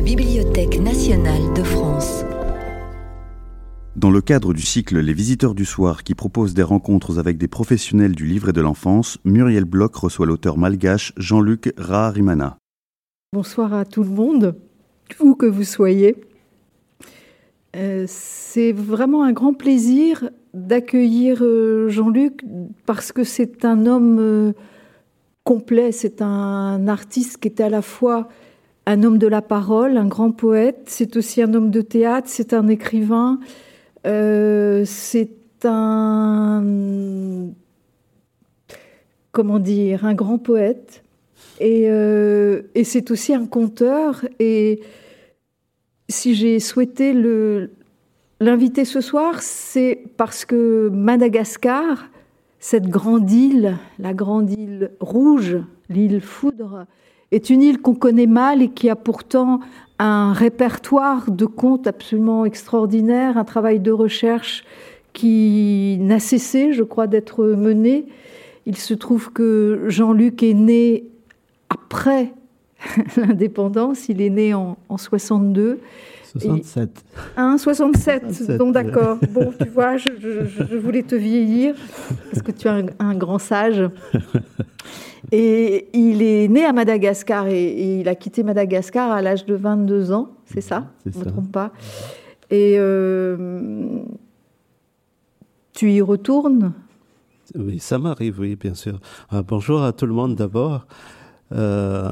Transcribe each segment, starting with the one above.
la Bibliothèque nationale de France. Dans le cadre du cycle Les Visiteurs du Soir qui propose des rencontres avec des professionnels du livre et de l'enfance, Muriel Bloch reçoit l'auteur malgache Jean-Luc Raharimana. Bonsoir à tout le monde, où que vous soyez. Euh, c'est vraiment un grand plaisir d'accueillir euh, Jean-Luc parce que c'est un homme euh, complet, c'est un artiste qui est à la fois un homme de la parole, un grand poète, c'est aussi un homme de théâtre, c'est un écrivain, euh, c'est un comment dire, un grand poète, et, euh, et c'est aussi un conteur. Et si j'ai souhaité l'inviter ce soir, c'est parce que Madagascar, cette grande île, la grande île rouge, l'île Foudre, est une île qu'on connaît mal et qui a pourtant un répertoire de contes absolument extraordinaire, un travail de recherche qui n'a cessé, je crois, d'être mené. Il se trouve que Jean-Luc est né après l'indépendance, il est né en, en 62. 67. Un 67, donc d'accord. Bon, tu vois, je, je, voulais te vieillir, parce que tu es un, un grand sage. Et il est né à Madagascar et, il a quitté Madagascar à l'âge de 22 ans, c'est ça? Je ne me trompe pas. Et euh, tu y retournes? Oui, ça m'arrive, oui, bien sûr. Euh, bonjour à tout le monde d'abord. Euh,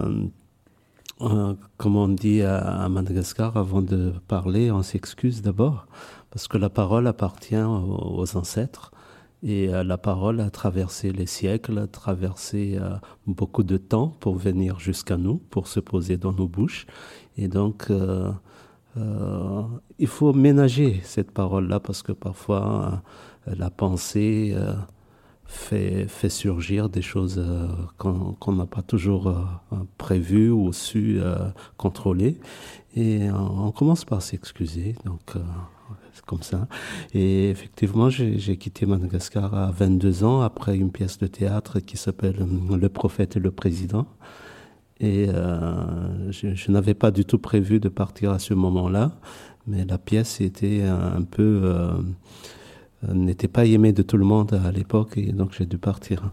comme on dit à, Madagascar, avant de parler, on s'excuse d'abord, parce que la parole appartient aux ancêtres. Et euh, la parole a traversé les siècles, a traversé euh, beaucoup de temps pour venir jusqu'à nous, pour se poser dans nos bouches. Et donc, euh, il faut ménager cette parole-là parce que parfois, la pensée fait, surgir des choses qu'on n'a pas toujours prévues ou su contrôler. Et on commence par s'excuser. Donc, comme ça. Et effectivement, j'ai quitté Madagascar à 22 ans après une pièce de théâtre qui s'appelle euh, Le prophète et le président. Et euh, je, n'avais pas du tout prévu de partir à ce moment-là, mais la pièce était un peu euh, n'était pas aimée de tout le monde à l'époque, et donc j'ai dû partir.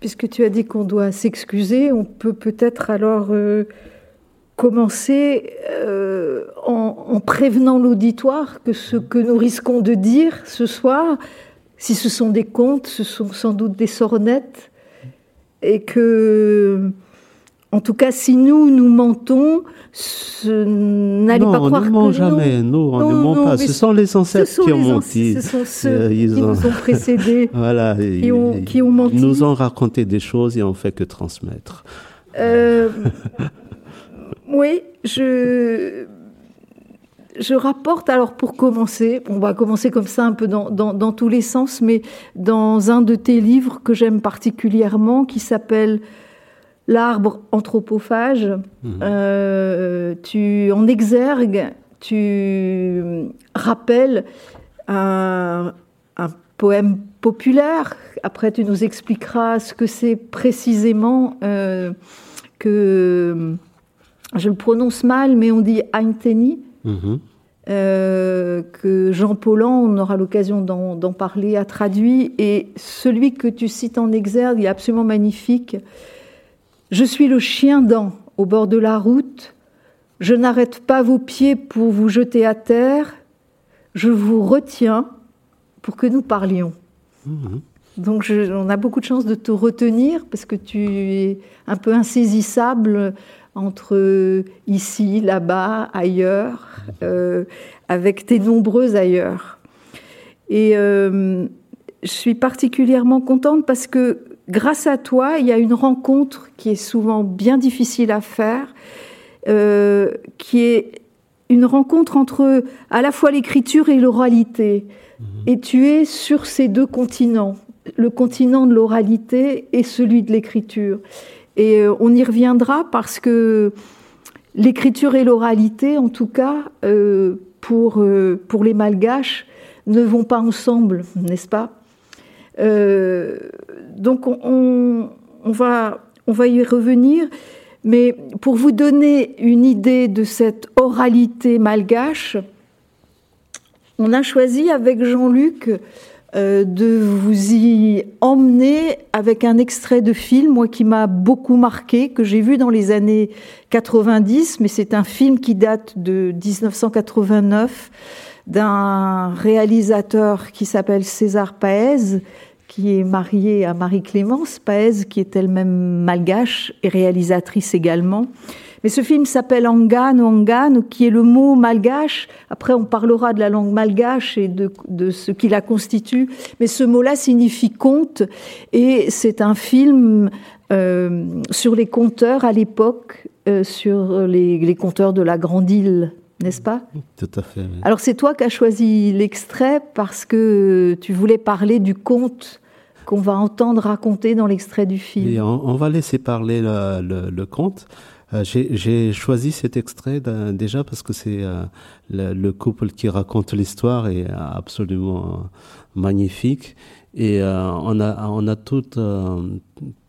Puisque tu as dit qu'on doit s'excuser, on peut peut-être alors commencer euh, en, prévenant l'auditoire que ce que nous risquons de dire ce soir, si ce sont des contes, ce sont sans doute des sornettes, et que, en tout cas, si nous, nous mentons, n'allez pas croire que... Non, ne jamais, nous, on ne ment pas. Ce sont les ancêtres qui ont menti. Ce sont ceux euh, qui nous ont précédés, voilà, qui, ont, qui ont menti. Ils nous ont raconté des choses et on fait que transmettre. Euh, oui, je, je rapporte, alors pour commencer, on va commencer comme ça un peu dans, dans, tous les sens, mais dans un de tes livres que j'aime particulièrement, qui s'appelle L'arbre anthropophage, mhm. euh, tu en exergues, tu rappelles un, un poème populaire. Après, tu nous expliqueras ce que c'est précisément euh, que je le prononce mal, mais on dit Einteni, mhm. euh, que Jean Paulhan, on aura l'occasion d'en parler, a traduit. Et celui que tu cites en exergue, il est absolument magnifique. Je suis le chien dent au bord de la route. Je n'arrête pas vos pieds pour vous jeter à terre. Je vous retiens pour que nous parlions. Mhm. Donc on a beaucoup de chance de te retenir parce que tu es un peu insaisissable entre ici, là-bas, ailleurs, euh, avec tes nombreux ailleurs. Et euh, je suis particulièrement contente parce que grâce à toi, il y a une rencontre qui est souvent bien difficile à faire, euh, qui est une rencontre entre à la fois l'écriture et l'oralité. Mhm. Et tu es sur ces deux continents, le continent de l'oralité et celui de l'écriture. Et euh, on y reviendra parce que l'écriture et l'oralité, en tout cas, euh, pour, euh, pour les malgaches, ne vont pas ensemble, n'est-ce pas? Donc on, va y revenir. Mais pour vous donner une idée de cette oralité malgache, on a choisi avec Jean-Luc euh, de vous y emmener avec un extrait de film, moi qui m'a beaucoup marqué, que j'ai vu dans les années 90, mais c'est un film qui date de 1989 d'un réalisateur qui s'appelle César Paez, qui est marié à Marie-Clémence Paez, qui est elle-même malgache et réalisatrice également. Mais ce film s'appelle Angan ou Angan, qui est le mot malgache. Après, on parlera de la langue malgache et de, de ce qui la constitue. Mais ce mot-là signifie conte. Et c'est un film euh, sur les conteurs à l'époque, euh, sur les, les conteurs de la Grande Île n'est-ce pas? Tout à fait. Alors c'est toi qui as choisi l'extrait parce que tu voulais parler du conte qu'on va entendre raconter dans l'extrait du film. Et on, va laisser parler le, conte. Euh, J'ai choisi cet extrait déjà parce que c'est euh, le, le, couple qui raconte l'histoire est absolument magnifique et euh, on a tout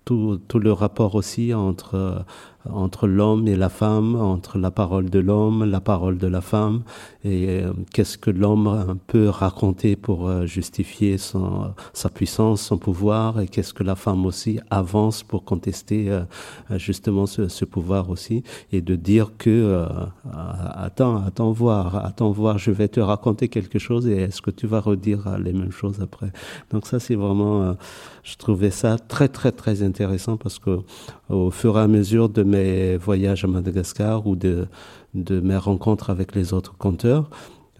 le rapport aussi entre entre l'homme et la femme, entre la parole de l'homme, la parole de la femme, et euh, qu'est-ce que l'homme peut raconter pour euh, justifier son, sa puissance, son pouvoir, et qu'est-ce que la femme aussi avance pour contester euh, justement ce, ce, pouvoir aussi, et de dire que euh, attends, attends voir, attends voir, je vais te raconter quelque chose, et est-ce que tu vas redire les mêmes choses après? Donc ça, c'est vraiment, je trouvais ça très très très intéressant parce que au fur et à mesure de mes voyages à Madagascar ou de, de mes rencontres avec les autres conteurs,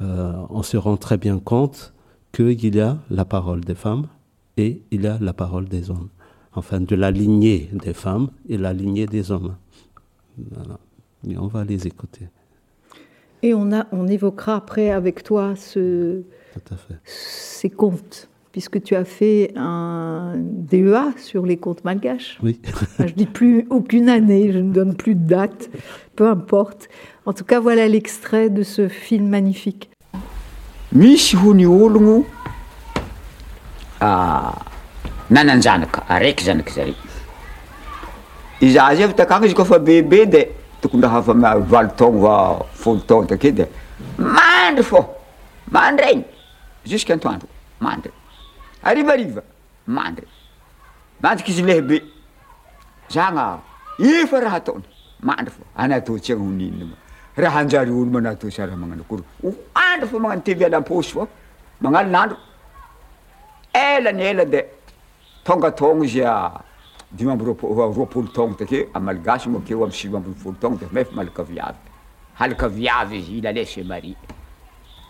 euh, on se rend très bien compte qu'il y a la parole des femmes et il y a la parole des hommes. Enfin, de la lignée des femmes et la lignée des hommes. Voilà. Et on va les écouter. Et on, a, on évoquera après avec toi ce, ces contes puisque tu as fait un DEA sur les contes malgaches. Oui. je dis plus aucune année, je ne donne plus de date, peu importe. En tout cas, voilà l'extrait de ce film magnifique. misy hony ologno nananjanaka araiky zanaky zare iza zay takagny izy kofa bebe de va fô mandraigny jusqu'antoandro mandry arivariva mandry. Mandriky izy lehibe zagna i raha ataony. Mandry fô anataotsy agny honinma raha anjary olo manato sy raha magnano akory. Andro fa magnano tevy alampôsy fô. Magnano nandro ela ny ela de tonga togno izy a dimy amby roapo- roapolo togno take amalgasy moa amy sivy amby folo togno de mefa malaka viavy. Halaka viavy izy il se marie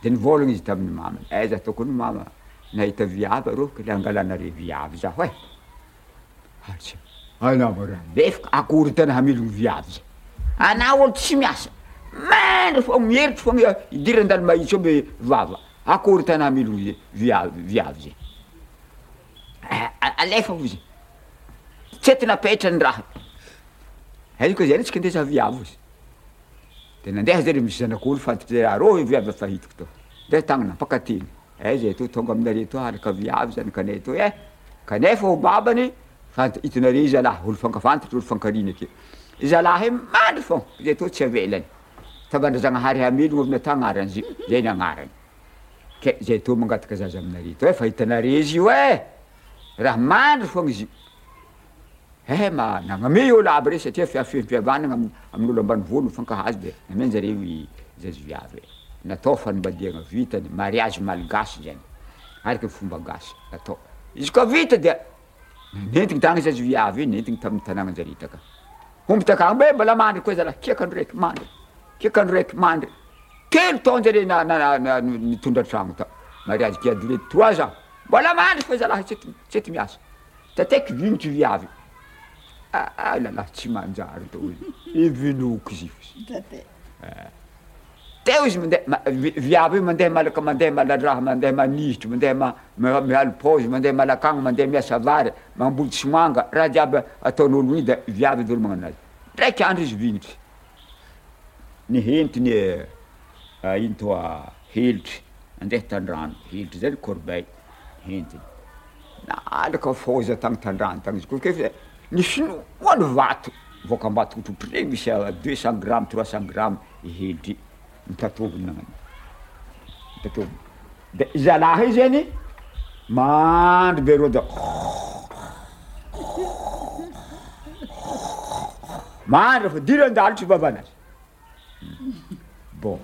de nyvolagna izy tamin'ny mamany aiza tokony mama nahita viava reo ka le angalana re viavy zaho eh? e atsy anao akory tena hamilogny viavy za anao olo tsy miasa. Mandry fo mieritry fogna idira an-dany mahitsy o be vava. Akory tena hamilogny viavy viavy zay eh, alefa vo zay tsety napetra ny raha. Aizy ko zany tsika ndesa viavy izy de nandeha zay re misy zanak'olo fantatry raha reo viavy fa hitiko tao. De tagnana pakateny e zay to tonga aminare to araka viavy zany kanay to eh. e kanefa hobabany fa hitinare zalahy olo fankafantatra olo fankariny akeo zalahy e, mandry fô zay to tsy avelany. Tavandra zagnahary hamelogno amina tagnarany zy zay ny agnarany ke zay to mangataka zaza aminare to e fa hitanare izy io e raha mandry foagna izy. Io e ma nagname olo aby re satria fiafimpiavanagna amin'olo ambany volo fankahazo de nameny zareo zazy viavy e natao fanambadiagna vitany mariage malgasy zany araky fomba gasy natao izy koa vita dia nentigny tagny zazy viavy iny nentigny tamin'ny tanàna anjare taka homby takagny be mbola mandry koa zalahy. Kiakandro raiky mandry kiakandro raiky mandry. Telo taon zare nitondra tragno ta. Mariage qui a duré trois ans. Mbola mandry koa zalahy tsety miasa. Tateky vinitry viavy lalahy tsy manjary to izy ivinoko izy teo izy mandeha viavy io mandeha malaka mandeha maladraha mandeha manihitry mandeha ma mialo pôzy mandeha malakagny mandeha miasa vary mamboly somoanga raha jiaby ataon'olo iny de viavy dy olo magnano azy. Ndraiky andro izy vignitry ny hentiny e, ah, ino toa helitry andeha tandrano. Helitry zany corbeille hentiny. Nalaka fôza tagny tandrano tagny izy ko kefa ny finoany vato voaka ambatokotrotry regny misy deux cent gramme trois cent gramme i helitry. mitatrovina gnany mitatrovina de zalaha i zeny mandry be roa da mandry fa diry vavanazy bon.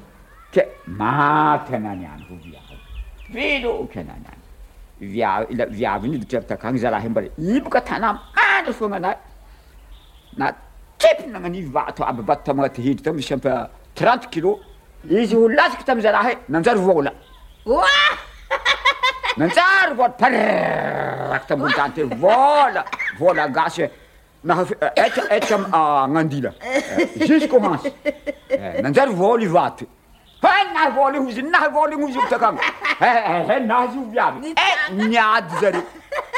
Ke maty anany any ho viavy. Veloky anany any. Viavy viaviny ditrevitakaagny zalaha mbare i boka tanà mandry fognanahy na trepina vato aby vato tamagnaty hidry tao misy ampa trente kilo izy ho latsiko tam'za raha e nanjary vola nanjary vola paraky tambony tany te vola vola gasy eh. e nahaetra eh, agnandila ah, jusqu'au manse nanjary vola i vato. He nahy vola igny izy nahy vola igny izy takagny he nahy izy ovy e niady zareo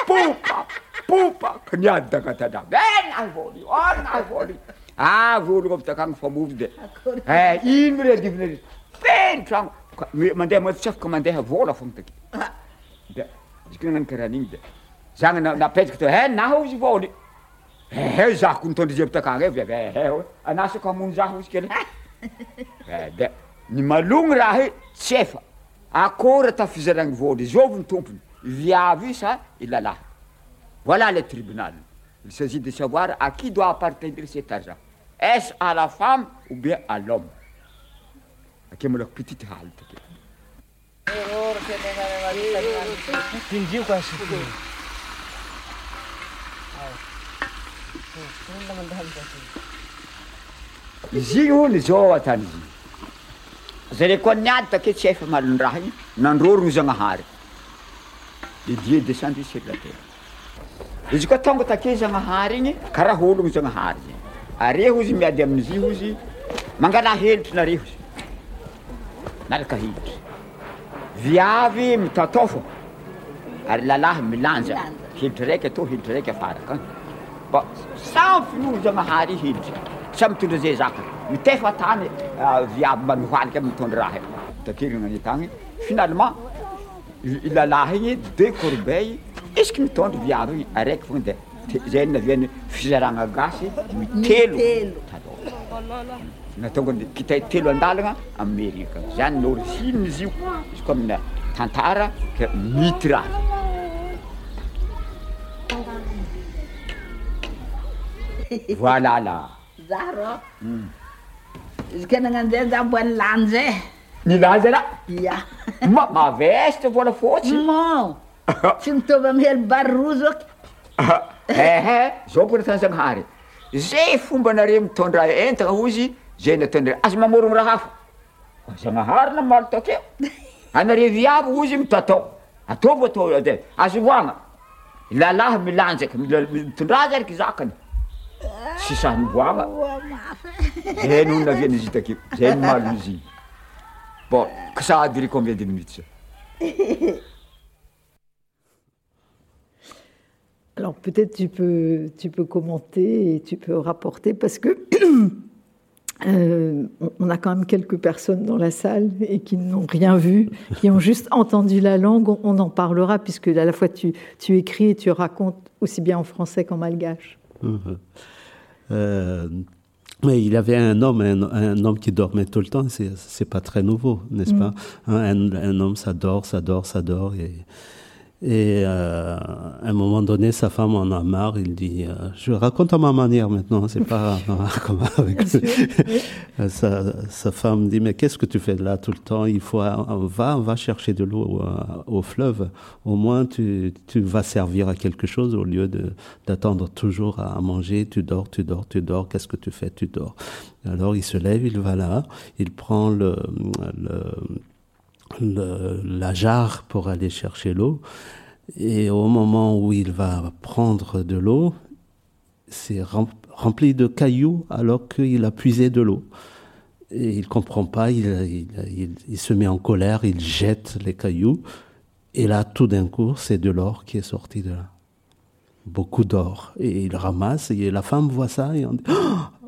popa popa ka niady dagatanamy e nahy vola io oh, a nahy vola io vola ehe zahko nitondra izy aby takagny e viavy ehe anasako hamono zaho izy kely de ny malogny raha e tsy efa akora tafizaragny ny tompony viavy sa voilà le tribunal. Il s'agit de savoir à qui doit appartenir cet argent est-ce à la femme ou bien à l'homme? Ake molako petite haly take tindriko izy igny ony zao atany izy zare koa niady take tsy efa malondraha igny nandrorogno zagnahary le dieu descendu sur la terre. Izy koa tonga take zagnahary igny karaha ologno zagnahary zay areho izy miady amin'izy ho zy mangala helitry nareho zy nalaka helitry. Viavy mitatofo. Ary lalahy milanja. Helitry raiky atao helitry raiky afaraka. Any ba samy finoza mahary helitry. Sa mitondra zay zaka. Mitefa tany ah, viavy manohaliky mitondra raha. Taterynany tagny finalement lalahy igny deux corbeille isaky mitondra viavy igny araiky fogna de zay naviany fizaragna gasy mitelo. Taloha natonga kitay telo andalagna amerika. Zany l'origine izy io. Izy koa amina tantara mity raha voilà hmm. la za rô izy ke nagnan'zay za mboany lany zay ny la? Ia ma maveste vola fotsy. Mo. Tsy mitovy amy hely bary zao ehe zao mponatanjagnahary zay fomba nare mitondra entagna ozy zay nataonare azy mamorogno raha hafa. Zagnahary na malo takeo anare viavy ozy mitatao. Ataovo atao de azy voagna lalaha milanjaky mitondra zariky zakany. Tsy sahny voagna zay noho navian'izy takeo. Zay no malo izy. Bon ka sady ry combien de minutes. Alors peut-être tu peux, tu peux commenter et tu peux rapporter parce que euh, on a quand même quelques personnes dans la salle et qui n'ont rien vu, qui ont juste entendu la langue. On, on en parlera puisque à la fois tu, tu, écris et tu racontes aussi bien en français qu'en malgache. Mmh. Euh, mais il y avait un homme, un, un, homme qui dormait tout le temps. C'est pas très nouveau, n'est-ce mmh. pas? Un, un, homme, ça dort, ça dort, ça dort. Et, et euh, à un moment donné, sa femme en a marre. Il dit euh, Je raconte à ma manière maintenant, c'est pas comme avec. sa, sa, femme dit Mais qu'est-ce que tu fais là tout le temps? Il faut va, va chercher de l'eau au, au, fleuve. Au moins, tu, tu, vas servir à quelque chose au lieu d'attendre toujours à manger. Tu dors, tu dors, tu dors. Qu'est-ce que tu fais? Tu dors. Alors il se lève, il va là, il prend le, le la jarre pour aller chercher l'eau. Et au moment où il va prendre de l'eau, c'est rempli de cailloux alors qu'il a puisé de l'eau. Et il comprend pas, il, il, il, se met en colère, il jette les cailloux. Et là, tout d'un coup, c'est de l'or qui est sorti de là. Beaucoup d'or. Et il ramasse, et la femme voit ça, et on dit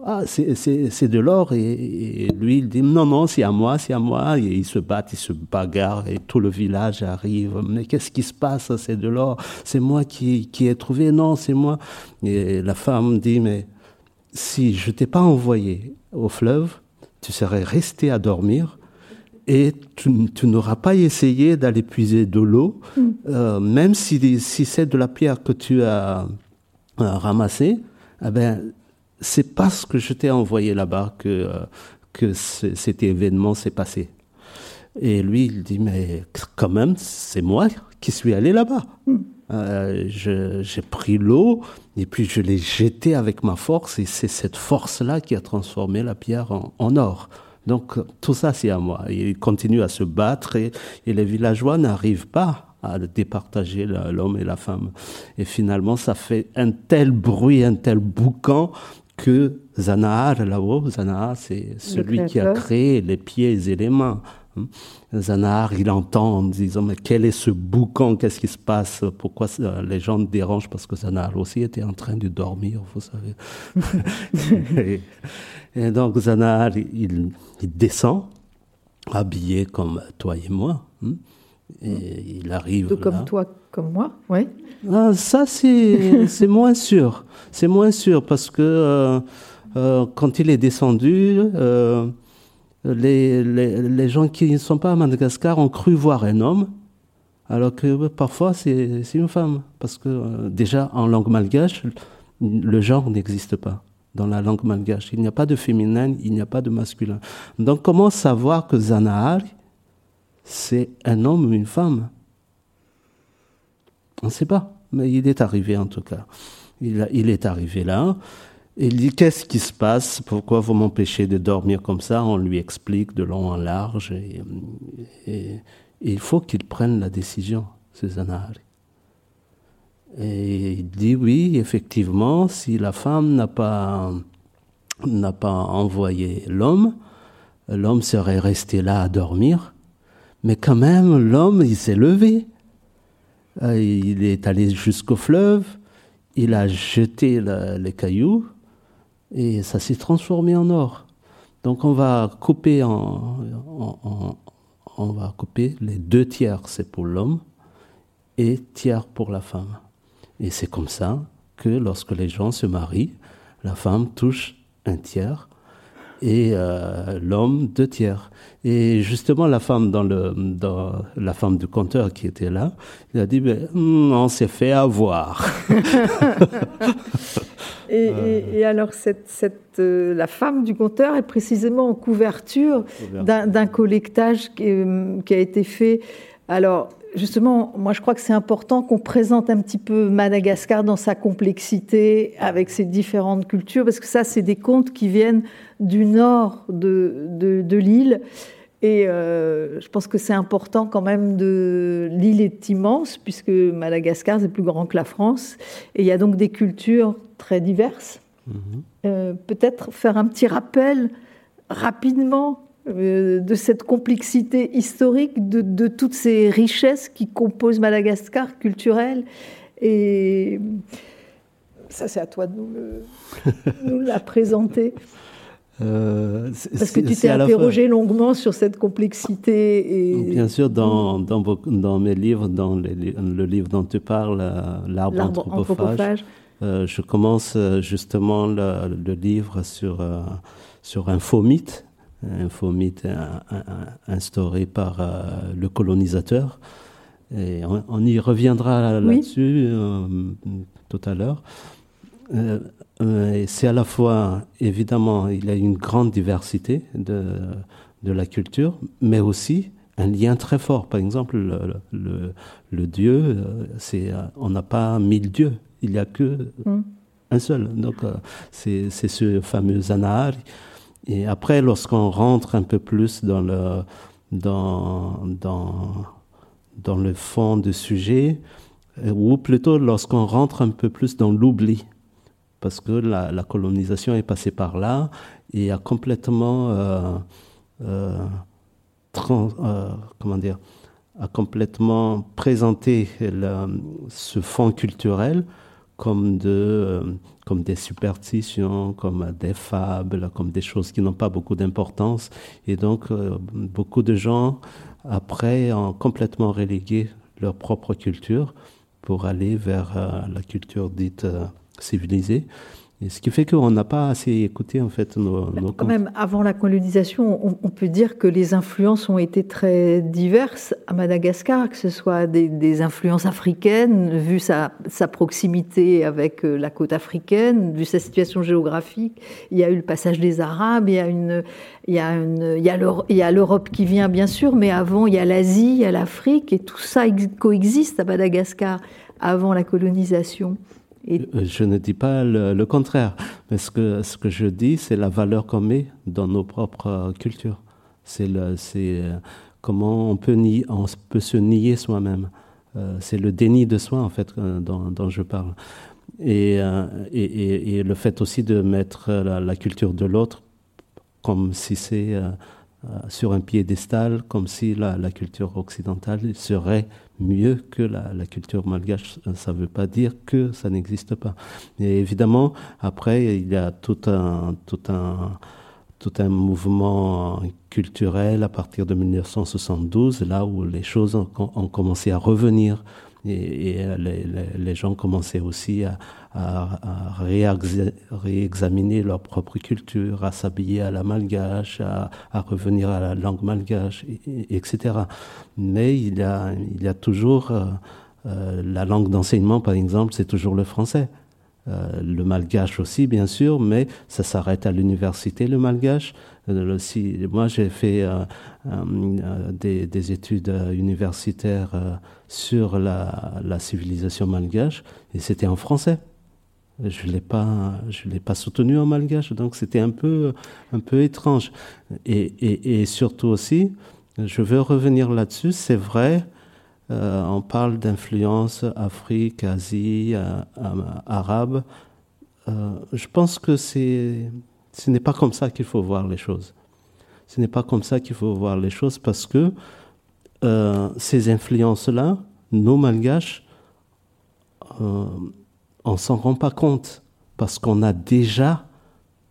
ah, c'est de l'or. Et, et, lui, il dit, non, non, c'est à moi, c'est à moi. Et ils se battent, ils se bagarrent, et tout le village arrive. Mais qu'est-ce qui se passe? C'est de l'or. C'est moi qui, qui ai trouvé? Non, c'est moi. Et la femme dit, mais si je t'ai pas envoyé au fleuve, tu serais resté à dormir et tu, n'auras pas essayé d'aller puiser de l'eau, mm. euh, même si, si c'est de la pierre que tu as euh, ramassée, eh ben, c'est parce que je t'ai envoyé là-bas que, euh, que cet événement s'est passé. Et lui, il dit, mais quand même, c'est moi qui suis allé là-bas. Mm. Euh, j'ai pris l'eau et puis je l'ai jetée avec ma force et c'est cette force-là qui a transformé la pierre en, or. Donc tout ça, c'est à moi. Il continue à se battre et, et les villageois n'arrivent pas à départager l'homme et la femme. Et finalement, ça fait un tel bruit, un tel boucan que Zanahar, là-haut, Zanahar, c'est celui qui a créé les pieds et les mains. Hein. Zanahar, il entend en disant Mais quel est ce boucan Qu'est-ce qui se passe Pourquoi les gens dérangent Parce que Zanahar aussi était en train de dormir, vous savez. et, donc Zanahar, il, descend, habillé comme toi et moi. Et il arrive. comme toi, comme moi, oui. Ah, ça, c'est moins sûr. C'est moins sûr parce que euh, euh, quand il est descendu, euh, les, les, gens qui ne sont pas à Madagascar ont cru voir un homme, alors que parfois c'est une femme. Parce que déjà en langue malgache, le genre n'existe pas. Dans la langue malgache, il n'y a pas de féminin, il n'y a pas de masculin. Donc comment savoir que Zanahari, c'est un homme ou une femme? On ne sait pas, mais il est arrivé en tout cas. Il, est arrivé là. Il dit Qu'est-ce qui se passe? Pourquoi vous m'empêchez de dormir comme ça? On lui explique de long en large. Il faut qu'il prenne la décision, Zanahari. Et il dit Oui, effectivement, si la femme n'a pas, n'a pas envoyé l'homme, l'homme serait resté là à dormir. Mais quand même, l'homme, il s'est levé. Euh, il est allé jusqu'au fleuve, il a jeté les cailloux, et ça s'est transformé en or. Donc on va couper en, on va couper les deux tiers, c'est pour l'homme et tiers pour la femme. Et c'est comme ça que lorsque les gens se marient, la femme touche un tiers et euh, l'homme deux tiers. Et justement, la femme dans le, dans la femme du compteur qui était là, il a dit, ben, hmm, on s'est fait avoir. Et, alors, cette, cette, euh, la femme du compteur est précisément en couverture d'un collectage qui, euh, qui, a été fait. Alors, justement, moi, je crois que c'est important qu'on présente un petit peu Madagascar dans sa complexité, avec ses différentes cultures, parce que ça, c'est des contes qui viennent du nord de, de, de l'île. Et euh, je pense que c'est important quand même de. L'île est immense, puisque Madagascar, c'est plus grand que la France. Et il y a donc des cultures très diverses. Mhm. Euh, peut-être faire un petit rappel rapidement de cette complexité historique, de, toutes ces richesses qui composent Madagascar culturelles. Et ça, c'est à toi de nous, nous la présenter. Euh, Parce que tu t'es interrogé longuement sur cette complexité. Et... Bien sûr, dans, dans, dans mes livres, dans le livre dont tu parles, euh, L'arbre anthropophage, euh, je commence justement le, livre sur, sur un faux mythe, faux mythe instauré par le colonisateur. Et on, y reviendra là-dessus tout à l'heure. Euh, c'est à la fois, évidemment, il y a une grande diversité de, de la culture, mais aussi un lien très fort. Par exemple, le, le, Dieu, euh, c'est, euh, on n'a pas mille dieux, il n'y a que mm. un seul. Donc, c'est, c'est ce fameux Zanahari. Et après, lorsqu'on rentre un peu plus dans le, dans, dans, le fond du sujet, ou plutôt lorsqu'on rentre un peu plus dans l'oubli, parce que la, colonisation est passée par là et a complètement, euh, euh, euh, comment dire, a complètement présenté ce fond culturel comme, de, comme des superstitions, comme des fables, comme des choses qui n'ont pas beaucoup d'importance. Et donc, beaucoup de gens, après, ont complètement relégué leur propre culture pour aller vers la culture dite civilisé. Et ce qui fait qu'on n'a pas assez écouté en fait nos, Bah, nos Quand même, avant la colonisation, on, on peut dire que les influences ont été très diverses à Madagascar, que ce soit des, des influences africaines, vu sa, sa proximité avec euh, la côte africaine, vu sa situation géographique. Il y a eu le passage des Arabes, il y a une, il y a une, il y a l'Europe qui vient bien sûr, mais avant il y a l'Asie, il y a l'Afrique, et tout ça ex- coexiste à Madagascar avant la colonisation. Et Euh, Je ne dis pas le, contraire, mais ce que, ce que je dis, c'est la valeur qu'on met dans nos propres euh, cultures. C'est euh, comment on peut, se nier soi-même. Euh, c'est le déni de soi, en fait, euh, dont, je parle. Et, euh, le fait aussi de mettre euh, la, culture de l'autre comme si c'est euh, euh, sur un piédestal, comme si la culture occidentale serait mieux que la, culture malgache. Ça ne veut pas dire que ça n'existe pas. Et évidemment, après, il y a tout un, tout un, tout un mouvement culturel à partir de 1972, là où les choses ont commencé à revenir. Et, et les, gens commençaient aussi à, à- à réexa- réexaminer leur propre culture, à s'habiller à la malgache, à, revenir à la langue malgache, et- et- etc. Mais il y a, toujours euh, euh, la langue d'enseignement, par exemple, c'est toujours le français. Euh, le malgache aussi, bien sûr, mais ça s'arrête à l'université, le malgache. Euh, moi, j'ai fait euh, euh, euh, des, des études euh, universitaires euh, sur la, civilisation malgache, et c'était en français. Je l'ai l'ai pas soutenu en malgache, donc c'était un peu, un peu étrange. Et surtout aussi, je veux revenir là-dessus, c'est vrai, euh, on parle d'influence Afrique, Asie, euh, euh, arabe. Euh, je pense que c'est, ce n'est pas comme ça qu'il faut voir les choses. Ce n'est pas comme ça qu'il faut voir les choses parce que euh, ces influences-là, nos malgaches, euh, on s'en rend pas compte parce qu'on a déjà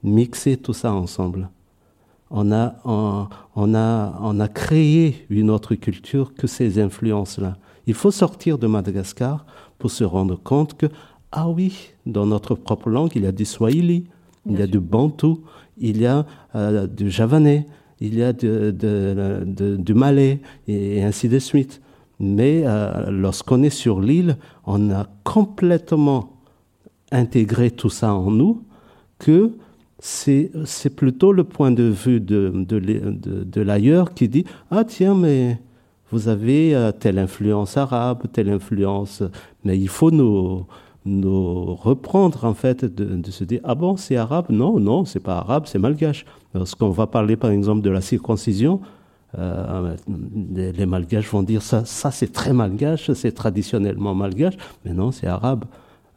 mixé tout ça ensemble. On a, on, on a, on a créé une autre culture que ces influences-là. Il faut sortir de Madagascar pour se rendre compte que, ah oui, dans notre propre langue, il y a du swahili, il y a du bantou, il y a euh, du javanais, il y a du malais, et ainsi de suite. Mais euh, lorsqu'on est sur l'île, on a complètement intégré tout ça en nous que c'est plutôt le point de vue de- de l'ailleurs qui dit Ah, tiens, mais vous avez euh, telle influence arabe, telle influence. Mais il faut nous, nous reprendre, en fait, de, se dire Ah bon, c'est arabe? Non, non, c'est pas arabe, c'est malgache. Lorsqu'on va parler, par exemple, de la circoncision, euh, les, malgaches vont dire ça, ça c'est très malgache, c'est traditionnellement malgache, mais non, c'est arabe.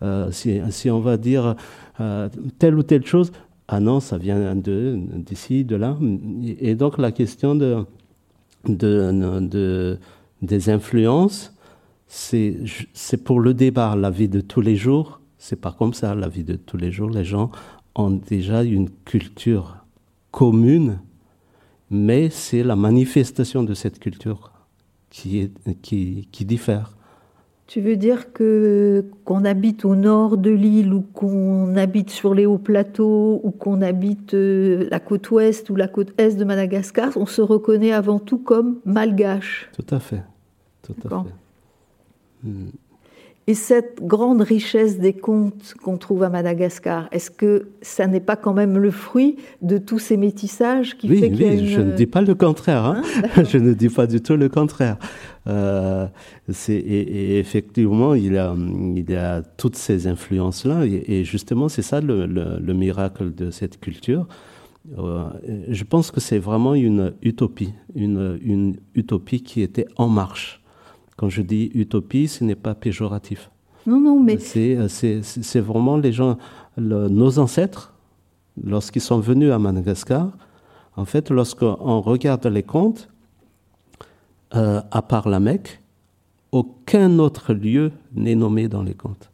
Euh, si, si on va dire euh, telle ou telle chose, ah non, ça vient d'ici, de là. Et donc la question de- des influences, c'est pour le débat, la vie de tous les jours. C'est pas comme ça, la vie de tous les jours. Les gens ont déjà une culture commune, mais c'est la manifestation de cette culture qui, est, qui, qui diffère. Tu veux dire que qu'on habite au nord de l'île ou qu'on habite sur les hauts plateaux ou qu'on habite euh, la côte ouest ou la côte est de Madagascar, on se reconnaît avant tout comme malgache. Tout à fait. Tout à fait. Et cette grande richesse des contes qu'on trouve à Madagascar, est-ce que ça n'est pas quand même le fruit de tous ces métissages qui Oui, fait oui, une... je ne dis pas le contraire. hein. Hein, d'accord. je ne dis pas du tout le contraire. Euh, et, et effectivement, il y, a, il y a toutes ces influences-là. Et, et justement, c'est ça le, le- le miracle de cette culture. Euh, je pense que c'est vraiment une utopie, une, une utopie qui était en marche. Quand je dis utopie, ce n'est pas péjoratif. Non, non, mais C'est, euh, vraiment les gens, le- nos ancêtres, lorsqu'ils sont venus à Madagascar, en fait, lorsqu'on regarde les contes, euh, à part la Mecque, aucun autre lieu n'est nommé dans les contes.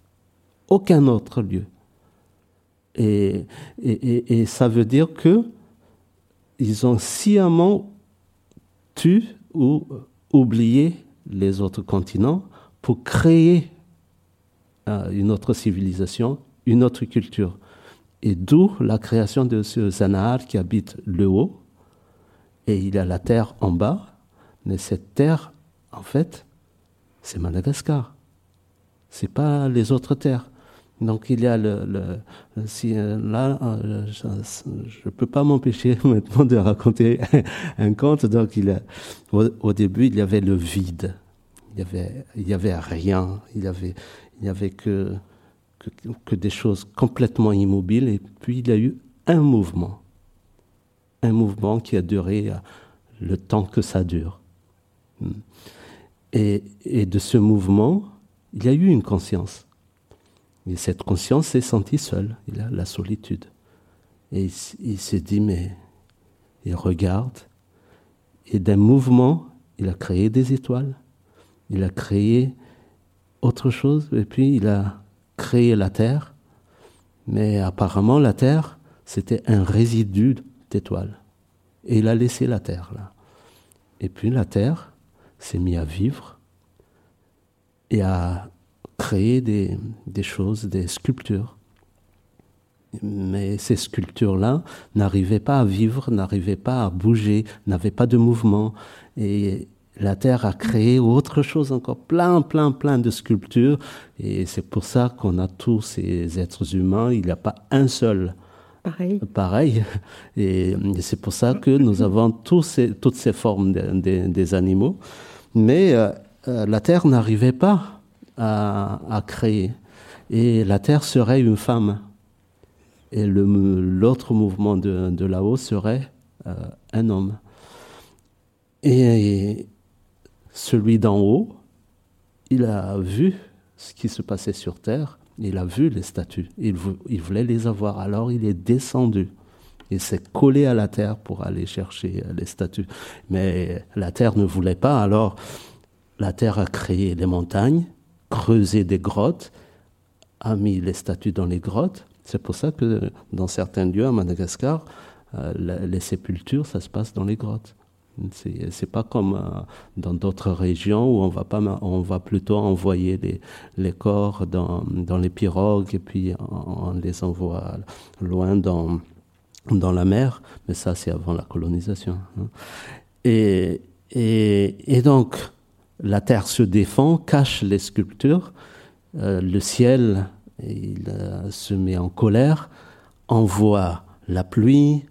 Aucun autre lieu. Et, et, et- et ça veut dire que ils ont sciemment tu ou oublié les autres continents pour créer euh, une autre civilisation, une autre culture. Et d'où la création de ce Zanahar qui habite le haut, et il a la terre en bas, mais cette terre, en fait, c'est Madagascar. C'est pas les autres terres. Donc il y a le, le si euh, là euh, je ne peux pas m'empêcher maintenant de raconter un conte. Donc il a, au, début il y avait le vide, il y avait il y avait rien, il y avait il y avait que, que, que des choses complètement immobiles et puis il y a eu un mouvement, un mouvement qui a duré euh, le temps que ça dure. Hmm. Et, et de ce mouvement il y a eu une conscience et cette conscience s'est sentie seule, il a la solitude. Et il, s'est dit, mais il regarde, et d'un mouvement, il a créé des étoiles, il a créé autre chose, et puis il a créé la Terre, mais apparemment la Terre, c'était un résidu d'étoiles. Et il a laissé la Terre là. Et puis la Terre s'est mise à vivre et à créer des, des choses, des sculptures. Mais ces sculptures-là n'arrivaient pas à vivre, n'arrivaient pas à bouger, n'avaient pas de mouvement. Et la Terre a créé autre chose encore, plein, plein, plein de sculptures. Et c'est pour ça qu'on a tous ces êtres humains. Il n'y a pas un seul pareil. pareil. Et c'est pour ça que nous avons tous ces, toutes ces formes des animaux. Mais euh, euh, la Terre n'arrivait pas à, créer. Et la Terre serait une femme. Et l'autre mouvement de, de là-haut serait euh, un homme. Et, celui d'en haut, il a vu ce qui se passait sur Terre, il a vu les statues, il, il voulait les avoir, alors il est descendu. Il s'est collé à la terre pour aller chercher les statues. Mais la terre ne voulait pas, alors la terre a créé les montagnes, creuser des grottes, a mis les statues dans les grottes. C'est pour ça que dans certains lieux à Madagascar, euh, les sépultures, ça se passe dans les grottes. C'est pas comme euh, dans d'autres régions où on va pas, on va plutôt envoyer les, les corps dans, dans, les pirogues et puis on, les envoie loin dans, dans la mer. Mais ça, c'est avant la colonisation. Hein. Et, et, et donc, la terre se défend, cache les sculptures, euh, le ciel il, euh, se met en colère, envoie la pluie,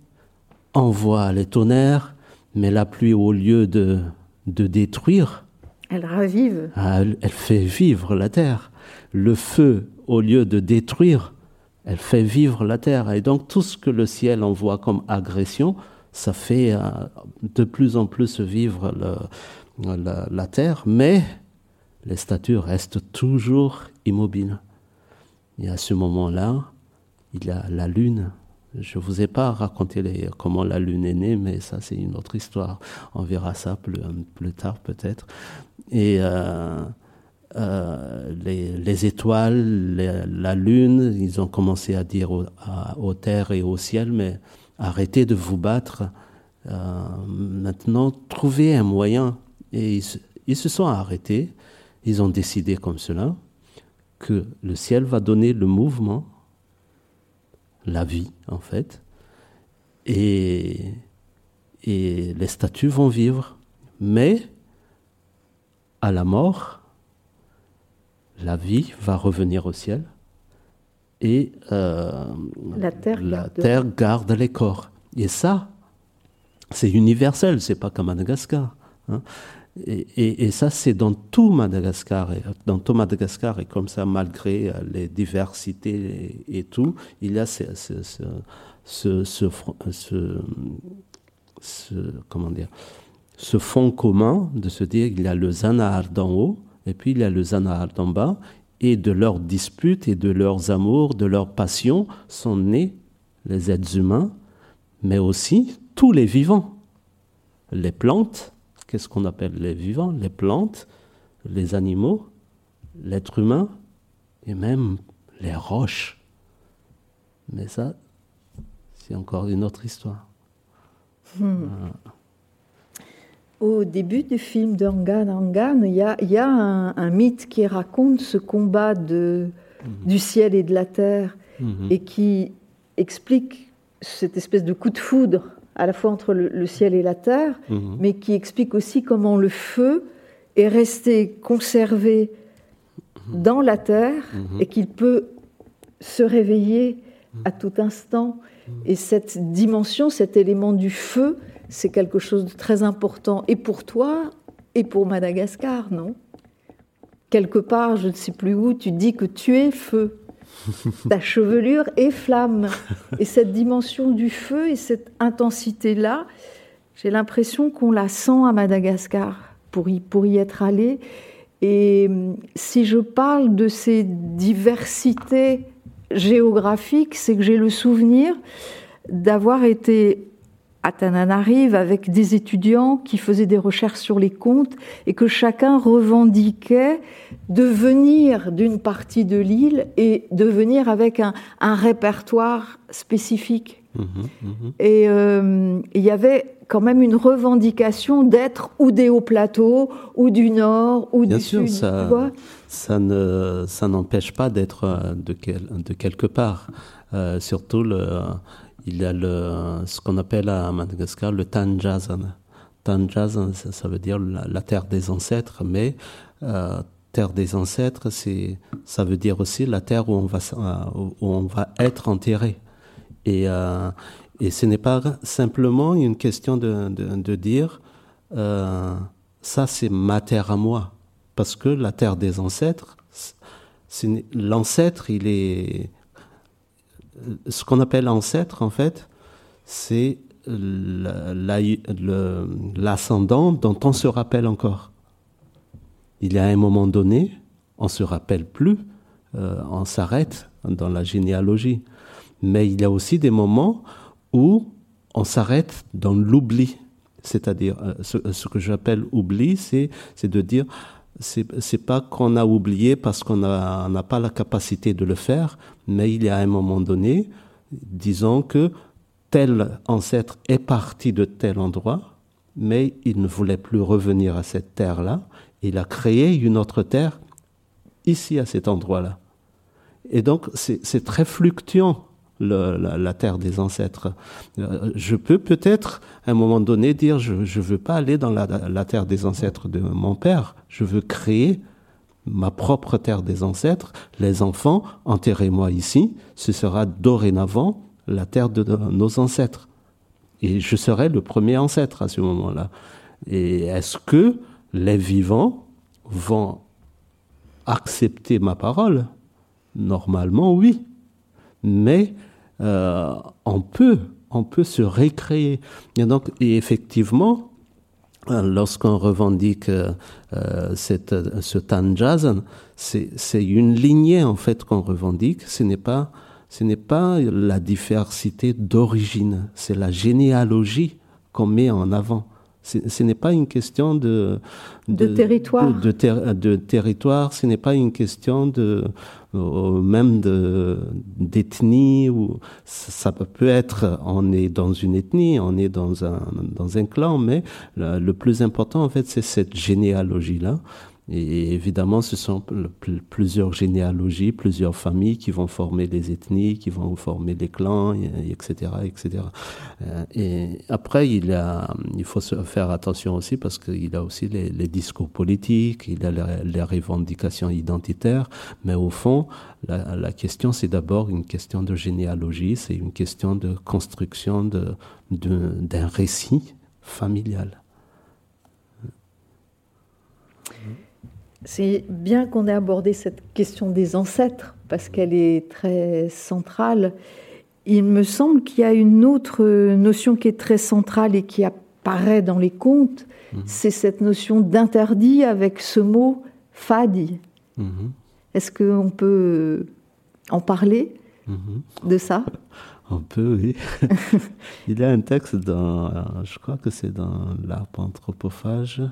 envoie les tonnerres, mais la pluie, au lieu de, de détruire, elle ravive. Ah, elle, fait vivre la terre. Le feu, au lieu de détruire, elle fait vivre la terre. Et donc tout ce que le ciel envoie comme agression, ça fait euh, de plus en plus vivre le, la, terre, mais les statues restent toujours immobiles. Et à ce moment-là, il y a la lune. Je ne vous ai pas raconté comment la lune est née, mais ça c'est une autre histoire. On verra ça plus, plus tard peut-être. Et euh, euh, les, étoiles, la lune, ils ont commencé à dire aux terres et au ciel, mais arrêtez de vous battre. Euh, maintenant, trouvez un moyen et ils se, sont arrêtés, ils ont décidé comme cela que le ciel va donner le mouvement, la vie en fait, et, et les statues vont vivre. Mais à la mort, la vie va revenir au ciel et euh, la, terre, la garde. terre, garde. les corps. Et ça, c'est universel, c'est pas comme Madagascar. Hein. Et, ça, c'est dans tout Madagascar. Dans tout Madagascar, et comme ça, malgré euh, les diversités et, tout, il y a ce, fond commun de se dire qu'il y a le Zanahar d'en haut, et puis il y a le Zanahar d'en bas, et de leurs disputes et de leurs amours, de leurs passions, sont nés les êtres humains, mais aussi tous les vivants, les plantes, qu'est-ce qu'on appelle les vivants, les plantes, les animaux, l'être humain et même les roches. Mais ça, c'est encore une autre histoire. Hmm. Au début du film de Angan, il y a, y a un, mythe qui raconte ce combat de, mhm. du ciel et de la terre mhm. et qui explique cette espèce de coup de foudre à la fois entre le, ciel et la terre, Mhm. mais qui explique aussi comment le feu est resté conservé dans la terre Mhm. et qu'il peut se réveiller à tout instant. Et cette dimension, cet élément du feu, c'est quelque chose de très important, et pour toi, et pour Madagascar, non? Quelque part, je ne sais plus où, tu dis que tu es feu. Ta chevelure est flamme. Et cette dimension du feu et cette intensité-là, j'ai l'impression qu'on la sent à Madagascar pour y, pour y être allé. Et hum, si je parle de ces diversités géographiques, c'est que j'ai le souvenir d'avoir été Tananarive avec des étudiants qui faisaient des recherches sur les contes et que chacun revendiquait de venir d'une partie de l'île et de venir avec un, un répertoire spécifique. Mhm, mhm. Et euh, il y avait quand même une revendication d'être ou des hauts plateaux, ou du nord, ou Bien du sûr, sud. ça- tu vois ça ne ça n'empêche pas d'être euh, de, quel- de quelque part. Euh, surtout, le, il y a le, ce qu'on appelle à Madagascar le Tanjazan. Tanjazan, ça, veut dire la, terre des ancêtres, mais euh, terre des ancêtres, ça veut dire aussi la terre où on va, euh, où on va être enterré. Et, euh, et ce n'est pas simplement une question de, de, dire ça c'est ma terre à moi. Parce que la terre des ancêtres, l'ancêtre, il est. Ce qu'on appelle ancêtre, en fait, c'est l'ascendant dont on se rappelle encore. Il y a un moment donné, on se rappelle plus, euh, on s'arrête dans la généalogie. Mais il y a aussi des moments où on s'arrête dans l'oubli. C'est-à-dire, euh, ce, ce que j'appelle oubli, c'est de dire, c'est pas qu'on a oublié parce qu'on n'a pas la capacité de le faire, mais il y a un moment donné, disons que tel ancêtre est parti de tel endroit, mais il ne voulait plus revenir à cette terre-là. Il a créé une autre terre ici, à cet endroit-là. Et donc, c'est très fluctuant, la, terre des ancêtres. Euh, Je peux peut-être, à un moment donné, dire, je ne veux pas aller dans la, la terre des ancêtres de mon père, je veux créer ma propre terre des ancêtres. Les enfants, enterrez-moi ici, ce sera dorénavant la terre de nos ancêtres. Et je serai le premier ancêtre à ce moment-là. Et est-ce que les vivants vont accepter ma parole? Normalement, oui. Mais euh, on peut, on peut se récréer. Et donc, et effectivement, lorsqu'on revendique euh, euh, cette, ce Tanjazan, c'est c'est une lignée en fait qu'on revendique. Ce n'est pas, ce n'est pas la diversité d'origine, c'est la généalogie qu'on met en avant. Ce n'est pas une question de, De territoire. de, de ter- de territoire, ce n'est pas une question de euh, même de d'ethnie ou ça, peut être on est dans une ethnie, on est dans un dans un clan, mais le, le plus important en fait c'est cette généalogie là. Et évidemment, ce sont pl- pl- plusieurs généalogies, plusieurs familles qui vont former les ethnies, qui vont former les clans, et- et etc., etc. Euh, Et après, il, faut faire attention aussi parce qu'il a aussi les, discours politiques, il a les, revendications identitaires, mais au fond, la, question, c'est d'abord une question de généalogie, c'est une question de construction d'un récit familial. C'est bien qu'on ait abordé cette question des ancêtres, parce qu'elle est très centrale. Il me semble qu'il y a une autre notion qui est très centrale et qui apparaît dans les contes, c'est cette notion d'interdit avec ce mot fadi. Mhm, Est-ce qu'on peut en parler mhm. de ça? On peut, oui. Il y a un texte dans, je crois que c'est dans l'arbre anthropophage,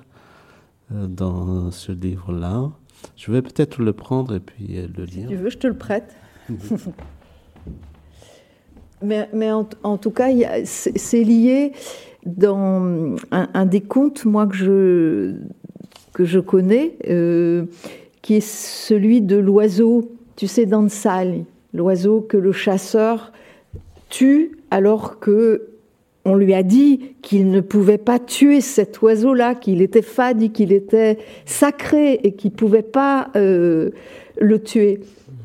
dans ce livre-là. Je vais peut-être le prendre et puis euh, le Si lire. tu veux, je te le prête. mais mais en, en tout cas, c'est lié dans un, un des contes, moi, que je, que je connais, euh, qui est celui de l'oiseau, tu sais, Dansali, l'oiseau que le chasseur tue alors que on lui a dit qu'il ne pouvait pas tuer cet oiseau-là, qu'il était fade, qu'il était sacré et qu'il ne pouvait pas euh, le tuer.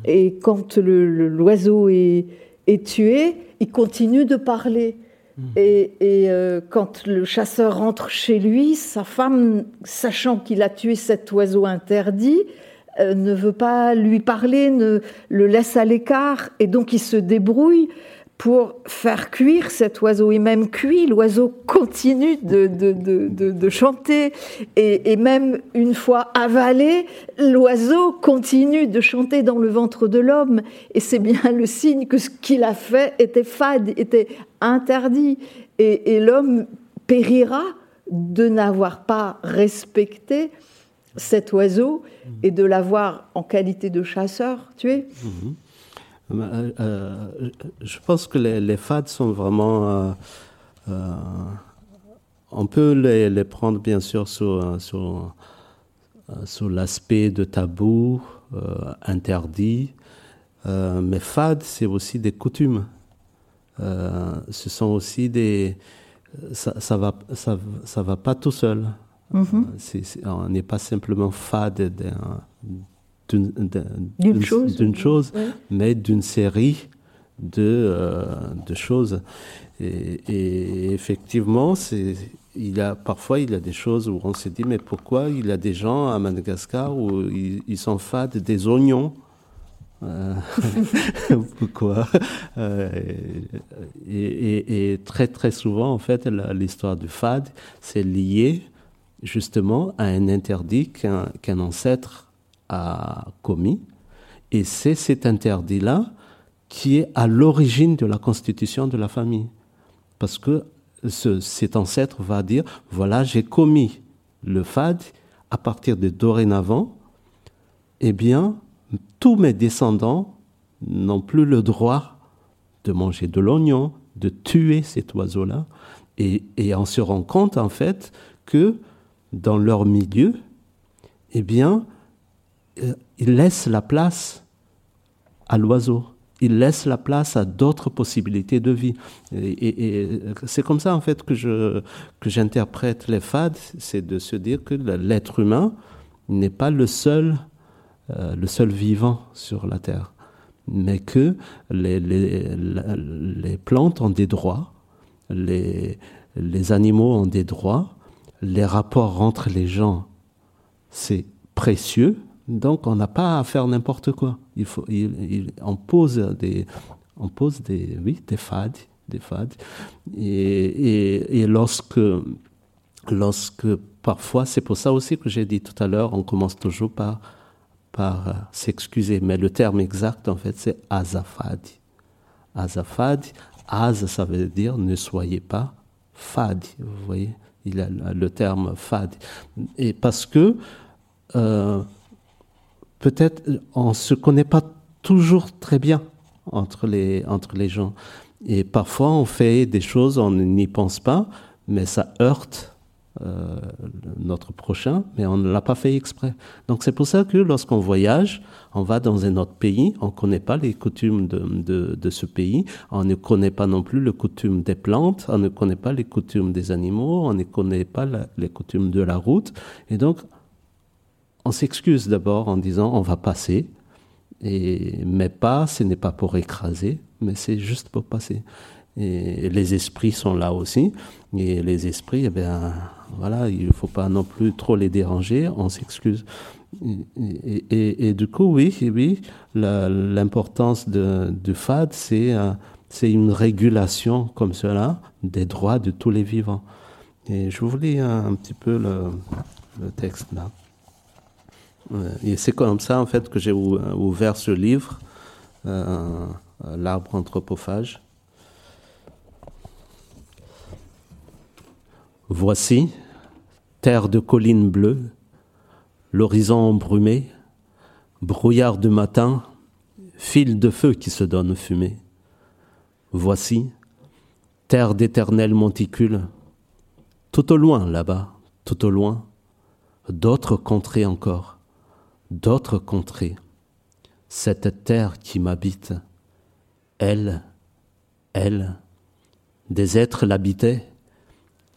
Et quand l'oiseau est, est, tué, il continue de parler. Mmh. Et, euh, quand le chasseur rentre chez lui, sa femme, sachant qu'il a tué cet oiseau interdit, euh, ne veut pas lui parler, ne le laisse à l'écart, et donc il se débrouille pour faire cuire cet oiseau. Et même cuit, l'oiseau continue de, de, de, de chanter. Et, et, même une fois avalé, l'oiseau continue de chanter dans le ventre de l'homme. Et c'est bien le signe que ce qu'il a fait était fade, était interdit. Et, et l'homme périra de n'avoir pas respecté cet oiseau et de l'avoir en qualité de chasseur tué. Mhm. Euh, euh, je pense que les, les fades sont vraiment. Euh, on peut les, les, prendre bien sûr sur, sur, sur l'aspect de tabou, interdit, mais fades, c'est aussi des coutumes. ce sont aussi des. Ça, ça va, ça, ça va pas tout seul. Mhm. on n'est pas simplement fade d'une chose, chose mais d'une série de, euh, de choses. Et, effectivement, il a, parfois, il y a des choses où on se dit, mais pourquoi il y a des gens à Madagascar où ils, sont fades des oignons? Euh, pourquoi? Euh, et, et, très très souvent, en fait, l'histoire du fade, c'est lié justement à un interdit qu'un ancêtre a commis. Et c'est cet interdit-là qui est à l'origine de la constitution de la famille. Parce que ce, cet ancêtre va dire, voilà, j'ai commis le fad, à partir de dorénavant, eh bien, tous mes descendants n'ont plus le droit de manger de l'oignon, de tuer cet oiseau-là. Et, et on se rend compte, en fait, que dans leur milieu, eh bien, euh, ils laissent la place à l'oiseau. Ils laissent la place à d'autres possibilités de vie. Et, c'est comme ça, en fait, que, je, que j'interprète les fades, c'est de se dire que l'être humain n'est pas le seul, euh, le seul vivant sur la Terre, mais que les, les, les plantes ont des droits, les, les animaux ont des droits, les rapports entre les gens, c'est précieux, donc on n'a pas à faire n'importe quoi. Il faut, on pose des, on pose des, oui, des fades, des fades. Et, et, lorsque, lorsque parfois, c'est pour ça aussi que j'ai dit tout à l'heure, on commence toujours par, par euh, s'excuser. Mais le terme exact, en fait, c'est azafadi. Azafadi, az, ça veut dire ne soyez pas fadi. Vous voyez, il a le terme fadi. Et parce que euh, peut-être on ne se connaît pas toujours très bien entre les, entre les gens. Et parfois, on fait des choses, on n'y pense pas, mais ça heurte euh, notre prochain, mais on ne l'a pas fait exprès. Donc c'est pour ça que lorsqu'on voyage, on va dans un autre pays, on ne connaît pas les coutumes de, de, ce pays, on ne connaît pas non plus les coutumes des plantes, on ne connaît pas les coutumes des animaux, on ne connaît pas les coutumes de la route. Et donc, on s'excuse d'abord en disant on va passer, et, mais pas, ce n'est pas pour écraser, mais c'est juste pour passer. Et les esprits sont là aussi, et les esprits, eh bien, voilà, il ne faut pas non plus trop les déranger, on s'excuse. Et, du coup, oui, oui l'importance du FAD, c'est euh, c'est une régulation comme cela des droits de tous les vivants. Et je vous lis un, petit peu le texte là. Et c'est comme ça, en fait, que j'ai ouvert ce livre, euh, L'arbre anthropophage. Voici, terre de collines bleues, l'horizon embrumé, brouillard de matin, fil de feu qui se donne fumée. Voici, terre d'éternel monticule, tout au loin là-bas, tout au loin, d'autres contrées encore d'autres contrées. Cette terre qui m'habite, elle, elle. Des êtres l'habitaient.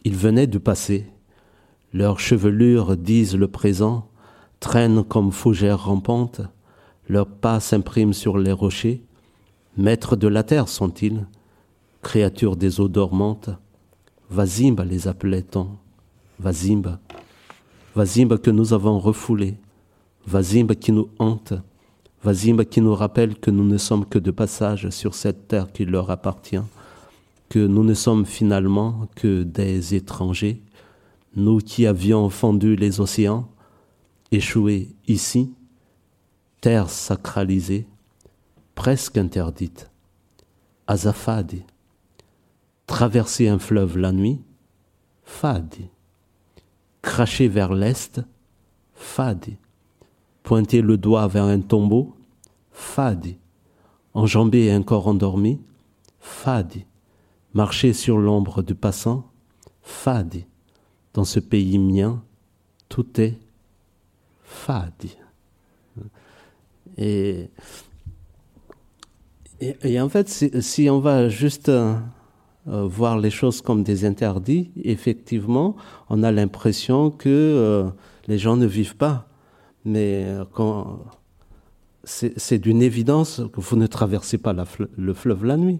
Ils venaient du passé. Leurs chevelures disent le présent, traînent comme fougères rampantes. Leurs pas s'impriment sur les rochers. Maîtres de la terre sont-ils, créatures des eaux dormantes? Vazimba les appelait-on. Vazimba. Vazimba que nous avons refoulé. Vazimba qui nous hante. Vazimba qui nous rappelle que nous ne sommes que de passage sur cette terre qui leur appartient, que nous ne sommes finalement que des étrangers, nous qui avions fendu les océans, échoués ici, terre sacralisée, presque interdite, azafadi, traverser un fleuve la nuit, fadi, cracher vers l'est, fadi, pointer le doigt vers un tombeau, fadi, enjamber un corps endormi, fadi, marcher sur l'ombre du passant, fadi, dans ce pays mien, tout est fadi. Et, en fait, si, on va juste euh, voir les choses comme des interdits, effectivement, on a l'impression que euh, les gens ne vivent pas mais quand c'est d'une évidence que vous ne traversez pas la, le fleuve la nuit.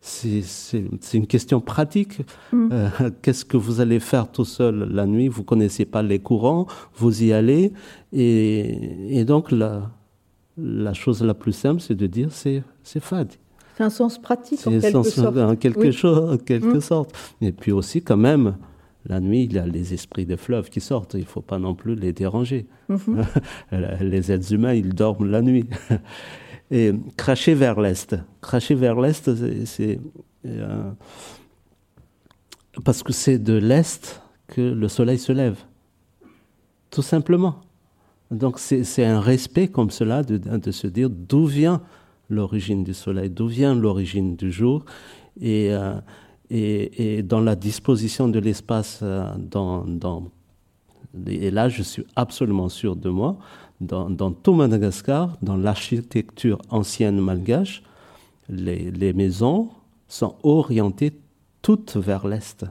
C'est une question pratique. Mm. Euh, Qu'est-ce que vous allez faire tout seul la nuit? Vous connaissez pas les courants, vous y allez, et, et donc la, la chose la plus simple, c'est de dire c'est fade. C'est un sens pratique en quelque sorte. En quelque, oui. chose, en quelque mm. sorte. Et puis aussi quand même, la nuit, il y a les esprits des fleuves qui sortent. Il ne faut pas non plus les déranger. -hmm. les êtres humains, ils dorment la nuit. Et cracher vers l'est. Cracher vers l'est, c'est. Euh, parce que c'est de l'est que le soleil se lève. Tout simplement. Donc c'est un respect comme cela de, de se dire d'où vient l'origine du soleil, d'où vient l'origine du jour. Et. Euh, et, dans la disposition de l'espace, euh, dans, et là je suis absolument sûr de moi, dans, tout Madagascar, dans l'architecture ancienne malgache, les, maisons sont orientées toutes vers l'est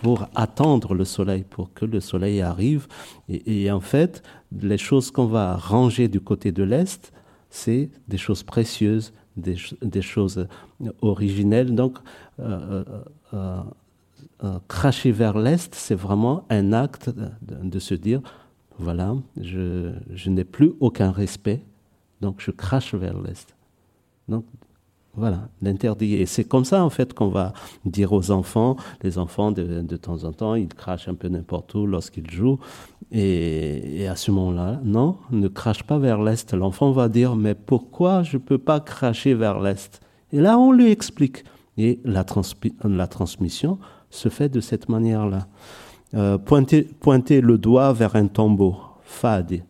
pour attendre le soleil, pour que le soleil arrive. Et en fait, les choses qu'on va ranger du côté de l'est, c'est des choses précieuses, des, choses originelles. Donc, euh, euh, euh, cracher vers l'Est, c'est vraiment un acte de, de, se dire, voilà, je, je n'ai plus aucun respect, donc je crache vers l'Est. Donc, voilà, l'interdit. Et c'est comme ça, en fait, qu'on va dire aux enfants. Les enfants, de, temps en temps, ils crachent un peu n'importe où lorsqu'ils jouent. Et, à ce moment-là, non, ne crache pas vers l'Est. L'enfant va dire, mais pourquoi je ne peux pas cracher vers l'Est? Et là, on lui explique. Et la, la transmission se fait de cette manière-là. Euh, pointer, pointer le doigt vers un tombeau, fade.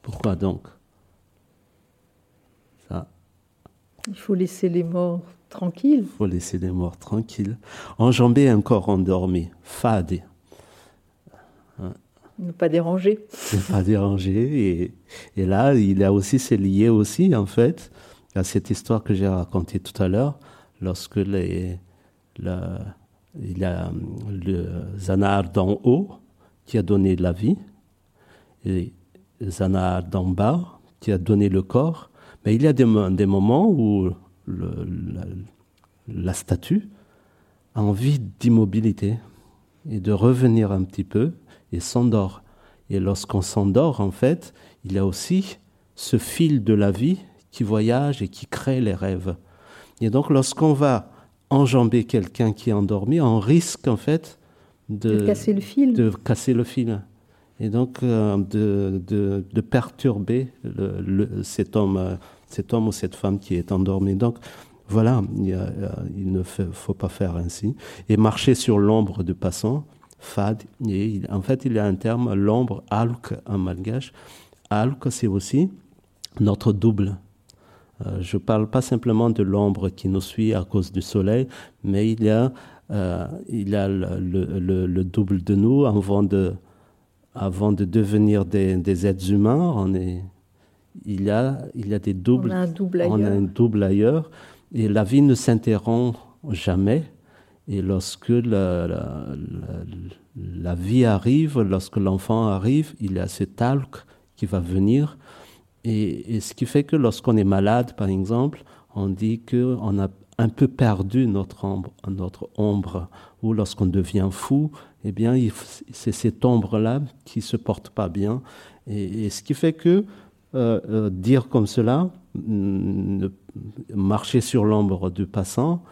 Pourquoi donc Ça. Il faut laisser les morts tranquilles. Il faut laisser les morts tranquilles. Enjamber un corps endormi, fade. Ne pas déranger. Ne pas déranger. Et, et là, il a aussi, c'est lié aussi, en fait, à cette histoire que j'ai racontée tout à l'heure, lorsque les, la, il y a le Zanar d'en haut qui a donné la vie, et Zanar d'en bas qui a donné le corps, mais il y a des, des moments où le, la, la statue a envie d'immobilité et de revenir un petit peu et s'endort. Et lorsqu'on s'endort, en fait, il y a aussi ce fil de la vie qui voyage et qui crée les rêves. Et donc, lorsqu'on va enjamber quelqu'un qui est endormi, on risque en fait de, de casser le fil. De casser le fil. Et donc euh, de, de, perturber cet, homme, euh, cet homme ou cette femme qui est endormi. Donc voilà, il, il ne faut pas faire ainsi. Et marcher sur l'ombre du passant, fad. En fait, il y a un terme, l'ombre, alk en malgache. Alk, c'est aussi notre double. Euh, je ne parle pas simplement de l'ombre qui nous suit à cause du soleil, mais il y a, euh, il y a le, le, double de nous avant de, avant de devenir des, des êtres humains. On est, il y a, il y a des doubles. On a un double ailleurs. On a un double ailleurs. Et la vie ne s'interrompt jamais. Et lorsque la, la, la, vie arrive, lorsque l'enfant arrive, il y a ce talc qui va venir. Et, et ce qui fait que lorsqu'on est malade, par exemple, on dit qu'on a un peu perdu notre ombre, notre ombre ou lorsqu'on devient fou, eh bien, c'est cette ombre-là qui se porte pas bien. Et, ce qui fait que euh, euh, dire comme cela, mm, marcher sur l'ombre du passant,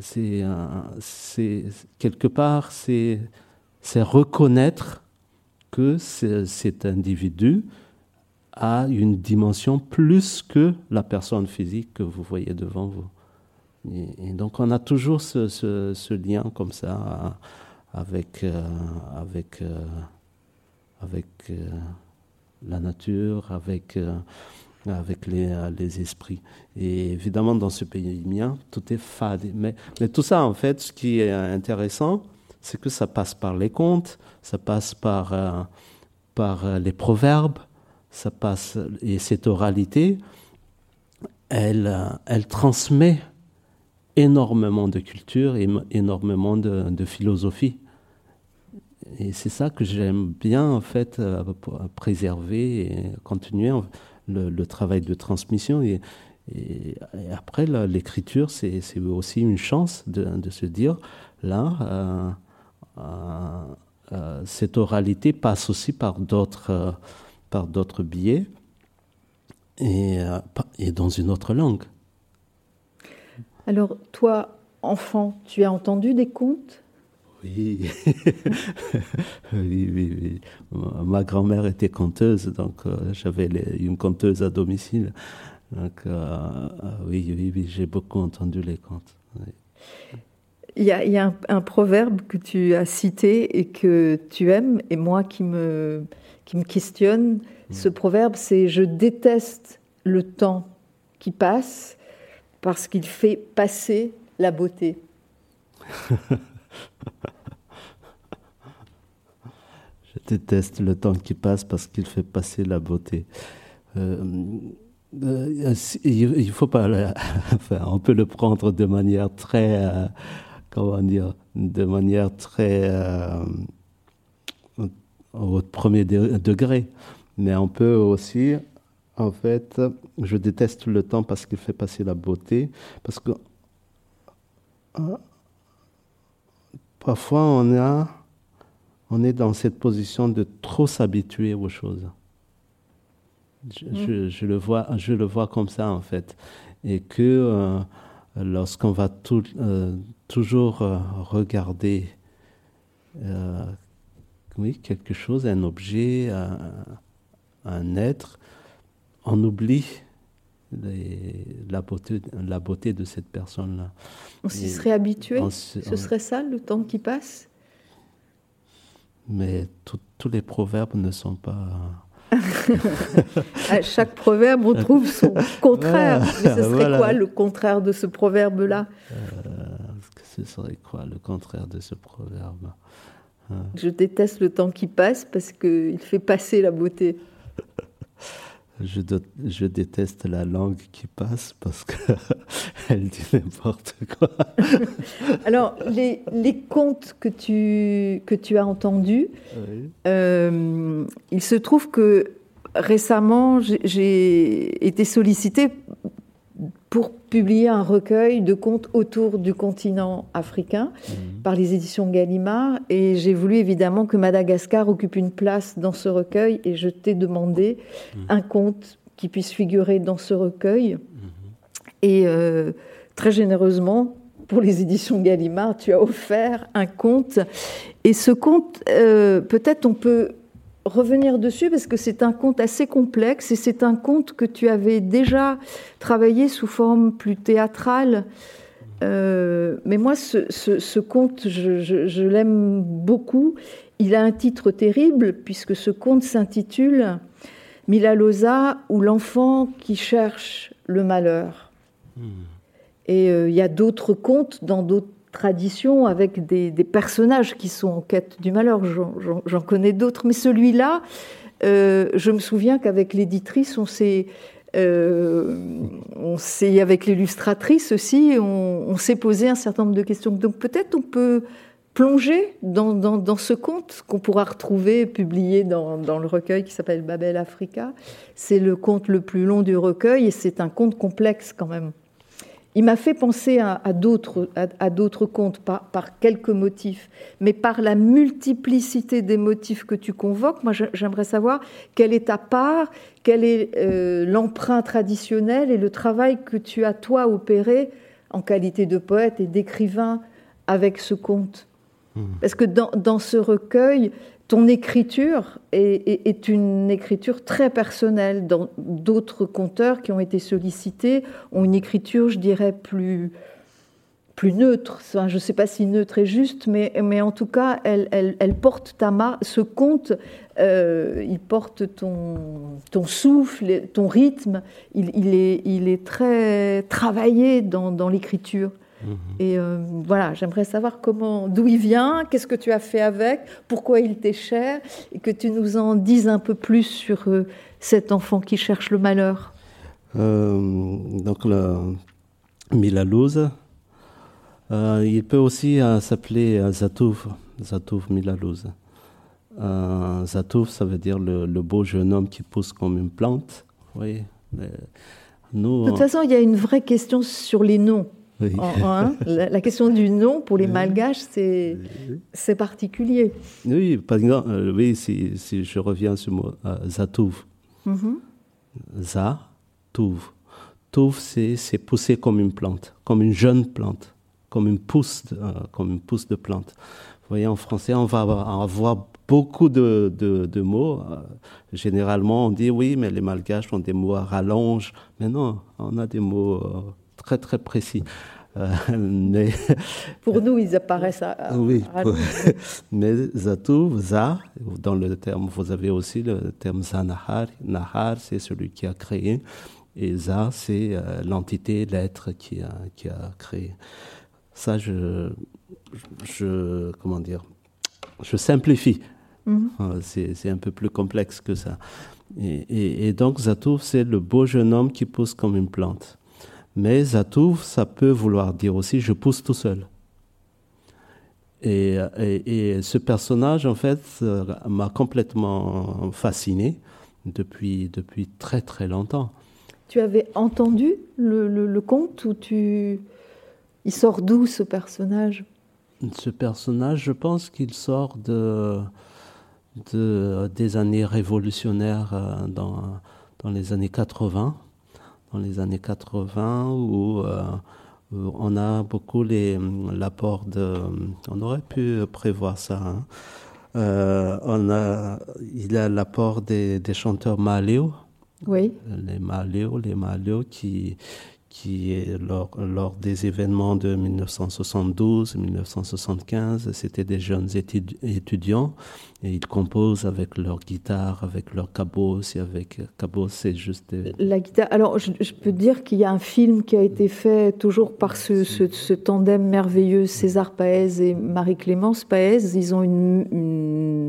c'est quelque part, c'est reconnaître que cet individu a une dimension plus que la personne physique que vous voyez devant vous. Et, donc on a toujours ce, ce, lien comme ça avec, euh, avec, euh, avec euh, la nature, avec, avec les, les, esprits. Et évidemment, dans ce pays mien, tout est fade. Mais, mais tout ça, en fait, ce qui est intéressant, c'est que ça passe par les contes, ça passe par, par les proverbes, ça passe, et cette oralité, elle, elle transmet énormément de culture et énormément de, philosophie. Et c'est ça que j'aime bien en fait euh, préserver et continuer le, travail de transmission. Et, après, l'écriture, c'est aussi une chance de, se dire, là, euh, euh, cette oralité passe aussi par d'autres biais et dans une autre langue. Alors, toi, enfant, tu as entendu des contes? Oui. oui, oui, oui. Ma grand-mère était conteuse, donc euh, j'avais une conteuse à domicile. Donc, euh, euh, oui, oui, oui, j'ai beaucoup entendu les contes. Il y a, un, un, proverbe que tu as cité et que tu aimes, et moi qui me, qui me questionne. Mm. Ce proverbe, c'est Je déteste le temps qui passe parce qu'il fait passer la beauté. Je déteste le temps qui passe parce qu'il fait passer la beauté. Euh, euh, il faut pas, enfin, on peut le prendre de manière très, euh, comment dire, de manière très au premier degré, mais on peut aussi en fait, je déteste le temps parce qu'il fait passer la beauté, parce que hein, parfois on, a, on est dans cette position de trop s'habituer aux choses. Je, mm. le vois, je le vois comme ça en fait. Et que euh, lorsqu'on va euh, toujours euh, regarder oui, quelque chose, un objet, un être, on oublie la, beauté, la beauté de cette personne-là. On s'y serait habitué Ce serait ça, le temps qui passe? Mais tous les proverbes ne sont pas... à chaque proverbe, on trouve son contraire. Mais ce serait quoi le contraire de ce proverbe-là? Euh, Ce serait quoi le contraire de ce proverbe? Hein? Je déteste le temps qui passe parce qu'il fait passer la beauté. Je, je, déteste la langue qui passe parce qu'elle dit n'importe quoi. Alors, les, les, contes que tu, que tu as entendus, euh, il se trouve que récemment, j'ai été sollicitée pour publier un recueil de contes autour du continent africain mhm. par les éditions Gallimard. Et j'ai voulu évidemment que Madagascar occupe une place dans ce recueil et je t'ai demandé mhm. un conte qui puisse figurer dans ce recueil. Mhm. Et euh, très généreusement, pour les éditions Gallimard, tu as offert un conte. Et ce conte, euh, peut-être on peut revenir dessus parce que c'est un conte assez complexe et c'est un conte que tu avais déjà travaillé sous forme plus théâtrale. Euh, mais moi, ce, conte, je, l'aime beaucoup. Il a un titre terrible puisque ce conte s'intitule Milalosa ou l'enfant qui cherche le malheur. Hmm. Et euh, il y a d'autres contes dans d'autres tradition avec des, personnages qui sont en quête du malheur. J'en connais d'autres, mais celui-là, euh, je me souviens qu'avec l'éditrice, on s'est, euh, on s'est, avec l'illustratrice aussi, on, s'est posé un certain nombre de questions. Donc peut-être on peut plonger dans, ce conte qu'on pourra retrouver publié dans, dans le recueil qui s'appelle Babel Africa. C'est le conte le plus long du recueil et c'est un conte complexe quand même. Il m'a fait penser à, d'autres, à, d'autres contes par, par, quelques motifs, mais par la multiplicité des motifs que tu convoques, moi j'aimerais savoir quelle est ta part, quel est euh, l'emprunt traditionnel et le travail que tu as toi opéré en qualité de poète et d'écrivain avec ce conte. Hmm. Parce que dans, dans ce recueil, ton écriture est, une écriture très personnelle. D'autres conteurs qui ont été sollicités ont une écriture, je dirais, plus, plus neutre. je ne sais pas si neutre est juste, mais, en tout cas, elle, porte ta. Ce conte, euh, il porte ton, souffle, ton rythme. Il, est, très travaillé dans l'écriture. Mhm. Et euh, voilà, j'aimerais savoir comment, d'où il vient, qu'est-ce que tu as fait avec, pourquoi il t'est cher, et que tu nous en dises un peu plus sur euh, cet enfant qui cherche le malheur. Euh, donc, le Milalouz, il peut aussi s'appeler Zatouf, Zatouf Milalouz. Zatouf, ça veut dire le, beau jeune homme qui pousse comme une plante. Oui. Nous, de toute façon, il y a une vraie question sur les noms. La, question du nom pour les malgaches, c'est particulier. Oui, par exemple, euh, oui, si, si, je reviens sur le mot euh, Zatouv. Mm Zatouv. c'est pousser comme une plante, comme une jeune plante, comme une pousse, euh, comme une pousse de plante. Vous voyez, en français, on va avoir, beaucoup de, de, mots. généralement, on dit oui, mais les malgaches ont des mots à rallonge. Mais non, on a des mots très très précis. Euh, mais, pour nous, ils apparaissent à, oui, mais Zatou, Za, dans le terme, vous avez aussi le terme Zanahar. Nahar, c'est celui qui a créé, et Za, c'est euh, l'entité, l'être qui a, qui a créé. Ça, je, je, comment dire, je simplifie. Euh, c'est un peu plus complexe que ça. Et, et, et donc, Zatou, c'est le beau jeune homme qui pousse comme une plante. Mais Zatouf, ça peut vouloir dire aussi je pousse tout seul. Et, et, ce personnage, en fait, euh, m'a complètement fasciné depuis, depuis très très longtemps. Tu avais entendu le, le, conte ou tu... Il sort d'où ce personnage? Ce personnage, je pense qu'il sort de, de, des années révolutionnaires euh, dans, dans les années 80 dans les années 80 où euh, on a beaucoup l'apport de. On aurait pu prévoir ça. Hein. Euh, on a, il y a l'apport des, des, chanteurs maléo. Oui. Les maléo, les maléo qui, qui lors, lors des événements de 1972-1975, c'était des jeunes étudiants et ils composent avec leur guitare, avec leur cabos et avec cabos, c'est juste la guitare. Alors je, peux dire qu'il y a un film qui a été fait toujours par ce, tandem merveilleux César Paez et Marie-Clémence Paez. Ils ont une,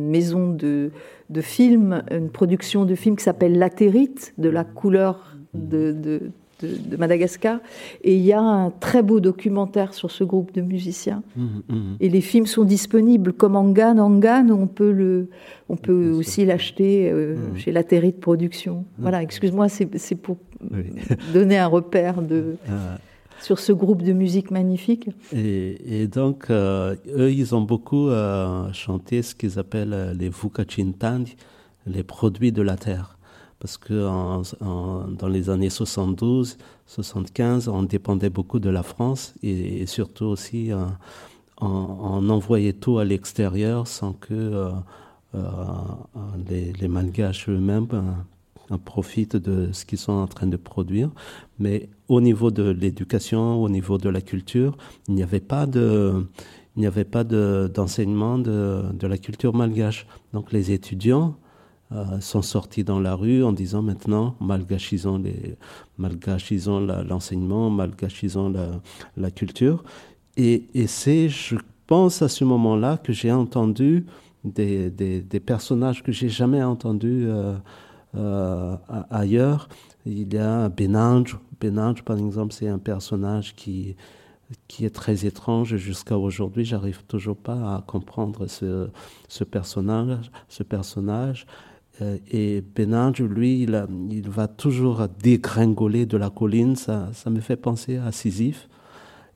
maison de, de films, une production de films qui s'appelle Latérite, de la couleur de, de, Madagascar. Et il y a un très beau documentaire sur ce groupe de musiciens. Mmh, mmh, mmh. Et les films sont disponibles comme Angan. Angan, on peut, le, on peut aussi l'acheter euh, chez la de Production. Voilà, excuse-moi, c'est pour donner un repère de... Ah. sur ce groupe de musique magnifique. Et, donc, euh, eux, ils ont beaucoup euh, chanté ce qu'ils appellent les Vukachintandi, les produits de la terre parce que dans les années 72, 75, on dépendait beaucoup de la France et, surtout aussi euh, on, envoyait tout à l'extérieur sans que euh, euh, les, Malgaches eux-mêmes profitent de ce qu'ils sont en train de produire. Mais au niveau de l'éducation, au niveau de la culture, il n'y avait pas de il n'y avait pas d'enseignement de, de, la culture malgache. Donc les étudiants euh, sont sortis dans la rue en disant maintenant malgachisons les malgachisons l'enseignement, malgachisons la, la culture. Et, et c'est, je pense, à ce moment-là que j'ai entendu des, des, personnages que j'ai jamais entendus ailleurs. Il y a Benange. Benange, par exemple, c'est un personnage qui, qui est très étrange jusqu'à aujourd'hui. J'arrive toujours pas à comprendre ce, ce personnage. Ce personnage. Euh, et Benange, lui, il, va toujours dégringoler de la colline. Ça, ça me fait penser à Sisyphe.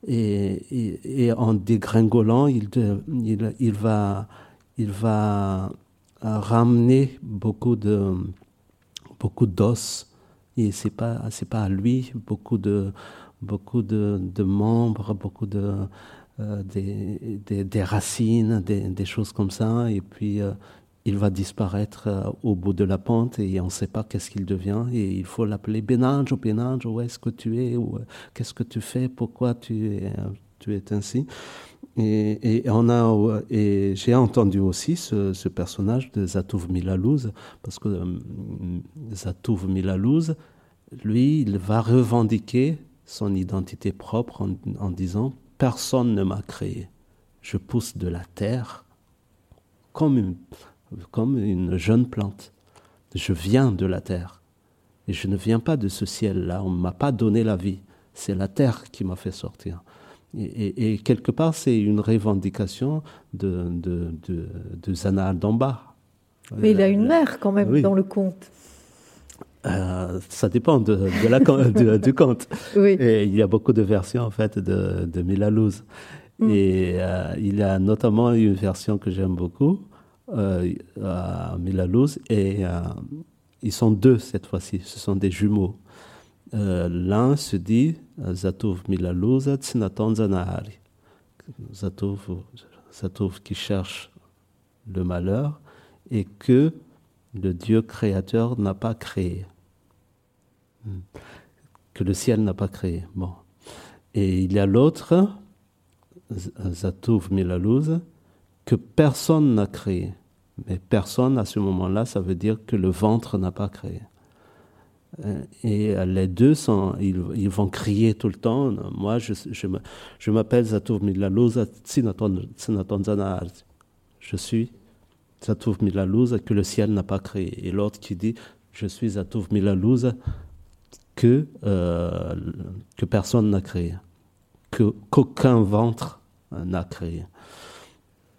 Et, en dégringolant, il, il, va, il va ramener beaucoup de beaucoup d'os. Et c'est pas pas à lui beaucoup de beaucoup de, membres, beaucoup de euh, des, racines, des, des, choses comme ça. Et puis euh, il va disparaître euh, au bout de la pente et on ne sait pas qu'est-ce qu'il devient. Et il faut l'appeler Benanjo, Benanjo, où est-ce que tu es ou qu'est-ce que tu fais, pourquoi tu es, es ainsi. Et, on a, et j'ai entendu aussi ce, personnage de Zatouv Milalouz, parce que euh, Zatouv Milalouz, lui, il va revendiquer son identité propre en, en disant Personne ne m'a créé. Je pousse de la terre comme une, comme une jeune plante. Je viens de la terre. Et je ne viens pas de ce ciel-là. On ne m'a pas donné la vie. C'est la terre qui m'a fait sortir. Et, et, et, quelque part, c'est une revendication de, de, de, de Zana Aldamba. Mais il a une mère quand même oui. dans le conte. Euh, ça dépend de, de la, de, du conte. Oui. Et il y a beaucoup de versions en fait de, de Milalouz. Mm. Et euh, il y a notamment une version que j'aime beaucoup, euh, à Milalouz, et euh, ils sont deux cette fois-ci, ce sont des jumeaux. Euh, l'un se dit Zatouv Milalouz Tsinaton Zanahari. Qui cherche le malheur et que le Dieu créateur n'a pas créé. Que le ciel n'a pas créé. Bon. Et il y a l'autre, Zatouv Milalouz, que personne n'a créé. Mais personne à ce moment-là, ça veut dire que le ventre n'a pas créé. Et les deux, ils, vont crier tout le temps. Moi, je, je, je m'appelle Zatouv Milalouz Tsinaton Je suis Zatouv Milalouz que le ciel n'a pas créé. Et l'autre qui dit Je suis Zatouv Milalouz que, euh, que personne n'a créé, qu'aucun ventre n'a créé.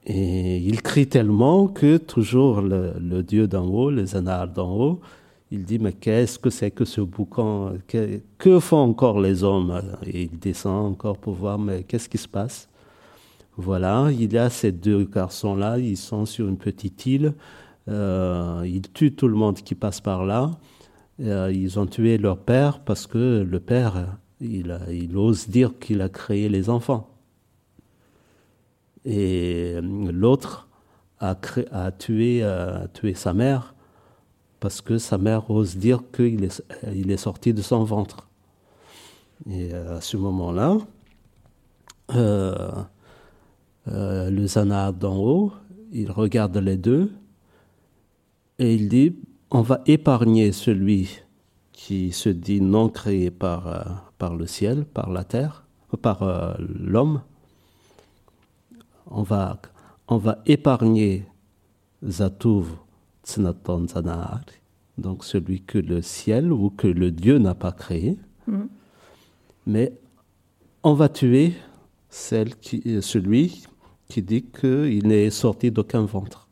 Et il crie tellement que toujours le, dieu d'en haut, les anars d'en haut, il dit mais qu'est-ce que c'est que ce boucan? Que, font encore les hommes? Et il descend encore pour voir mais qu'est-ce qui se passe? Voilà, il y a ces deux garçons-là, ils sont sur une petite île, euh, ils tuent tout le monde qui passe par là. Euh, ils ont tué leur père parce que le père, il ose dire qu'il a créé les enfants. Et l'autre a, tué, a tué sa mère parce que sa mère ose dire qu'il est, il est sorti de son ventre. Et à ce moment-là, euh, euh, le Zana d'en haut, il regarde les deux et il dit on va épargner celui qui se dit non créé par, euh, le ciel, par la terre, par euh, l'homme. On va, on va épargner Zatouv Tsnaton Zanar, donc celui que le ciel ou que le Dieu n'a pas créé. Mm. Mais on va tuer celle qui, celui qui dit qu'il n'est sorti d'aucun ventre.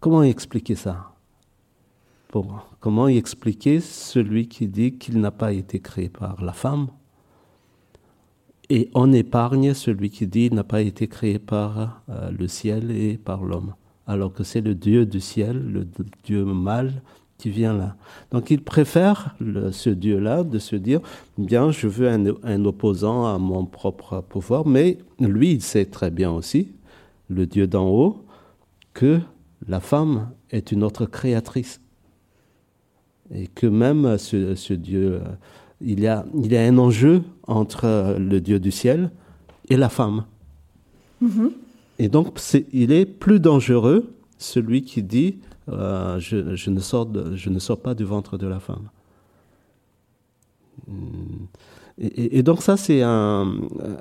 Comment expliquer ça? Comment expliquer celui qui dit qu'il n'a pas été créé par la femme? Et on épargne celui qui dit n'a pas été créé par euh, le ciel et par l'homme, alors que c'est le Dieu du ciel, le Dieu mâle qui vient là. Donc il préfère ce Dieu-là de se dire, bien, je veux un, opposant à mon propre pouvoir, mais lui, il sait très bien aussi, le Dieu d'en haut, que la femme est une autre créatrice et que même ce, ce Dieu, il y, a, il y a un enjeu entre le Dieu du ciel et la femme. Mm -hmm. Et donc, est, il est plus dangereux celui qui dit euh, je, je, ne sors de, je ne sors pas du ventre de la femme. Et, et donc ça, c'est un,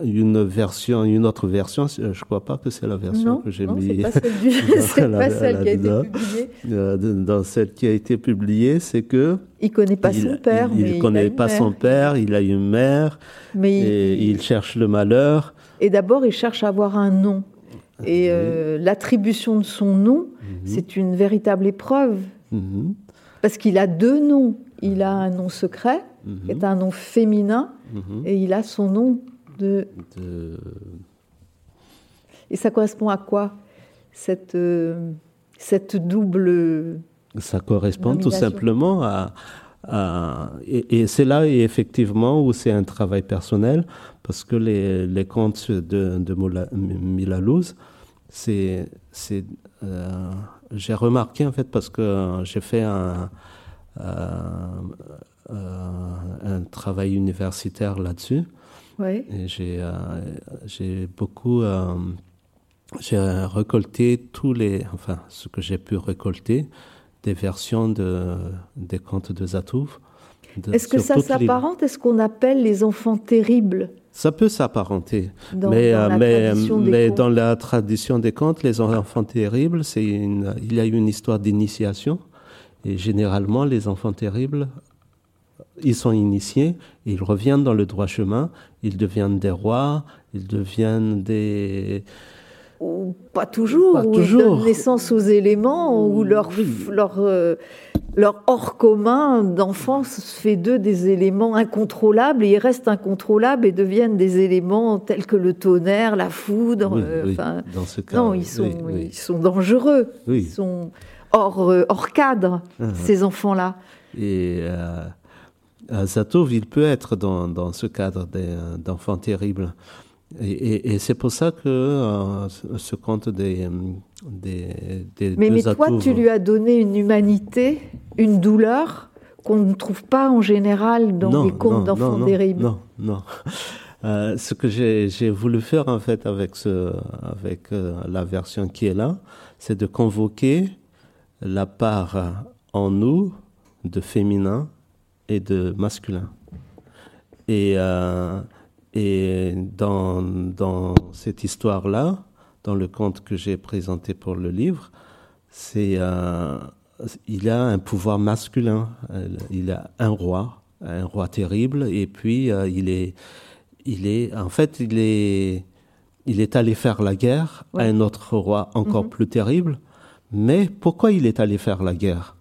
une version, une autre version. Je crois pas que c'est la version Non, que j'ai non, mis. c'est pas celle, du- c'est La- pas la- celle qui a été publiée. Euh, Dans celle qui a été publiée, c'est que Il connaît pas il, son père, il, mais il connaît pas mère. son père, il a une mère, Mais et il- cherche le malheur. Et d'abord, il cherche à avoir un nom. Et euh, l'attribution de son nom, c'est une véritable épreuve. Mhm, Parce qu'il a deux noms. Il a un nom secret, qui est un nom féminin, mhm. et il a son nom de... De- Et ça correspond à quoi cette, euh, cette double... Ça correspond tout simplement à. à- et et c'est là et effectivement où c'est un travail personnel, parce que les, les contes de, de Moula- Milalouz, c'est. euh, j'ai remarqué en fait, parce que j'ai fait un, euh, un travail universitaire là-dessus. Ouais. Et j'ai euh, j'ai beaucoup euh, j'ai récolté tous les enfin ce que j'ai pu récolter des versions de des contes de Zatouv. de- Est-ce que ça les- s'apparente? À ce qu'on appelle les enfants terribles? Ça peut s'apparenter, mais dans euh, la mais tradition des mais contes dans la tradition des contes, les enfants terribles, c'est il y a une histoire d'initiation et généralement les enfants terribles ils sont initiés, ils reviennent dans le droit chemin, ils deviennent des rois, ils deviennent des... Ou pas toujours, Pas toujours. ils donnent naissance aux éléments, où leur, leur, euh, leur hors commun d'enfance fait d'eux des éléments incontrôlables, et ils restent incontrôlables et deviennent des éléments tels que le tonnerre, la foudre. Oui, euh, oui, dans ce cas. non, ils sont, ils sont dangereux, ils sont hors, euh, hors cadre, Uh-huh. ces enfants-là. Et euh, Zatov, il peut être dans, dans ce cadre euh, d'enfants terribles. Et, et- et c'est pour ça que euh, ce- conte des, euh, des, des Mais, mais toi, tu lui as donné une humanité, une douleur qu'on ne trouve pas en général dans Non, les contes d'enfants terribles. Non, non. Euh, ce que j'ai j'ai voulu faire en fait avec, ce, avec euh, la version qui est là, c'est de convoquer la part en nous de féminin et de masculin. Et, euh, et dans, dans cette histoire-là, dans le conte que j'ai présenté pour le livre, c'est euh, il a un pouvoir masculin. Euh, Il a un roi, un roi terrible, et puis euh, il est, il est, en fait, il est, il est allé faire la guerre à un autre roi encore Mhm. plus terrible. Mais pourquoi il est allé faire la guerre?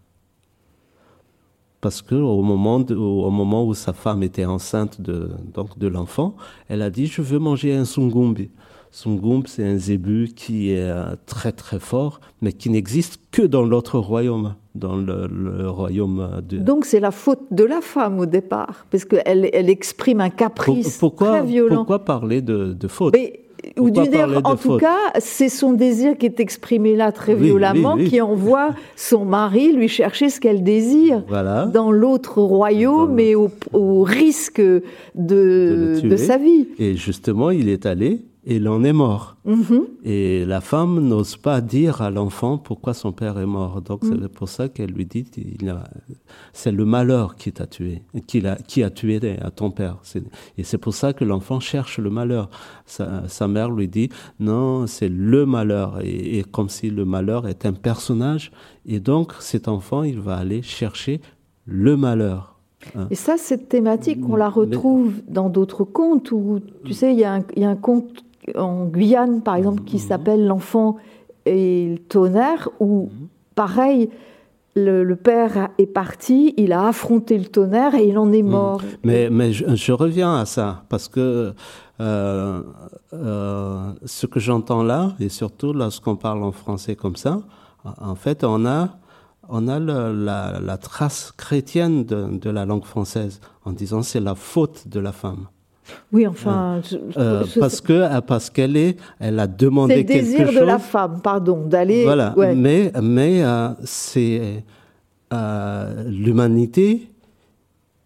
Parce que au moment, de- au moment où sa femme était enceinte de, donc de l'enfant, elle a dit je veux manger un sungumbi. Sungumbi, c'est un zébu qui est euh, très très fort, mais qui n'existe que dans l'autre royaume, dans le, le royaume de. Donc c'est la faute de la femme au départ, parce qu'elle elle exprime un caprice pourquoi, très violent. pourquoi parler de, de faute? Mais, ou d'une en tout faute cas, c'est son désir qui est exprimé là très Oui, violemment, oui, oui. qui envoie son mari lui chercher ce qu'elle désire. Voilà. Dans l'autre royaume, mais au, au risque de, De sa vie. Et justement, il est allé et il en est mort. Mhm. Et la femme n'ose pas dire à l'enfant pourquoi son père est mort. Donc Mm. c'est pour ça qu'elle lui dit c'est le malheur qui t'a tué, qui, a tué à ton père. Et c'est pour ça que l'enfant cherche le malheur. Sa, sa mère lui dit non, c'est le malheur. Et, et comme si le malheur est un personnage. Et donc cet enfant, il va aller chercher le malheur. hein. Et ça, cette thématique, on la retrouve dans d'autres contes où, tu sais, il y, a un- il y a un conte en Guyane, par exemple, Mhm. qui s'appelle L'enfant et le tonnerre, où, Mhm. pareil, le, le père est parti, il a affronté le tonnerre et il en est mort. Mais, mais je, je reviens à ça, parce que euh, euh, ce que j'entends là, et surtout lorsqu'on parle en français comme ça, en en fait, on a, on a le- la, la trace chrétienne de, de la langue française, en disant c'est la faute de la femme. Oui, enfin, je- Euh, je- parce que parce qu'elle est, elle a c'est demandé le quelque désir chose. de la femme, pardon, d'aller. Voilà, ouais. mais, mais euh, c'est euh, l'humanité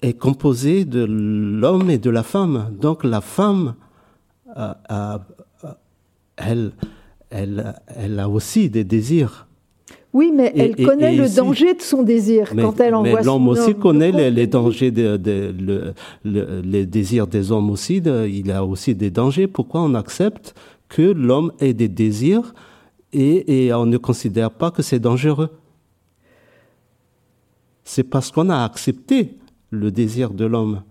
est composée de l'homme et de la femme. Donc la femme, euh, elle, elle, elle a aussi des désirs. Oui, mais Et- elle connaît et le ici- danger de son désir Mais, quand elle mais envoie l'homme son aussi homme. connaît les, dangers, de, de- le- le- les désirs des hommes aussi. il a aussi des dangers. Pourquoi on accepte que l'homme ait des désirs et, et on ne considère pas que c'est dangereux? C'est parce qu'on a accepté le désir de l'homme.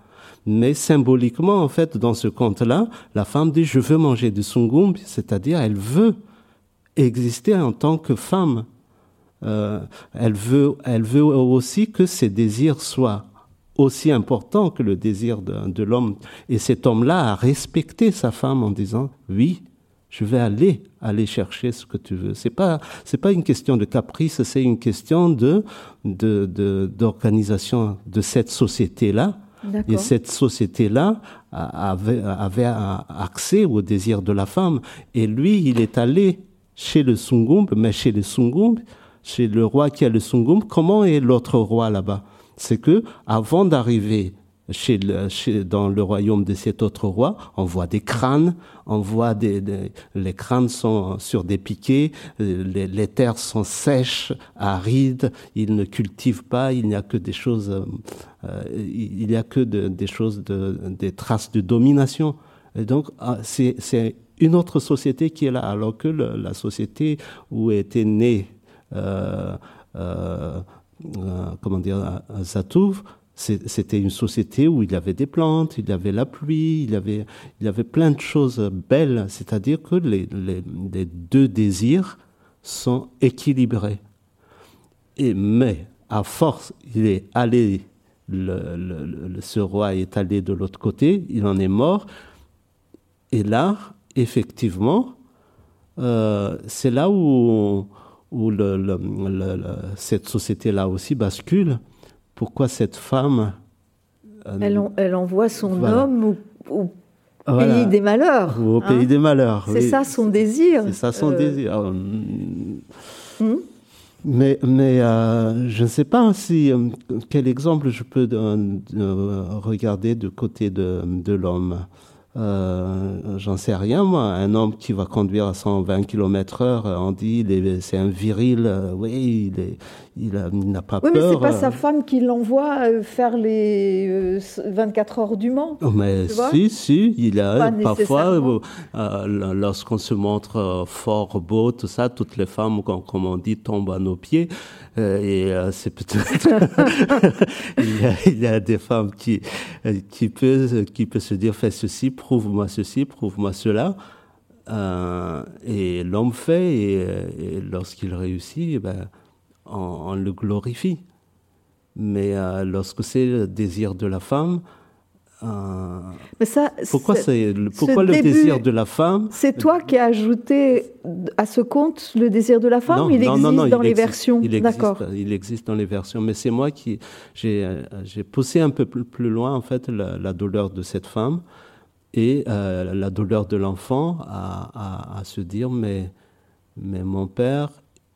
Mais symboliquement, en fait, dans ce conte-là, la femme dit Je veux manger du sungum, c'est-à-dire elle veut exister en tant que femme. Euh, elle, veut, elle veut aussi que ses désirs soient aussi importants que le désir de, de l'homme. Et cet homme-là a respecté sa femme en disant Oui, je vais aller, aller chercher ce que tu veux. C'est pas, c'est pas une question de caprice, c'est une question de, de, de- d'organisation de cette société-là. D'accord. Et cette société-là avait, accès au désir de la femme. Et lui, il est allé chez le Sungumb, mais chez le Sungumb, chez le roi qui a le Sungumb, comment est l'autre roi là-bas? C'est que avant d'arriver chez dans le royaume de cet autre roi, on voit des crânes, on voit des, les crânes sont sur des piquets, euh, les, terres sont sèches, arides, ils ne cultivent pas, il n'y a que des choses, euh, euh, il n'y a que de- des choses, de, des traces de domination. Et donc, ah, c'est une autre société qui est là, alors que la société où était né, euh, comment dire, Zatouv, c'est- c'était une société où il y avait des plantes, il y avait la pluie, il y avait, il avait plein de choses belles. C'est-à-dire que les, deux désirs sont équilibrés. Et, mais, à force, il est allé, ce roi est allé de l'autre côté, il en est mort. Et là, effectivement, euh, c'est là où, où le- le- le- le- cette société-là aussi bascule. Pourquoi cette femme... euh, Elle, en- elle envoie son Voilà. homme au, au voilà, pays des malheurs. au hein. pays des malheurs. C'est oui. ça son désir. C'est ça son Euh, désir. Euh, hmm Mais, mais euh, je ne sais pas si quel exemple je peux regarder du côté de, de l'homme. Euh, J'en sais rien, moi. Un homme qui va conduire à 120 km heure, euh, on dit c'est un viril. euh, oui, il est- il a- il n'a pas Oui, mais peur. c'est pas sa femme qui l'envoie faire les euh, 24 heures du Mans. Oh, Mais si, si, il a Pas parfois, euh, lorsqu'on se montre fort, beau, tout ça, toutes les femmes, comme, on dit, tombent à nos pieds. Et c'est peut-être. il, y a, il y a des femmes qui, qui, peuvent, qui peuvent se dire fais ceci, prouve-moi ceci, prouve-moi cela. Euh, et l'homme fait, et, et lorsqu'il réussit, eh ben, on, on le glorifie. Mais euh, lorsque c'est le désir de la femme, euh, Mais ça, pourquoi, c'est- pourquoi le début- désir de la femme C'est toi qui as ajouté à ce conte le désir de la femme? Non, Il non, existe non, dans il les existe, versions. il existe, D'accord. Il existe dans les versions, mais c'est moi qui j'ai j'ai poussé un peu plus, plus loin en fait la, la douleur de cette femme et euh, la douleur de l'enfant à, à- à se dire mais mais mon père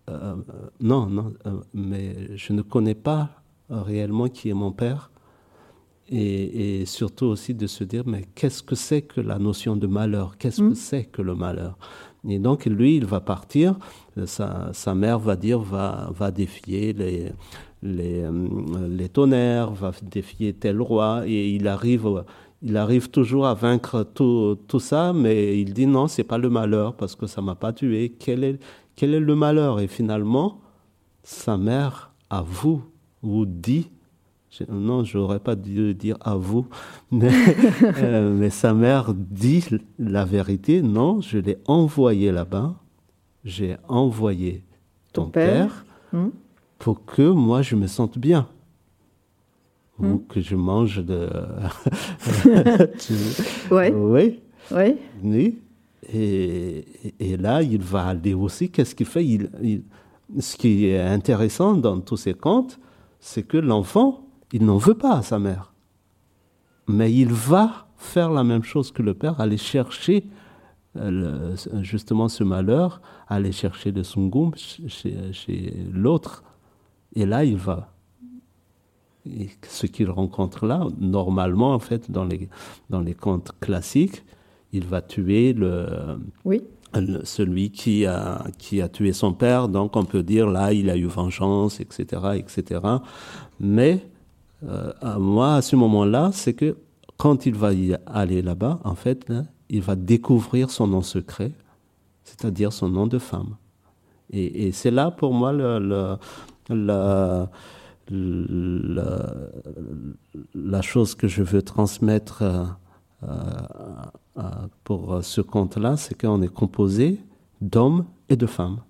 euh, euh, non non euh, mais je ne connais pas réellement qui est mon père. Et, et surtout aussi de se dire mais qu'est-ce que c'est que la notion de malheur? Qu'est-ce que c'est que le malheur? Et donc lui, il va partir. Sa, sa mère va dire va va défier les les, les tonnerres, va défier tel roi. Et il arrive il arrive toujours à vaincre tout, tout ça, mais il dit non, c'est pas le malheur parce que ça m'a pas tué. Quel est, quel est le malheur? Et finalement, sa mère avoue ou dit, je- non, je n'aurais pas dû dire à vous, mais, euh, mais sa mère dit la vérité. Non, je l'ai envoyé là-bas. J'ai envoyé ton, Ton père. père, Hmm. pour que moi je me sente bien. Ou Hmm? que je mange de. Tu- Ouais. Oui. Oui. Oui. Et, et- là, il va aller aussi. Qu'est-ce qu'il fait? Il, il- Ce qui est intéressant dans tous ces contes, c'est que l'enfant, il n'en veut pas à sa mère. Mais il va faire la même chose que le père, aller chercher euh, le- justement ce malheur, aller chercher le sungum chez, chez l'autre. Et là, il va. Et ce qu'il rencontre là, normalement, en fait, dans les, dans les contes classiques, il va tuer le, Oui. celui qui a, qui a tué son père, donc on peut dire là, il a eu vengeance, etc., etc. Mais euh, moi, à ce moment-là, c'est que quand il va y aller là-bas, en fait, il va découvrir son nom secret, c'est-à-dire son nom de femme. Et, c'est là, pour moi, le, la, chose que je veux transmettre euh, euh, pour ce conte-là, c'est qu'on est composé d'hommes et de femmes.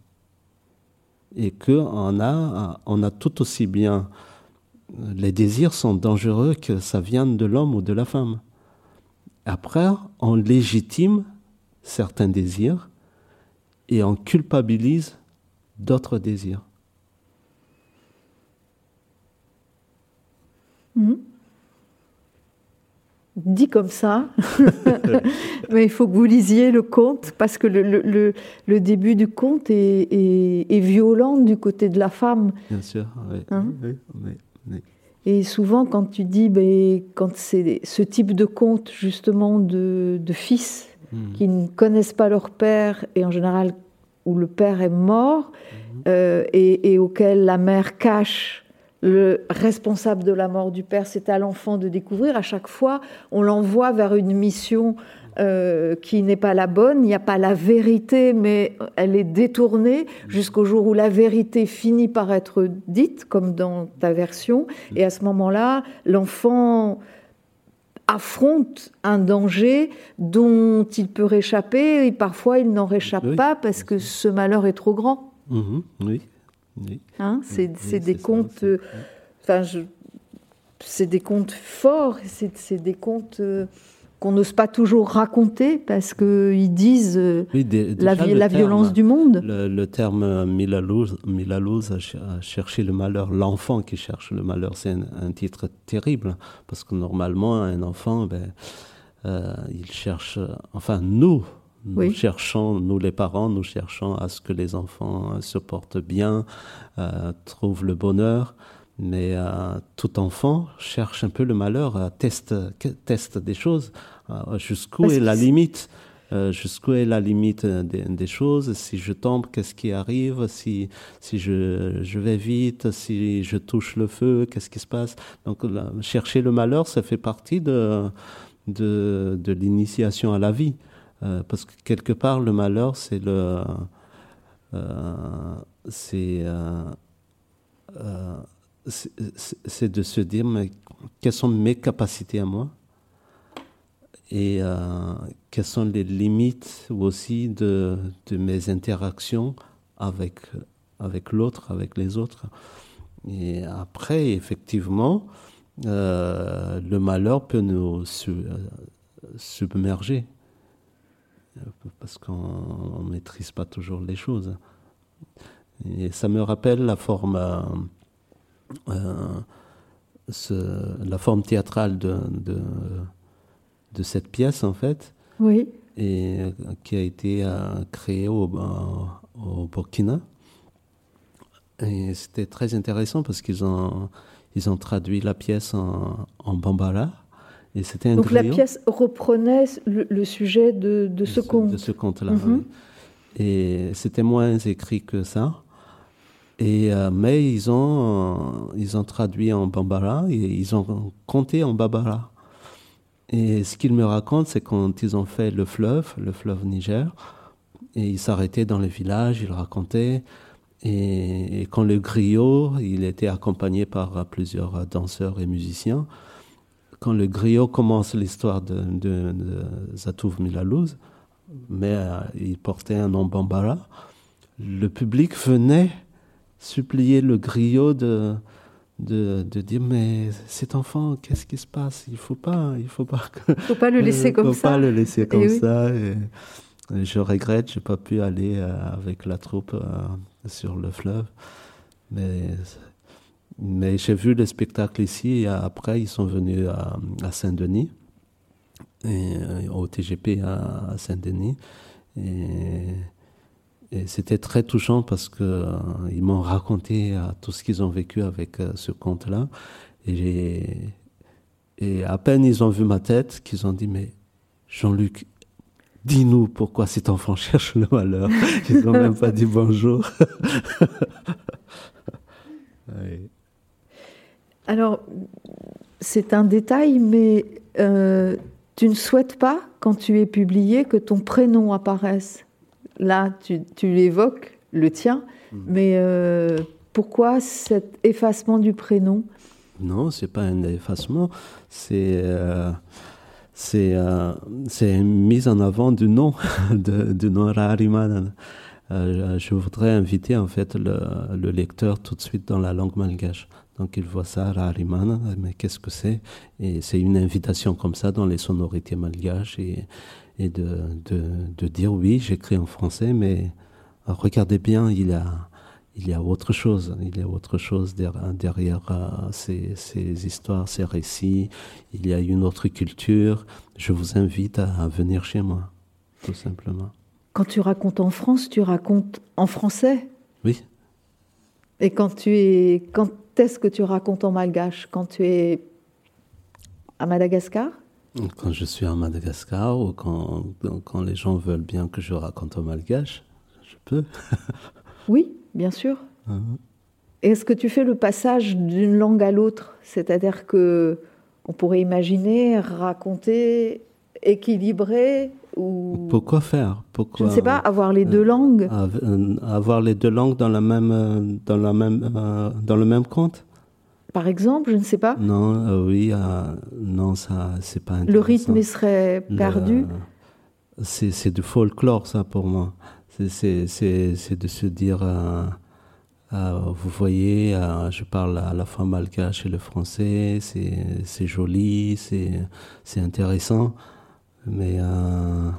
Et qu'on a, on a tout aussi bien. Les désirs sont dangereux que ça vienne de l'homme ou de la femme. Après, on légitime certains désirs et on culpabilise d'autres désirs. Mhm. Dit comme ça, mais il faut que vous lisiez le conte parce que le, le, début du conte est, est, violent du côté de la femme. Bien sûr, oui. Hein et souvent, quand tu dis, ben, quand c'est ce type de conte justement de, de fils hmm. qui ne connaissent pas leur père et en général où le père est mort hmm. euh, et, et auquel la mère cache le responsable de la mort du père, c'est à l'enfant de découvrir. À chaque fois, on l'envoie vers une mission euh, qui n'est pas la bonne. Il n'y a pas la vérité, mais elle est détournée jusqu'au jour où la vérité finit par être dite, comme dans ta version. Et à ce moment-là, l'enfant affronte un danger dont il peut réchapper et parfois il n'en réchappe pas parce que ce malheur est trop grand. Mhm, oui. Hein, c'est des contes. Euh, enfin, c'est des contes forts. C'est des contes euh, qu'on n'ose pas toujours raconter parce qu'ils disent euh, la, la violence du monde. Le, terme Milalouz, Milalouz a, cherché le malheur, l'enfant qui cherche le malheur, c'est un, titre terrible parce que normalement un enfant, ben, il cherche, enfin nous, nous cherchons, nous les parents, nous cherchons à ce que les enfants se portent bien, euh, trouvent le bonheur. Mais euh, tout enfant cherche un peu le malheur, euh, teste, teste des choses. jusqu'où est la limite Jusqu'où est la limite des, choses Si je tombe, qu'est-ce qui arrive Si, si je, je, vais vite, si je touche le feu, qu'est-ce qui se passe Donc chercher le malheur, ça fait partie de, de, de l'initiation à la vie. Euh, parce que quelque part, le malheur, c'est le. Euh, euh, de se dire mais, quelles sont mes capacités à moi? Et quelles sont les limites aussi de, de mes interactions avec, avec l'autre, avec les autres? Et après, effectivement, le malheur peut nous submerger parce qu'on ne maîtrise pas toujours les choses. Et ça me rappelle la forme, euh, euh, la forme théâtrale de, de, cette pièce, en fait. Oui. Et euh, qui a été créée au, au Burkina. Et c'était très intéressant parce qu'ils ont, ils ont traduit la pièce en, en Donc la pièce reprenait le, sujet de, ce conte. De ce conte-là, mhm. Et c'était moins écrit que ça. Et, euh, mais ils ont, euh, ils ont traduit en bambara et ils ont compté en bambara. Et ce qu'ils me racontent, c'est quand ils ont fait le fleuve, le fleuve Niger, et ils s'arrêtaient dans les villages, ils racontaient. Et, et, quand le griot, il était accompagné par plusieurs danseurs et musiciens, quand le griot commence l'histoire de, de, de, Zatouf Milalouz, mais euh, il portait un nom Bambara, le public venait supplier le griot de, de, de, dire mais cet enfant qu'est-ce qui se passe? Il faut pas il faut pas faut pas le laisser comme faut ça. pas le laisser comme ça. Et, je regrette j'ai pas pu aller euh, avec la troupe euh, sur le fleuve. Mais mais j'ai vu le spectacle ici et après ils sont venus à, Saint-Denis, euh, au TGP à, Saint-Denis. Et, c'était très touchant parce qu'ils euh, m'ont raconté euh, tout ce qu'ils ont vécu avec ce conte-là. Et, et à peine ils ont vu ma tête qu'ils ont dit Mais Jean-Luc, dis-nous pourquoi cet enfant cherche le malheur. Ils n'ont même pas dit bonjour. Alors, c'est un détail, mais euh, tu ne souhaites pas, quand tu es publié, que ton prénom apparaisse. Là, tu, tu l'évoques, le tien, mm. mais euh, pourquoi cet effacement du prénom? Non, c'est pas un effacement, c'est euh, c'est une mise en avant du nom de, du nom Rarimanan. je voudrais inviter en fait le, le lecteur tout de suite dans la langue malgache. Donc il voit ça, Rariman, mais qu'est-ce que c'est? Et c'est une invitation comme ça dans les sonorités malgaches et, et de, de, de, dire oui, j'écris en français, mais regardez bien, il y a, il y a autre chose. Il y a autre chose derrière, derrière euh, ces, ces, histoires, ces récits. Il y a une autre culture. Je vous invite à, à venir chez moi, tout simplement. Quand tu racontes en France, tu racontes en français? Oui. Et quand tu es, quand est-ce que tu racontes en malgache quand tu es à Madagascar? Quand je suis à Madagascar ou quand, quand les gens veulent bien que je raconte en malgache, je peux. oui, bien sûr. Uh-huh. Est-ce que tu fais le passage d'une langue à l'autre? C'est-à-dire que on pourrait imaginer raconter équilibrer ou... Pourquoi faire? Pourquoi Je ne sais pas, avoir les deux euh, langues. Euh, avoir les deux langues dans, la même, euh, dans, la même, dans le même compte? Par exemple, je ne sais pas. Non, oui, non, ça, c'est pas Le rythme serait perdu C'est du folklore, ça, pour moi. C'est de se dire... vous voyez, je parle à la fois malgache et le français, c'est joli, c'est intéressant. Mais. Euh,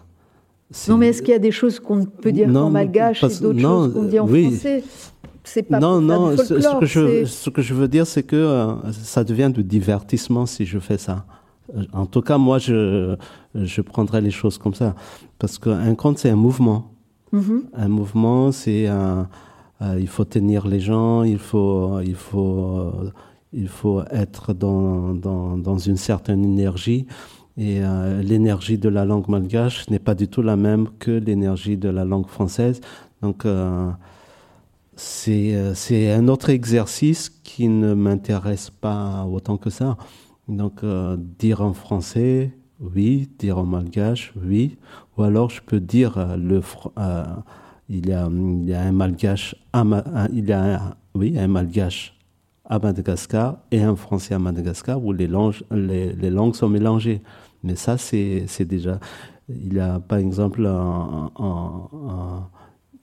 non, mais est-ce qu'il y a des choses qu'on peut dire en malgache et d'autres choses qu'on dit en français? C'est pas non, non. ce, que je, ce que je veux dire, c'est que euh, ça devient du divertissement si je fais ça. En tout cas, moi, je, je prendrais les choses comme ça. Parce qu'un conte, c'est un mouvement. Mm-hmm. Un mouvement, c'est un. Euh, il faut tenir les gens, il faut, il faut, il faut être dans, dans, dans une certaine énergie. Et euh, l'énergie de la langue malgache n'est pas du tout la même que l'énergie de la langue française. Donc, euh, euh, c'est un autre exercice qui ne m'intéresse pas autant que ça. Donc, dire en français, oui. Dire en malgache, oui. Ou alors, je peux dire le, il, y a, il y a un malgache, il y a oui, un malgache à Madagascar et un français à Madagascar où les langues, les, les langues sont mélangées. Mais ça, c'est déjà. Il y a, par exemple,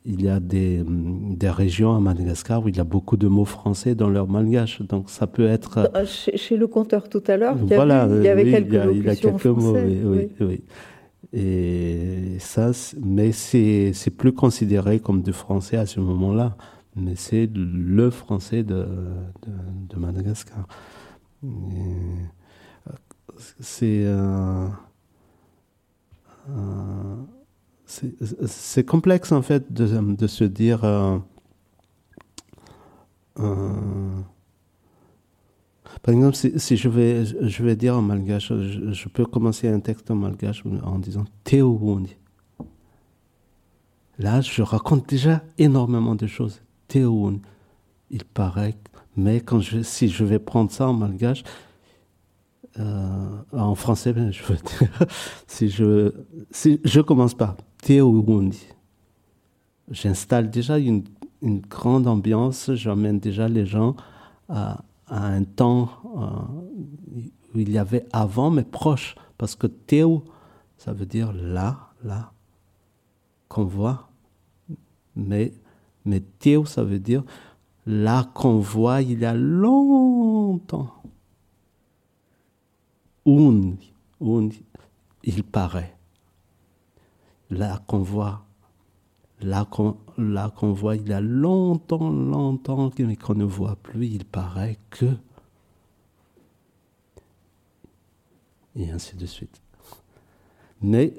il y a des, des, régions à Madagascar où il y a beaucoup de mots français dans leur malgache. Donc ça peut être. Euh, chez, le conteur tout à l'heure, il, y avait quelques, il y a, quelques mots. Oui, oui, Et ça, mais c'est plus considéré comme du français à ce moment-là. Mais c'est le français de, Madagascar. Euh, euh, c'est complexe en fait de, de se dire euh, par exemple si, je vais je vais dire en malgache je, peux commencer un texte en malgache en disant Théo là je raconte déjà énormément de choses Théo il paraît mais si je vais prendre ça en malgache euh, en français, ben, je veux dire, si je, commence par Théourundi, j'installe déjà une, grande ambiance, j'emmène déjà les gens à, à un temps euh, où il y avait avant, mais proche, parce que Théo, ça veut dire là, là, qu'on voit, mais, mais Théo, ça veut dire là qu'on voit il y a longtemps un, il paraît. Là qu'on voit, là là qu'on voit, il y a longtemps, longtemps, mais qu'on ne voit plus, il paraît que. Et ainsi de suite. Mais,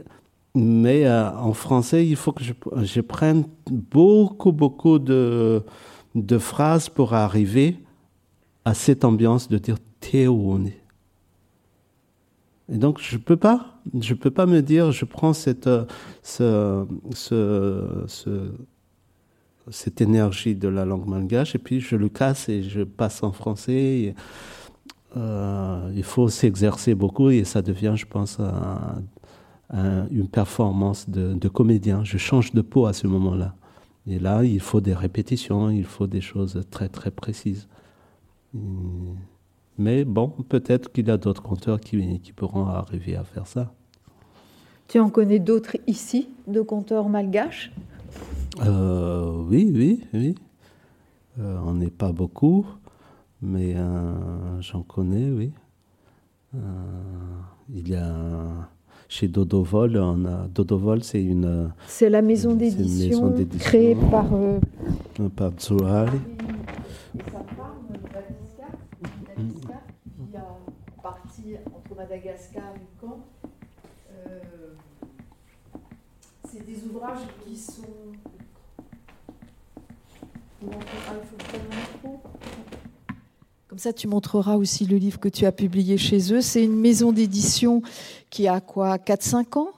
mais euh, en français, il faut que je, prenne beaucoup, beaucoup de, phrases pour arriver à cette ambiance de dire théonie Et donc, je peux pas, je peux pas me dire, je prends cette, ce, ce, ce, cette énergie de la langue malgache et puis je le casse et je passe en français. Euh, il faut s'exercer beaucoup et ça devient, je pense, une performance de, de, comédien. Je change de peau à ce moment-là. Et là, il faut des répétitions, il faut des choses très très précises. Mais bon, peut-être qu'il y a d'autres conteurs qui, qui pourront arriver à faire ça. Tu en connais d'autres ici, de conteurs malgaches? Euh, Oui, oui, oui. Euh, on n'est pas beaucoup, mais euh, j'en connais, oui. Il y a chez Dodovol, on a Dodovol, c'est une. C'est la maison d'édition créée par. Euh, par Zouhari. qui a parti entre Madagascar et Caen. c'est des ouvrages qui sont comme ça, tu montreras aussi le livre que tu as publié chez eux. C'est une maison d'édition qui a quoi 4-5 ans?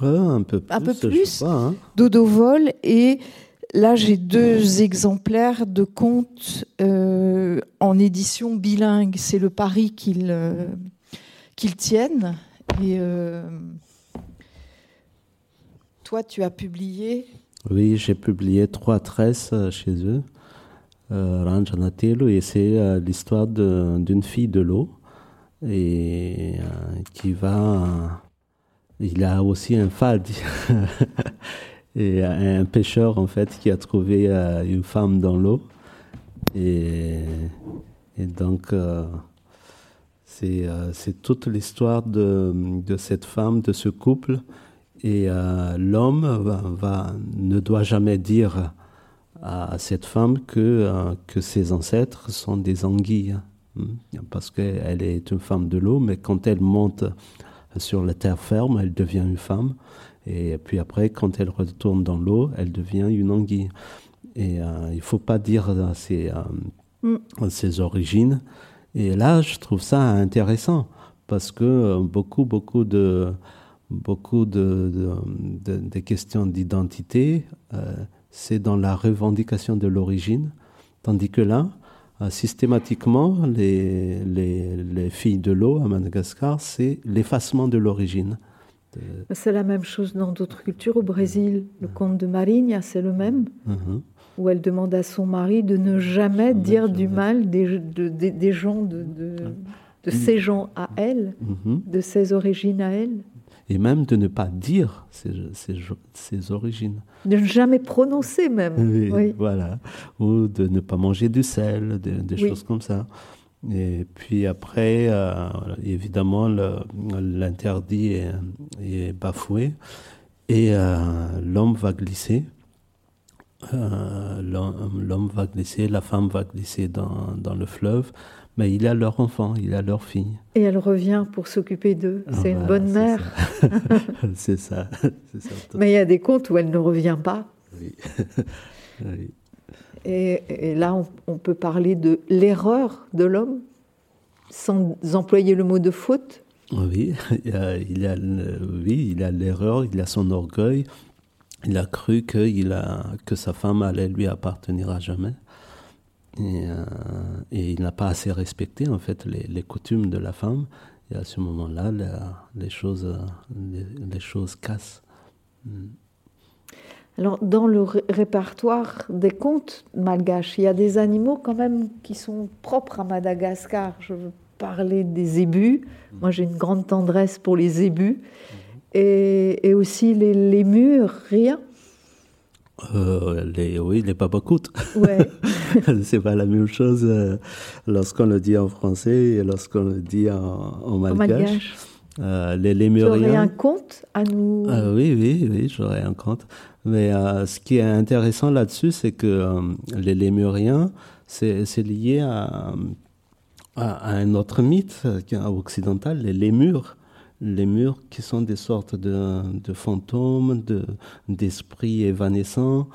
Un peu plus. Un peu plus. Hein. Dodo Vol. Et là, j'ai deux exemplaires de contes euh, en édition bilingue. C'est le pari qu'ils euh, tiennent. Et euh, toi, tu as publié? Oui, j'ai publié trois tresses chez eux, Ranjanatelu, et c'est l'histoire d'une fille de l'eau et qui va. il a aussi un fad. Et un pêcheur en fait qui a trouvé une femme dans l'eau. Et, donc c'est toute l'histoire de, cette femme, de ce couple. Et euh, l'homme va, ne doit jamais dire à cette femme que, euh, que ses ancêtres sont des anguilles, parce qu'elle est une femme de l'eau, mais quand elle monte sur la terre ferme, elle devient une femme, et puis après, quand elle retourne dans l'eau, elle devient une anguille. Et euh, il ne faut pas dire ses, mm. ses origines. Et là, je trouve ça intéressant, parce que beaucoup, beaucoup de beaucoup de, de, questions d'identité, euh, c'est dans la revendication de l'origine, tandis que là, euh, systématiquement, les, les, les, filles de l'eau à Madagascar, c'est l'effacement de l'origine. C'est la même chose dans d'autres cultures. Au Brésil, le conte de Marinha, c'est le même, uh-huh. où elle demande à son mari de ne jamais dire du mal des, des gens, de, de, de, ces gens à elle, uh-huh. de ses origines à elle et même de ne pas dire ses, ses, ses origines. De ne jamais prononcer même. Oui, Voilà. Ou de ne pas manger du sel, des choses comme ça. Et puis après, euh, évidemment, l'interdit est, est, bafoué et euh, l'homme va glisser. Euh, l'homme va glisser, la femme va glisser dans, dans le fleuve mais il a leur enfant, il a leur fille. Et elle revient pour s'occuper d'eux. C'est une bonne mère. c'est ça. ça. Mais il y a des contes où elle ne revient pas. Oui. Et, là, on, peut parler de l'erreur de l'homme, sans employer le mot de faute. Oui, il a, il a, oui, il a l'erreur, il a son orgueil. Il a cru que, a, que sa femme allait lui appartenir à jamais. Euh, et, il n'a pas assez respecté en fait les, coutumes de la femme. Et à ce moment-là, les, choses, les, choses cassent. Mm. Alors, dans le répertoire des contes malgaches, il y a des animaux quand même qui sont propres à Madagascar. Je veux parler des zébus. Mm. Moi, j'ai une grande tendresse pour les zébus. Mm-hmm. Et, et, aussi les, les murs, rien. Euh, les, oui, les papacoutes. Ouais. c'est pas la même chose euh, lorsqu'on le dit en français et lorsqu'on le dit en, en malgache. Euh, les lémuriens. Tu aurais un conte à nous. Oui, oui, oui, j'aurais un conte. Mais ce qui est intéressant là-dessus, c'est que les lémuriens, c'est lié à, à, un autre mythe occidental, les lémures les murs qui sont des sortes de, de fantômes, d'esprits évanescents.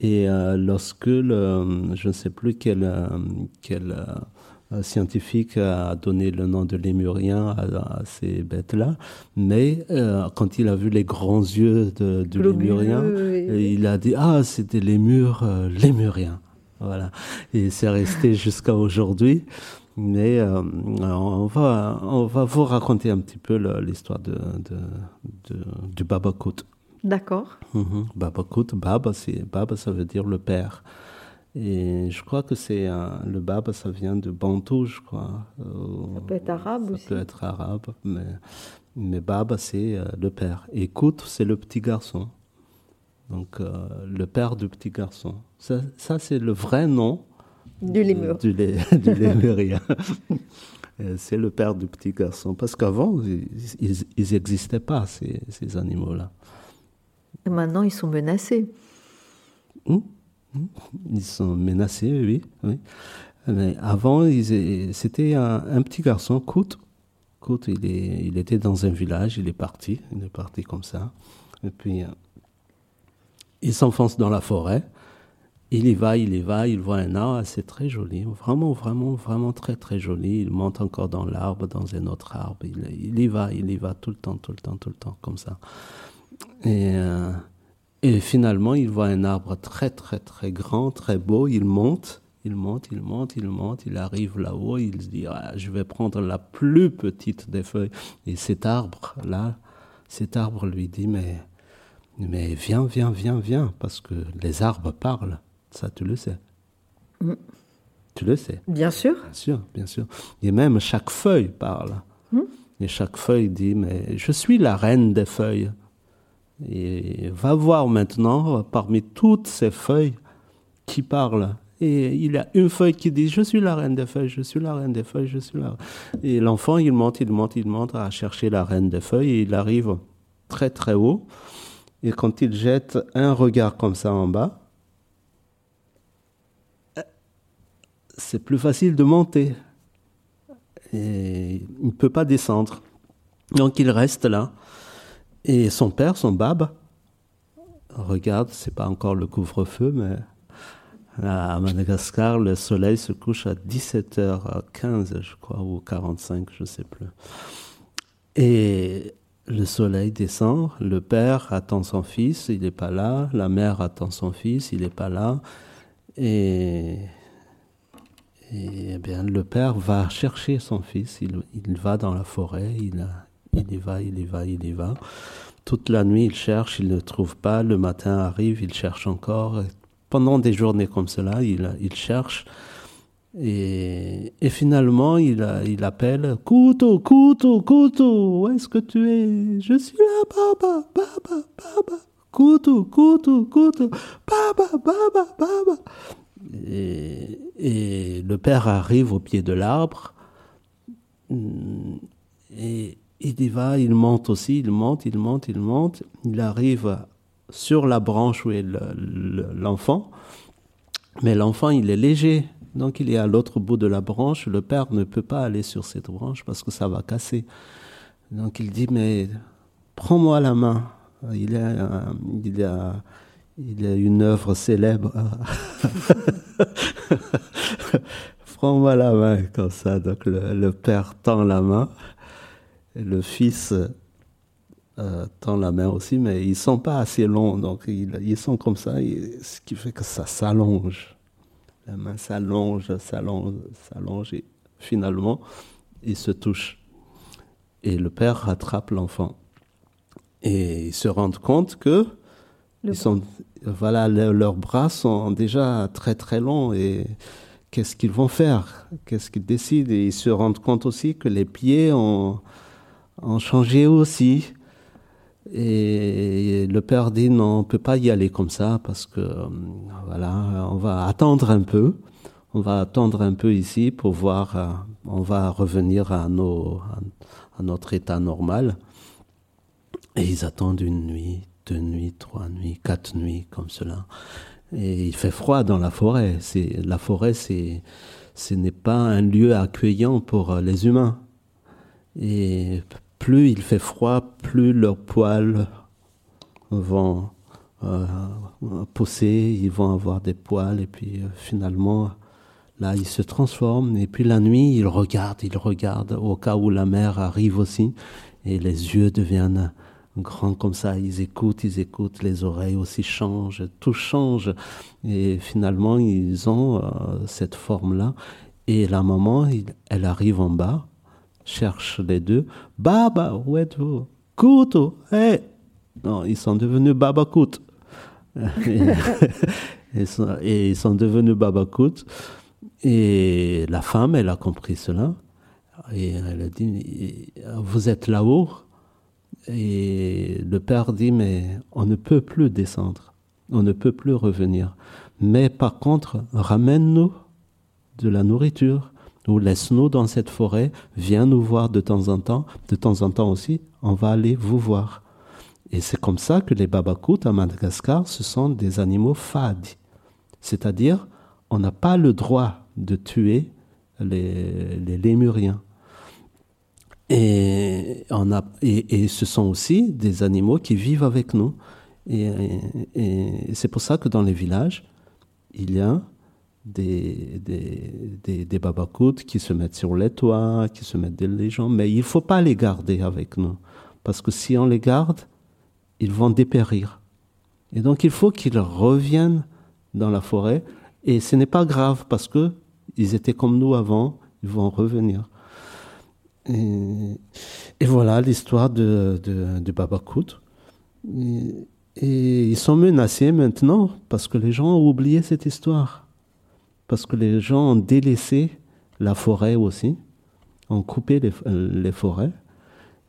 Et euh, lorsque, le, je ne sais plus quel, quel scientifique a donné le nom de lémurien à, ces bêtes-là, mais quand il a vu les grands yeux de, du lémurien, il a dit ah c'est des lémures lémuriens. Voilà. Et c'est resté jusqu'à aujourd'hui. Mais euh, on, va, on va vous raconter un petit peu l'histoire de, de, du Baba D'accord. Mm Baba, Baba, ça veut dire le père. Et je crois que c'est le Baba, ça vient de Bantou, je crois. ça peut être arabe aussi. Ça peut être arabe, mais, mais Baba, c'est euh, le père. Et Kout, c'est le petit garçon. Donc, euh, le père du petit garçon. Ça, ça c'est le vrai nom du lémur. Du, lémurien. c'est le père du petit garçon. Parce qu'avant, ils n'existaient pas, ces, ces animaux-là. Maintenant, ils sont menacés. Hum, hum. Ils sont menacés, oui. oui. Mais avant, c'était un, un, petit garçon, Kout. Kout, il, est, il était dans un village, il est parti. Il est parti comme ça. Et puis, euh, il s'enfonce dans la forêt. Il y va, il y va, il voit un arbre, c'est très joli, vraiment, vraiment, vraiment très, très joli. Il monte encore dans l'arbre, dans un autre arbre. Il, y va, il y va tout le temps, tout le temps, tout le temps, comme ça. Et, euh, et finalement, il voit un arbre très, très, très grand, très beau. Il monte, il monte, il monte, il monte, il arrive là-haut. Il se dit, ah, je vais prendre la plus petite des feuilles. Et cet arbre-là, cet arbre lui dit, mais, mais viens, viens, viens, viens, parce que les arbres parlent. Ça, tu le sais. Mm. Tu le sais. Bien sûr. Bien sûr, bien sûr. Et même chaque feuille parle. Mm. Et chaque feuille dit, mais je suis la reine des feuilles. Et va voir maintenant, parmi toutes ces feuilles, qui parlent. Et il y a une feuille qui dit, je suis la reine des feuilles, je suis la reine des feuilles, je suis la... Et l'enfant, il monte, il monte, il monte à chercher la reine des feuilles, et il arrive très très haut. Et quand il jette un regard comme ça en bas, c'est plus facile de monter. Et il ne peut pas descendre. Donc il reste là. Et son père, son bab, regarde, c'est pas encore le couvre-feu, mais à Madagascar, le soleil se couche à 17h15, je crois, ou 45, je ne sais plus. Et le soleil descend, le père attend son fils, il n'est pas là, la mère attend son fils, il n'est pas là. Et et eh bien, le père va chercher son fils, il, va dans la forêt, il, il, y va, il y va, il y va. Toute la nuit, il cherche, il ne trouve pas. Le matin arrive, il cherche encore. pendant des journées comme cela, il, il cherche. Et, et, finalement, il, il appelle Couteau, couteau, couteau, où est-ce que tu es? Je suis là, papa, papa, papa. Couteau, couteau, couteau, papa, papa, papa. Et, le père arrive au pied de l'arbre. Et il y va, il monte aussi, il monte, il monte, il monte. Il arrive sur la branche où est l'enfant. Mais l'enfant, il est léger. Donc il est à l'autre bout de la branche. Le père ne peut pas aller sur cette branche parce que ça va casser. Donc il dit, mais prends-moi la main. Il il a, il y a une œuvre célèbre. Prends-moi la main comme ça. Donc le, père tend la main, le fils euh, tend la main aussi, mais ils sont pas assez longs, donc ils, sont comme ça, ce qui fait que ça s'allonge. La main s'allonge, s'allonge, s'allonge, et finalement, ils se touchent. Et le père rattrape l'enfant. Et ils se rendent compte que ils sont, voilà, leurs bras sont déjà très très longs et qu'est-ce qu'ils vont faire? Qu'est-ce qu'ils décident? Ils se rendent compte aussi que les pieds ont, changé aussi. Et le père dit non, on peut pas y aller comme ça parce que voilà, on va attendre un peu. On va attendre un peu ici pour voir. Euh, on va revenir à notre état normal. Et ils attendent une nuit, deux nuits, trois nuits, quatre nuits comme cela. Et il fait froid dans la forêt. C'est la forêt, c'est ce n'est pas un lieu accueillant pour euh, les humains. Et plus il fait froid, plus leurs poils vont euh, pousser, ils vont avoir des poils, et puis euh, finalement, Là, il se transforme et puis la nuit, il regarde, il regarde au cas où la mère arrive aussi et les yeux deviennent grands comme ça. Ils écoutent, ils écoutent, les oreilles aussi changent, tout change et finalement ils ont euh, cette forme-là. Et la maman, elle arrive en bas, cherche les deux. Baba, où êtes-vous? Couteau, hé Non, ils sont devenus Baba Kout. et, et, ils sont devenus Baba Kout. Et la femme, elle a compris cela. Et elle a dit, vous êtes là-haut? Et le père dit, mais on ne peut plus descendre. On ne peut plus revenir. Mais par contre, ramène-nous de la nourriture ou laisse-nous dans cette forêt, viens nous voir de temps en temps. De temps en temps aussi, on va aller vous voir. Et c'est comme ça que les babakoutes à Madagascar, ce sont des animaux fades. C'est-à-dire, on n'a pas le droit de tuer les, lémuriens. Et, on a, et, ce sont aussi des animaux qui vivent avec nous. Et, c'est pour ça que dans les villages, il y a des, des, des, qui se mettent sur les toits, qui se mettent des gens, mais il ne faut pas les garder avec nous. Parce que si on les garde, ils vont dépérir. Et donc il faut qu'ils reviennent dans la forêt. Et ce n'est pas grave parce que ils étaient comme nous avant, ils vont revenir. Et, voilà l'histoire de, de, Babakout. Et, ils sont menacés maintenant parce que les gens ont oublié cette histoire. Parce que les gens ont délaissé la forêt aussi, ont coupé les, les forêts.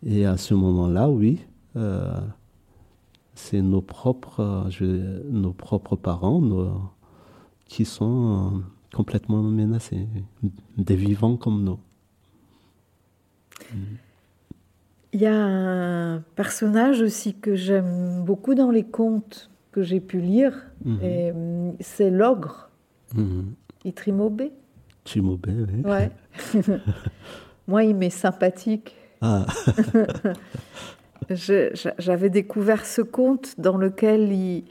Et à ce moment-là, oui, euh, c'est nos propres, je, nos propres parents qui sont complètement menacés, des vivants comme nous. Il y a un personnage aussi que j'aime beaucoup dans les contes que j'ai pu lire, mhm. c'est l'ogre, mmh. Itrimobé. Trimobé, oui. Ouais. Moi, il m'est sympathique. Ah. J'avais découvert ce conte dans lequel il,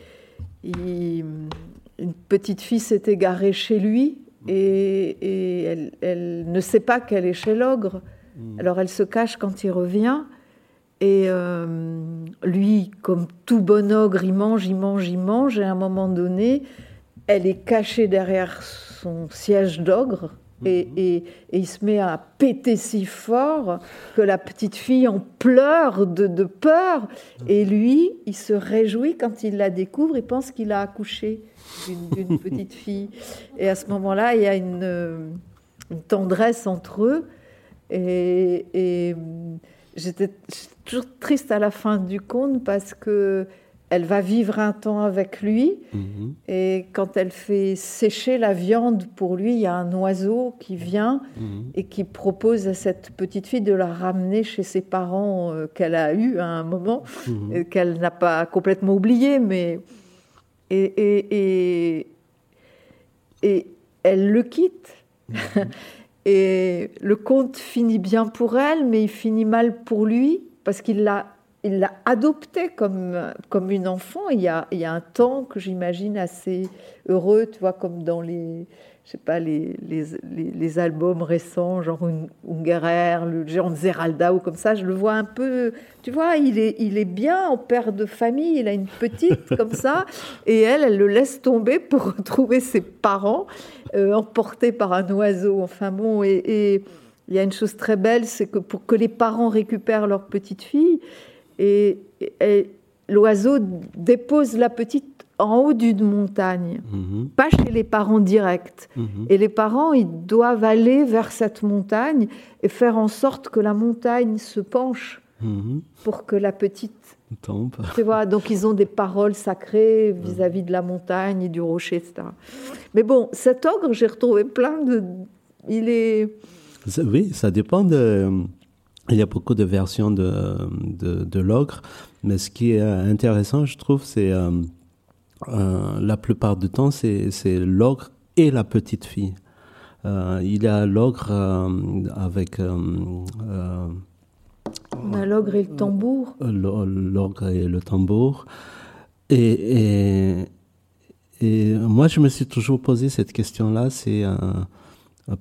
il, une petite fille s'est égarée chez lui et, elle, ne sait pas qu'elle est chez l'ogre. Hmm. Alors elle se cache quand il revient. Et euh, lui, comme tout bon ogre, il mange, il mange, il mange. Et à un moment donné, elle est cachée derrière son siège d'ogre. Et, et, il se met à péter si fort que la petite fille en pleure de, de peur. Et lui, il se réjouit quand il la découvre et pense qu'il a accouché d'une petite fille. Et à ce moment-là, il y a une, tendresse entre eux. Et, et j'étais toujours triste à la fin du conte parce que elle va vivre un temps avec lui. Mhm. Et quand elle fait sécher la viande pour lui, il y a un oiseau qui vient mhm. et qui propose à cette petite fille de la ramener chez ses parents euh, qu'elle a eu à un moment, mhm. qu'elle n'a pas complètement oublié, mais et, et, elle le quitte. et le conte finit bien pour elle, mais il finit mal pour lui parce qu'il l'a il l'a adoptée comme, comme une enfant. Il y, a, il y a un temps que j'imagine assez heureux, tu vois, comme dans les, je sais pas, les, les, les, albums récents, genre Ungerer, le géant de Zeralda ou comme ça, je le vois un peu, tu vois, il est, il est bien en père de famille, il a une petite comme ça, et elle, elle le laisse tomber pour retrouver ses parents, euh, emportés par un oiseau. Enfin bon, et, et il y a une chose très belle, c'est que pour que les parents récupèrent leur petite fille, et, et l'oiseau dépose la petite en haut d'une montagne, mhm. pas chez les parents directs. Mhm. Et les parents, ils doivent aller vers cette montagne et faire en sorte que la montagne se penche mhm. pour que la petite tombe. Tu vois, donc ils ont des paroles sacrées vis-à-vis de la montagne et du rocher, etc. Mais bon, cet ogre, j'ai retrouvé plein de. Il est. Oui, ça dépend de. Il y a beaucoup de versions de, de, l'ogre, mais ce qui est intéressant, je trouve, c'est euh, la plupart du temps, c'est l'ogre et la petite fille. Euh, il y a l'ogre euh, avec. On a l'ogre et le tambour. L'ogre et le tambour. Et, et, et, moi, je me suis toujours posé cette question-là c'est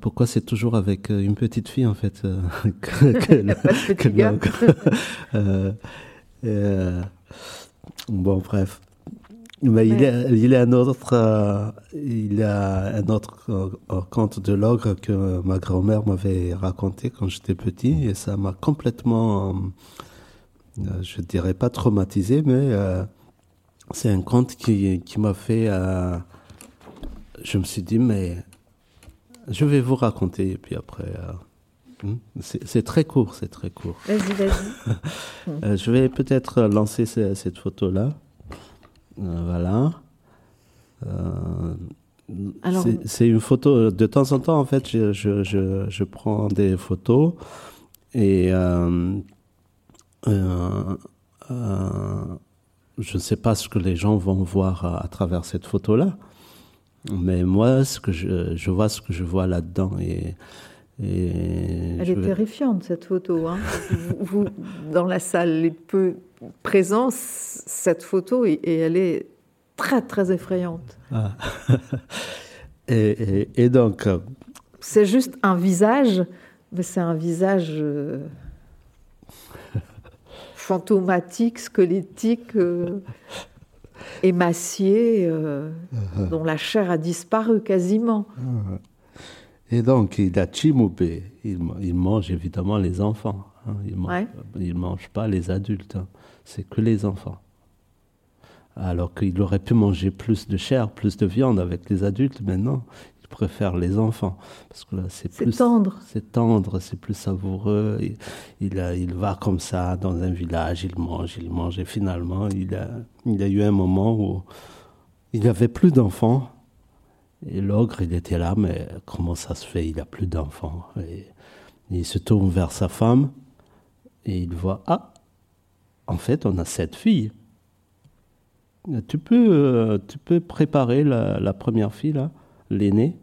pourquoi c'est toujours avec une petite fille en fait que, que, petit gars. bon, bref. Mais il, est, il, est un autre, il a un autre conte de l'ogre que ma grand-mère m'avait raconté quand j'étais petit et ça m'a complètement, je dirais pas traumatisé, mais c'est un conte qui, qui m'a fait. Euh, je me suis dit, mais je vais vous raconter, et puis après. Euh, hmm, c'est très court, c'est très court. Vas-y, vas-y. Euh, je vais peut-être lancer cette photo-là. Voilà. c'est une photo. De temps en temps, en fait, je, je, je, je prends des photos et je ne sais pas ce que les gens vont voir à, travers cette photo-là, mais moi, ce que je, je, vois ce que je vois là-dedans. Et, Elle est terrifiante, cette photo. Hein. vous, dans la salle, les peu présents, cette photo, et, elle est très, très effrayante. Ah. et, et, donc... Euh, c'est juste un visage, mais c'est un visage... Euh, fantomatique, squelettique, euh, émacié, uh-huh. dont la chair a disparu quasiment. Uh-huh. Et donc, il a Chimoubé, il, il, mange évidemment les enfants. Hein. Il ne mange, pas les adultes, hein. c'est que les enfants. Alors qu'il aurait pu manger plus de chair, plus de viande avec les adultes, maintenant, préfère les enfants parce que là c'est plus tendre c'est tendre c'est plus savoureux il, il, va comme ça dans un village il mange il mange et finalement il a il a eu un moment où il n'y avait plus d'enfants et l'ogre il était là mais comment ça se fait? Il n'a plus d'enfants il se tourne vers sa femme et il voit ah en fait on a sept filles tu peux, euh, préparer la, première fille là l'aîné.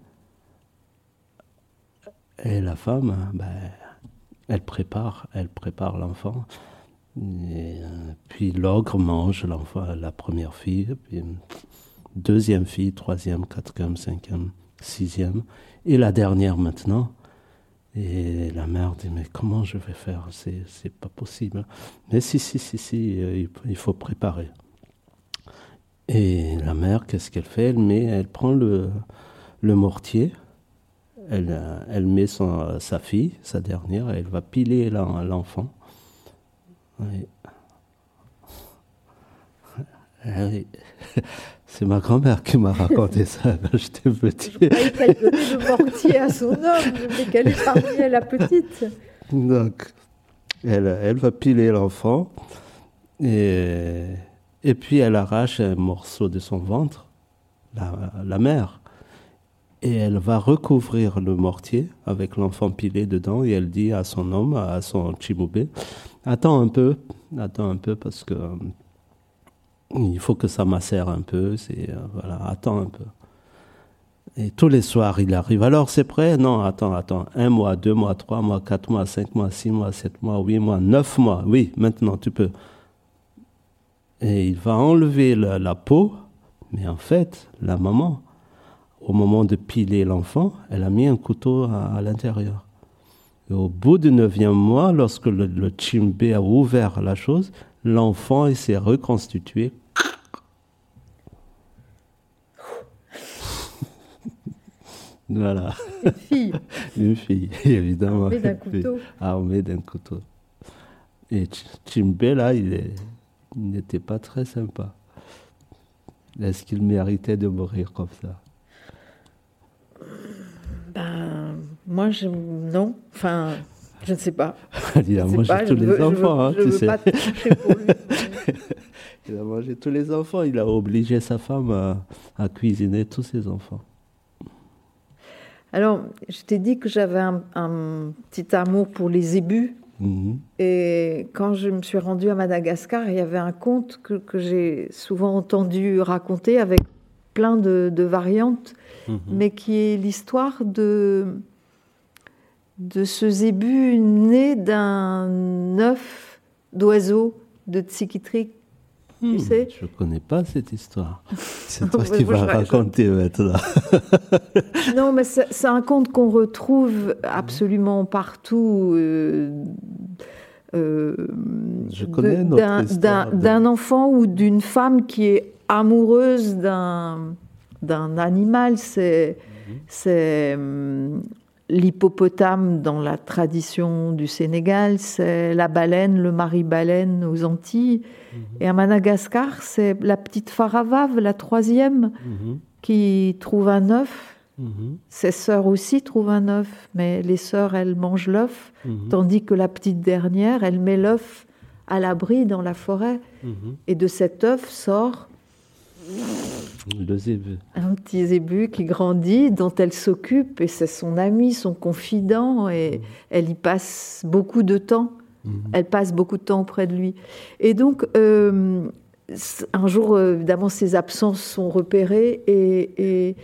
Et la femme, ben, elle prépare, elle prépare l'enfant. Euh, puis l'ogre mange l'enfant, la première fille, deuxième fille, troisième, quatrième, cinquième, sixième, et la dernière maintenant. Et la mère dit mais comment je vais faire? C'est pas possible. Mais si si si si, euh, il faut préparer. Et la mère, qu'est-ce qu'elle fait? Elle met, elle prend le le mortier. Elle, elle met son, sa fille, sa dernière, elle va piler l'enfant. C'est ma grand-mère qui m'a raconté ça quand j'étais petit. Je qu'elle donnait le mortier à son homme, mais qu'elle épargnait la petite. Donc, elle, elle va piler l'enfant et, et puis elle arrache un morceau de son ventre, la, la mère et elle va recouvrir le mortier avec l'enfant pilé dedans et elle dit à son homme, à son chimoubé, attends un peu, attends un peu parce que il faut que ça macère un peu, c'est euh, voilà, attends un peu. Et tous les soirs, il arrive. Alors, c'est prêt? Non, attends, attends. Un mois, deux mois, trois mois, quatre mois, cinq mois, six mois, sept mois, huit mois, neuf mois. Oui, maintenant, tu peux. Et il va enlever la peau, mais en fait, la maman, au moment de piler l'enfant, elle a mis un couteau à, l'intérieur. Et au bout du neuvième mois, lorsque le, le chimbé a ouvert la chose, l'enfant s'est reconstitué. voilà. Une fille. Une fille, évidemment. Armée d'un couteau. Armée d'un couteau. Et Chimbé, là, il n'était pas très sympa. Est-ce qu'il méritait de mourir comme ça? Ben, moi, je, non. Enfin, je ne sais pas. Il a mangé tous les enfants, hein, tu sais. Il a mangé tous les enfants. Il a obligé sa femme à, cuisiner tous ses enfants. Alors, je t'ai dit que j'avais un, petit amour pour les zébus. Mhm. Et quand je me suis rendue à Madagascar, il y avait un conte que, que j'ai souvent entendu raconter avec plein de, de variantes Mhm. mais qui est l'histoire de, de ce zébu né d'un œuf d'oiseau de Tsikitrik tu Hmm, sais. Je connais pas cette histoire. C'est toi qui vas raconter maintenant. Non, mais c'est un conte qu'on retrouve absolument partout. euh, euh, Je connais d'un- de- enfant ou d'une femme qui est amoureuse d'un animal. C'est c'est hum, l'hippopotame dans la tradition du Sénégal, c'est la baleine, le mari-baleine aux Antilles. Et à Madagascar, c'est la petite faravave, la troisième, Mhm, qui trouve un œuf. mhm, Ses sœurs aussi trouvent un œuf, mais les sœurs, elles mangent l'œuf, mhm, tandis que la petite dernière, elle met l'œuf à l'abri dans la forêt. mhm. Et de cet œuf sort Le zébu. un petit zébu qui grandit, dont elle s'occupe, et c'est son ami, son confident, et elle y passe beaucoup de temps. Mhm. Elle passe beaucoup de temps auprès de lui. Et donc, euh, un jour, euh, évidemment, ses absences sont repérées et, et,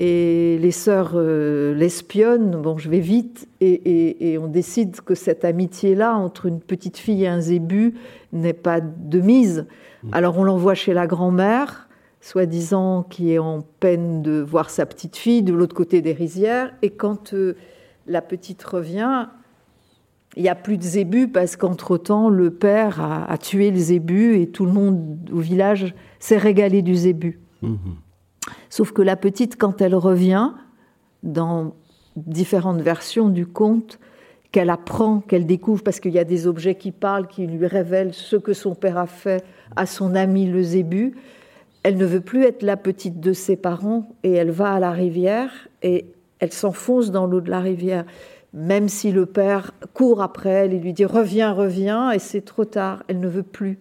et les sœurs euh, l'espionnent. Bon, je vais vite. Et, et- et on décide que cette amitié-là, entre une petite fille et un zébu, n'est pas de mise. Alors, on l'envoie chez la grand-mère, soi-disant qui est en peine de voir sa petite fille de l'autre côté des rizières. Et quand euh, la petite revient, il n'y a plus de zébu parce qu'entre-temps, le père a, a tué le zébu et tout le monde au village s'est régalé du zébu. Mhm. Sauf que la petite, quand elle revient, dans différentes versions du conte, qu'elle apprend, qu'elle découvre, parce qu'il y a des objets qui parlent, qui lui révèlent ce que son père a fait à son ami le zébu, elle ne veut plus être la petite de ses parents et elle va à la rivière et elle s'enfonce dans l'eau de la rivière. Même si le père court après elle et lui dit reviens, reviens, et c'est trop tard, elle ne veut plus.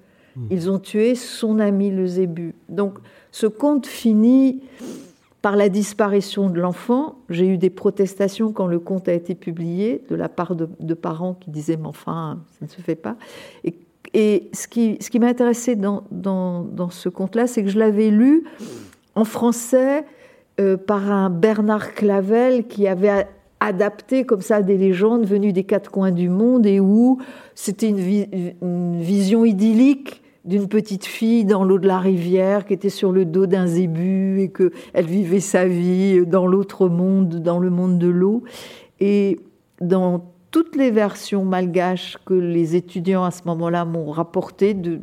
Ils ont tué son ami le zébu. Donc ce conte finit par la disparition de l'enfant. J'ai eu des protestations quand le conte a été publié de la part de, de parents qui disaient mais enfin ça ne se fait pas. Et, et ce qui, m'a intéressé dans, ce conte-là, c'est que je l'avais lu en français euh, par un Bernard Clavel qui avait adapté comme ça des légendes venues des quatre coins du monde et où c'était une vision idyllique d'une petite fille dans l'eau de la rivière qui était sur le dos d'un zébu et que elle vivait sa vie dans l'autre monde, dans le monde de l'eau. Et dans toutes les versions malgaches que les étudiants à ce moment-là m'ont rapportées, de,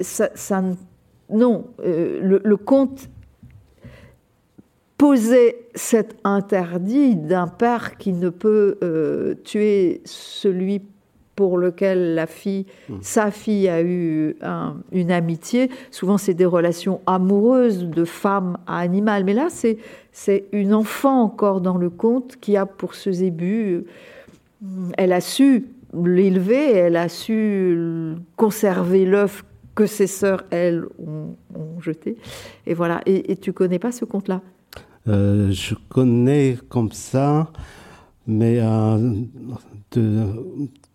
ça, ça non, euh, le, le conte posait cet interdit d'un père qui ne peut euh, tuer celui pour lequel la fille, sa fille a eu un- une amitié. Souvent, c'est des relations amoureuses de femme à animal. Mais là, c'est, une enfant encore dans le conte qui a pour ce zébu, elle a su l'élever, elle a su conserver l'œuf que ses sœurs, elles, ont, jeté. Et voilà. Et, et tu connais pas ce conte-là? Euh, je connais comme ça, mais euh,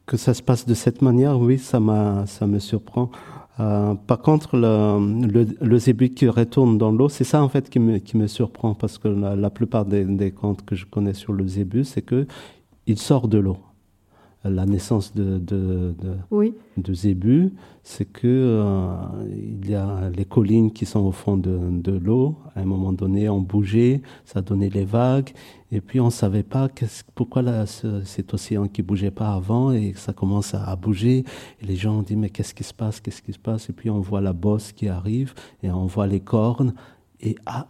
que ça se passe de cette manière, oui, ça, ça me surprend. Euh, par contre, le, le, zébu qui retourne dans l'eau, c'est ça en fait qui me, qui me surprend, parce que la, la plupart des, des contes que je connais sur le zébu, c'est que il sort de l'eau. La naissance de, de, de, Oui. de zébu, c'est que euh, il y a les collines qui sont au fond de, de l'eau. À un moment donné, ont bougé, ça donnait les vagues, et puis on savait pas pourquoi là, ce- cet océan qui bougeait pas avant et ça commence à, à bouger. Et les gens ont dit mais qu'est-ce qui se passe, qu'est-ce qui se passe? Et puis on voit la bosse qui arrive et on voit les cornes et ah,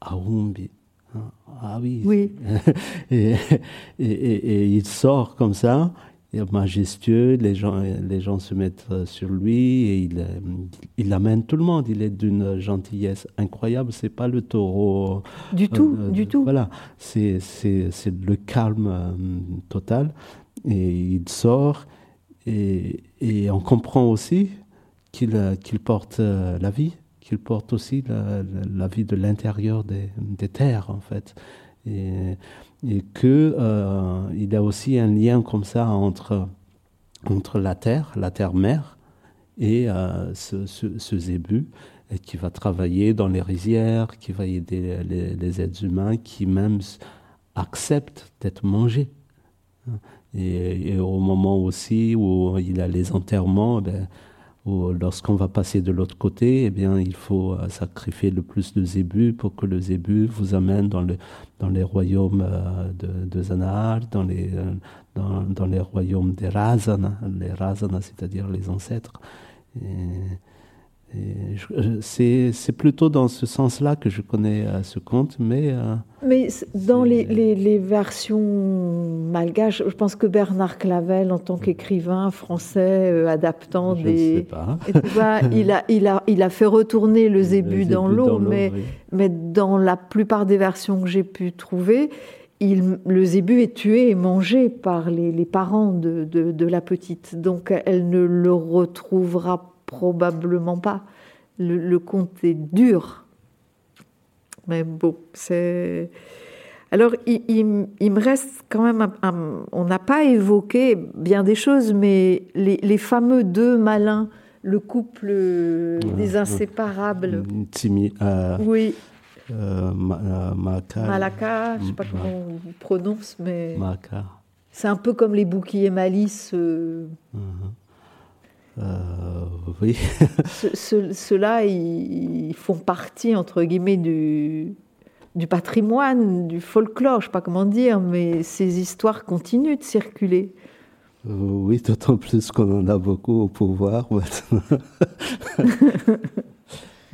Aoumbi. Hein, Ah oui. Oui. et, et, il sort comme ça, majestueux, les gens, les gens se mettent euh, sur lui et il, euh, il amène tout le monde. Il est d'une gentillesse incroyable. C'est pas le taureau. Du tout, euh, du tout. Voilà, c'est le calme euh, total. Et il sort et, et on comprend aussi qu'il euh, qu'il porte euh, la vie, qu'il porte aussi la, vie de l'intérieur des, terres en fait. Et, et que euh, y a aussi un lien comme ça entre entre la terre, la terre mère, et euh, ce, zébu qui va travailler dans les rizières, qui va aider les, êtres humains, qui même acceptent d'être mangés. Et, au moment aussi où il a les enterrements, ben, ou lorsqu'on va passer de l'autre côté, eh bien, il faut euh, sacrifier le plus de zébus pour que le zébu vous amène dans, le, dans les royaumes euh, de, de Zanaar, dans les, euh, dans, les royaumes des Razana, les Razana, c'est-à-dire les ancêtres. C'est plutôt dans ce sens-là que je connais euh, ce conte, mais... Euh, mais dans les, les, les, versions malgaches, je pense que Bernard Clavel, en tant qu'écrivain français euh, adaptant je des... sais pas. Vois, il, a, il, a, il a fait retourner le zébu dans l'eau, mais, oui. mais dans la plupart des versions que j'ai pu trouver, il, le zébu est tué et mangé par les, les parents de, de, de, la petite. Donc elle ne le retrouvera probablement pas. Le, le conte est dur. Mais bon, c'est. Alors, il, il, il, me reste quand même. Un, un, on n'a pas évoqué bien des choses, mais les, les fameux deux malins, le couple des inséparables. Timi, euh, oui. Euh, ma, Malaka. Malaka, je ne sais pas comment on prononce, mais. Malaka. C'est un peu comme les boucliers malice. Euh... Uh -huh. Euh, oui. Ceux-là, ce, ils, ils, font partie, entre guillemets, du, du patrimoine, du folklore, je ne sais pas comment dire, mais ces histoires continuent de circuler. Oui, d'autant plus qu'on en a beaucoup au pouvoir maintenant.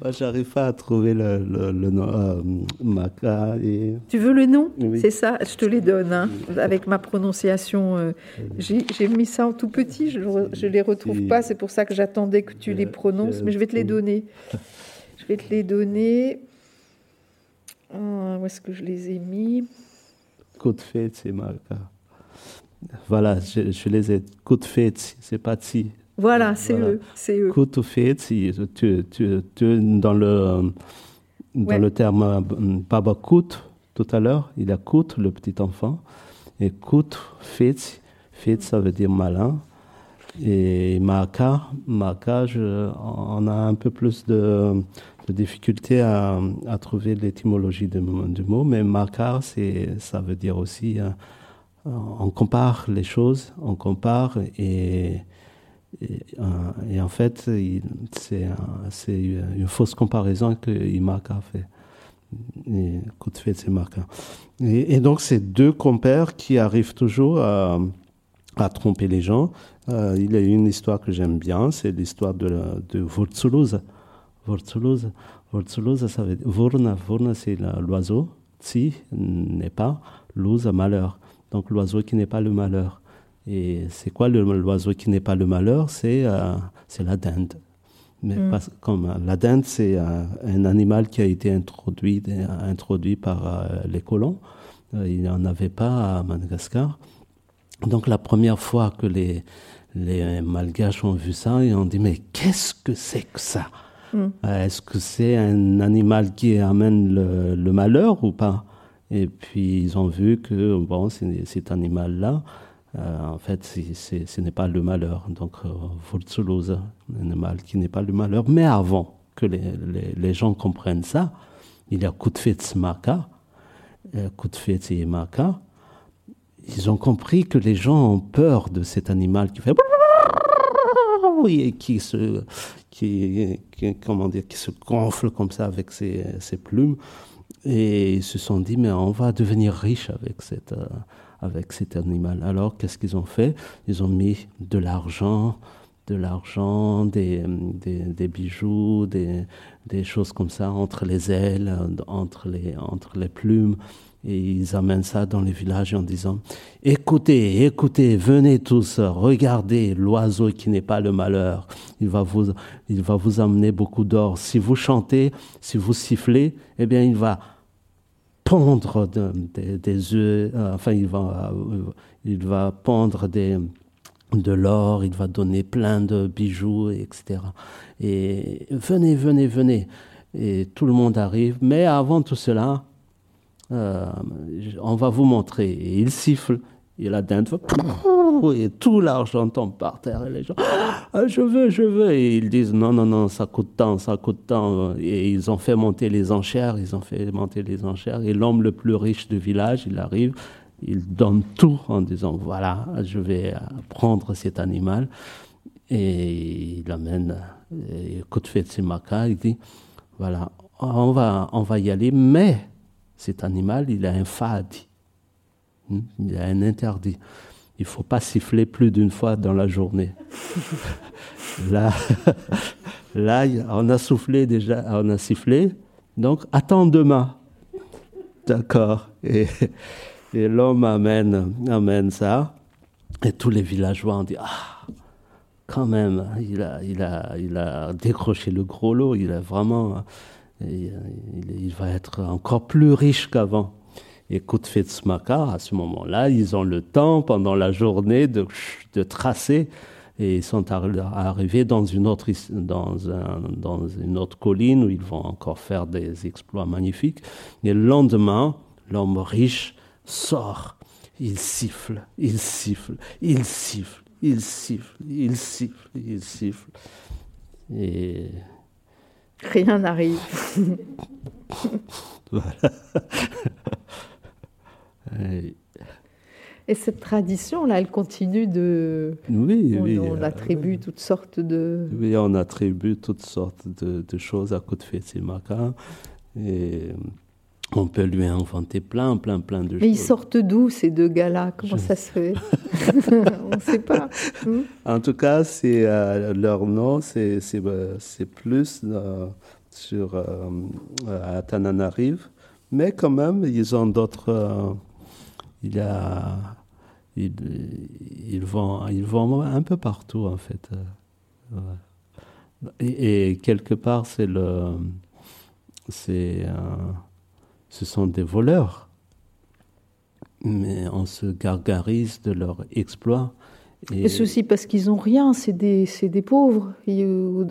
Moi, j'arrive pas à trouver le, le, le nom euh, Maca. Et... Tu veux le nom oui. C'est ça, je te les donne, hein, avec ma prononciation. Euh, J'ai mis ça en tout petit, je ne les retrouve pas, c'est pour ça que j'attendais que tu les prononces, mais je vais te les donner. Je vais te les donner. Oh, où est-ce que je les ai mis Coup de fête, c'est Maca. Voilà, je, je, les ai. Coup de fête, c'est pas si. Voilà, c'est voilà. eux, c'est eux. Kutufet, tu, tu, tu, dans le, dans ouais. le terme Baba Kut, tout à l'heure, il a Kut, le petit enfant, et Kut, Fet, Fet, ça veut dire malin, et Maka, Maka, je, on a un peu plus de, de difficulté à, à trouver l'étymologie du, du, mot, mais Maka, ça veut dire aussi, euh, on compare les choses, on compare et et, euh, et, en fait, c'est une fausse comparaison que Imaka a fait. Et, fait, c'est Marca. Et, et, donc, c'est deux compères qui arrivent toujours à, tromper les gens. Euh, il y a une histoire que j'aime bien, c'est l'histoire de, de. Wurzulose, Wurzulose, ça veut dire Vurna, Vurna c'est l'oiseau. Tsi n'est pas, Luz, malheur. Donc, l'oiseau qui n'est pas le malheur. Et c'est quoi l'oiseau qui n'est pas le malheur? C'est euh, la dinde. Mais mm. pas, comme la dinde, c'est euh, un animal qui a été introduit, introduit par euh, les colons. il n'y en avait pas à Madagascar. Donc la première fois que les, les Malgaches ont vu ça, ils ont dit mais qu'est-ce que c'est que ça? Mm. Est-ce que c'est un animal qui amène le, le, malheur ou pas? Et puis ils ont vu que bon, cet animal-là, euh, en fait, c est, c est, ce n'est pas le malheur. Donc, Wurzulose, un animal qui n'est pas le malheur. Mais avant que les, les, les, gens comprennent ça, il y a Kutfetz Maka, euh, Kutfetz et Maka. Ils ont compris que les gens ont peur de cet animal qui fait et qui se, qui, qui, comment dire, qui se gonfle comme ça avec ses, ses plumes. Et ils se sont dit, mais on va devenir riche avec cette. Avec cet animal. Alors, qu'est-ce qu'ils ont fait? Ils ont mis de l'argent, de l'argent, des, des, des, bijoux, des, des, choses comme ça entre les ailes, entre les, entre les plumes. Et ils amènent ça dans les villages en disant Écoutez, écoutez, venez tous, regardez l'oiseau qui n'est pas le malheur. Il va vous, il va vous amener beaucoup d'or. Si vous chantez, si vous sifflez, eh bien, il va pondre de, de, des œufs, euh, enfin il va, euh, il va pondre des, de l'or, il va donner plein de bijoux, etc. Et venez, venez, venez. Et tout le monde arrive. Mais avant tout cela, euh, on va vous montrer. Et il siffle. Et la dinde. Et tout l'argent tombe par terre. Et les gens, ah, je veux, je veux. Et ils disent, non, non, non, ça coûte tant, ça coûte tant. Et ils ont fait monter les enchères, ils ont fait monter les enchères. Et l'homme le plus riche du village, il arrive, il donne tout en disant, voilà, je vais prendre cet animal. Et il amène Kotfet Simaka, il dit, voilà, on va, on va y aller, mais cet animal, il a un fadi, hmm, il a un interdit. Il ne faut pas siffler plus d'une fois dans la journée. là, là, on a soufflé déjà, on a sifflé, donc attends demain. D'accord. Et, l'homme amène, amène ça. Et tous les villageois ont dit Ah, quand même, il a, il a, il a décroché le gros lot, il a vraiment. Il va être encore plus riche qu'avant. Et Smaka, à ce moment-là, ils ont le temps pendant la journée de, de tracer et ils sont arrivés dans une autre, dans, un, dans une autre colline où ils vont encore faire des exploits magnifiques. Et le lendemain, l'homme riche sort, il siffle, il siffle, il siffle, il siffle, il siffle, il siffle. Et rien n'arrive. voilà. Et cette tradition-là, elle continue de. Oui, on, oui. On attribue toutes sortes de. Oui, on attribue toutes sortes de, choses à côté de Maka. Et on peut lui inventer plein, plein, plein de choses. Mais ils sortent d'où ces deux gars-là? Comment ça se fait? On ne sait pas. Hmm? en tout cas, c'est euh, leur nom, c'est euh, plus euh, sur à Tananarive, mais quand même, ils ont d'autres. Il y a ils, ils, vont, ils vont un peu partout en fait. Et, quelque part, c'est le, c'est, ce sont des voleurs, mais on se gargarise de leur exploit. Et, aussi parce qu'ils n'ont rien, c'est des, des, pauvres.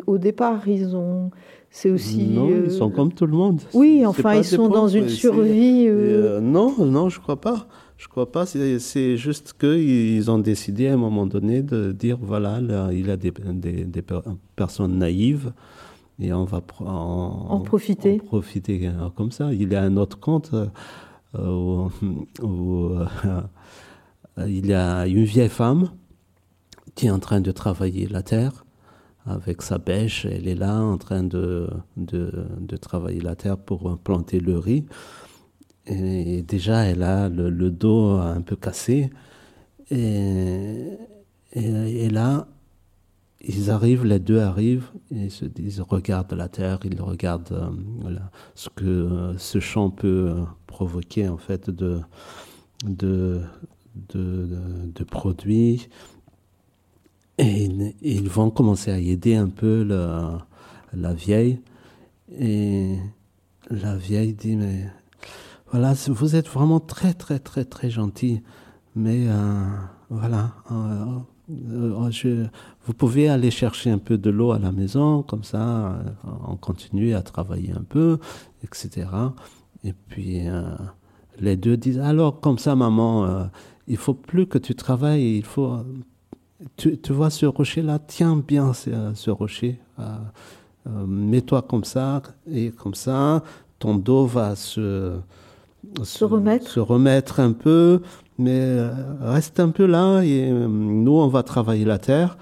au, départ, ils ont. C'est aussi. Non, ils sont comme tout le monde. Oui, enfin, ils sont dans une survie. Euh, euh, non, non, je crois pas. Je crois pas. C'est juste qu'ils ont décidé à un moment donné de dire voilà, il y a des, des, des personnes naïves et on va en, en profiter. En profiter euh, comme ça. Il y a un autre conte où, où il y a une vieille femme qui est en train de travailler la terre avec sa bêche. Elle est là en train de, de, de travailler la terre pour planter le riz. Et déjà, elle a le, dos un peu cassé. Et, et, là, ils arrivent, les deux arrivent, et ils se disent, regardent la terre, ils regardent euh, ce que ce champ peut provoquer en fait de, de, de, de produits. Et, ils vont commencer à aider un peu la, la vieille. Et la vieille dit, mais voilà, vous êtes vraiment très, très, très, très gentil. Mais euh, voilà, euh, euh, je, vous pouvez aller chercher un peu de l'eau à la maison, comme ça, on continue à travailler un peu, etc. Et puis, les deux disent, alors, comme ça, maman, il faut plus que tu travailles, il faut... Tu, vois ce rocher-là, tiens bien ce rocher. Mets-toi comme ça et comme ça, ton dos va se se remettre. se remettre un peu, mais euh, reste un peu là et euh, nous on va travailler la terre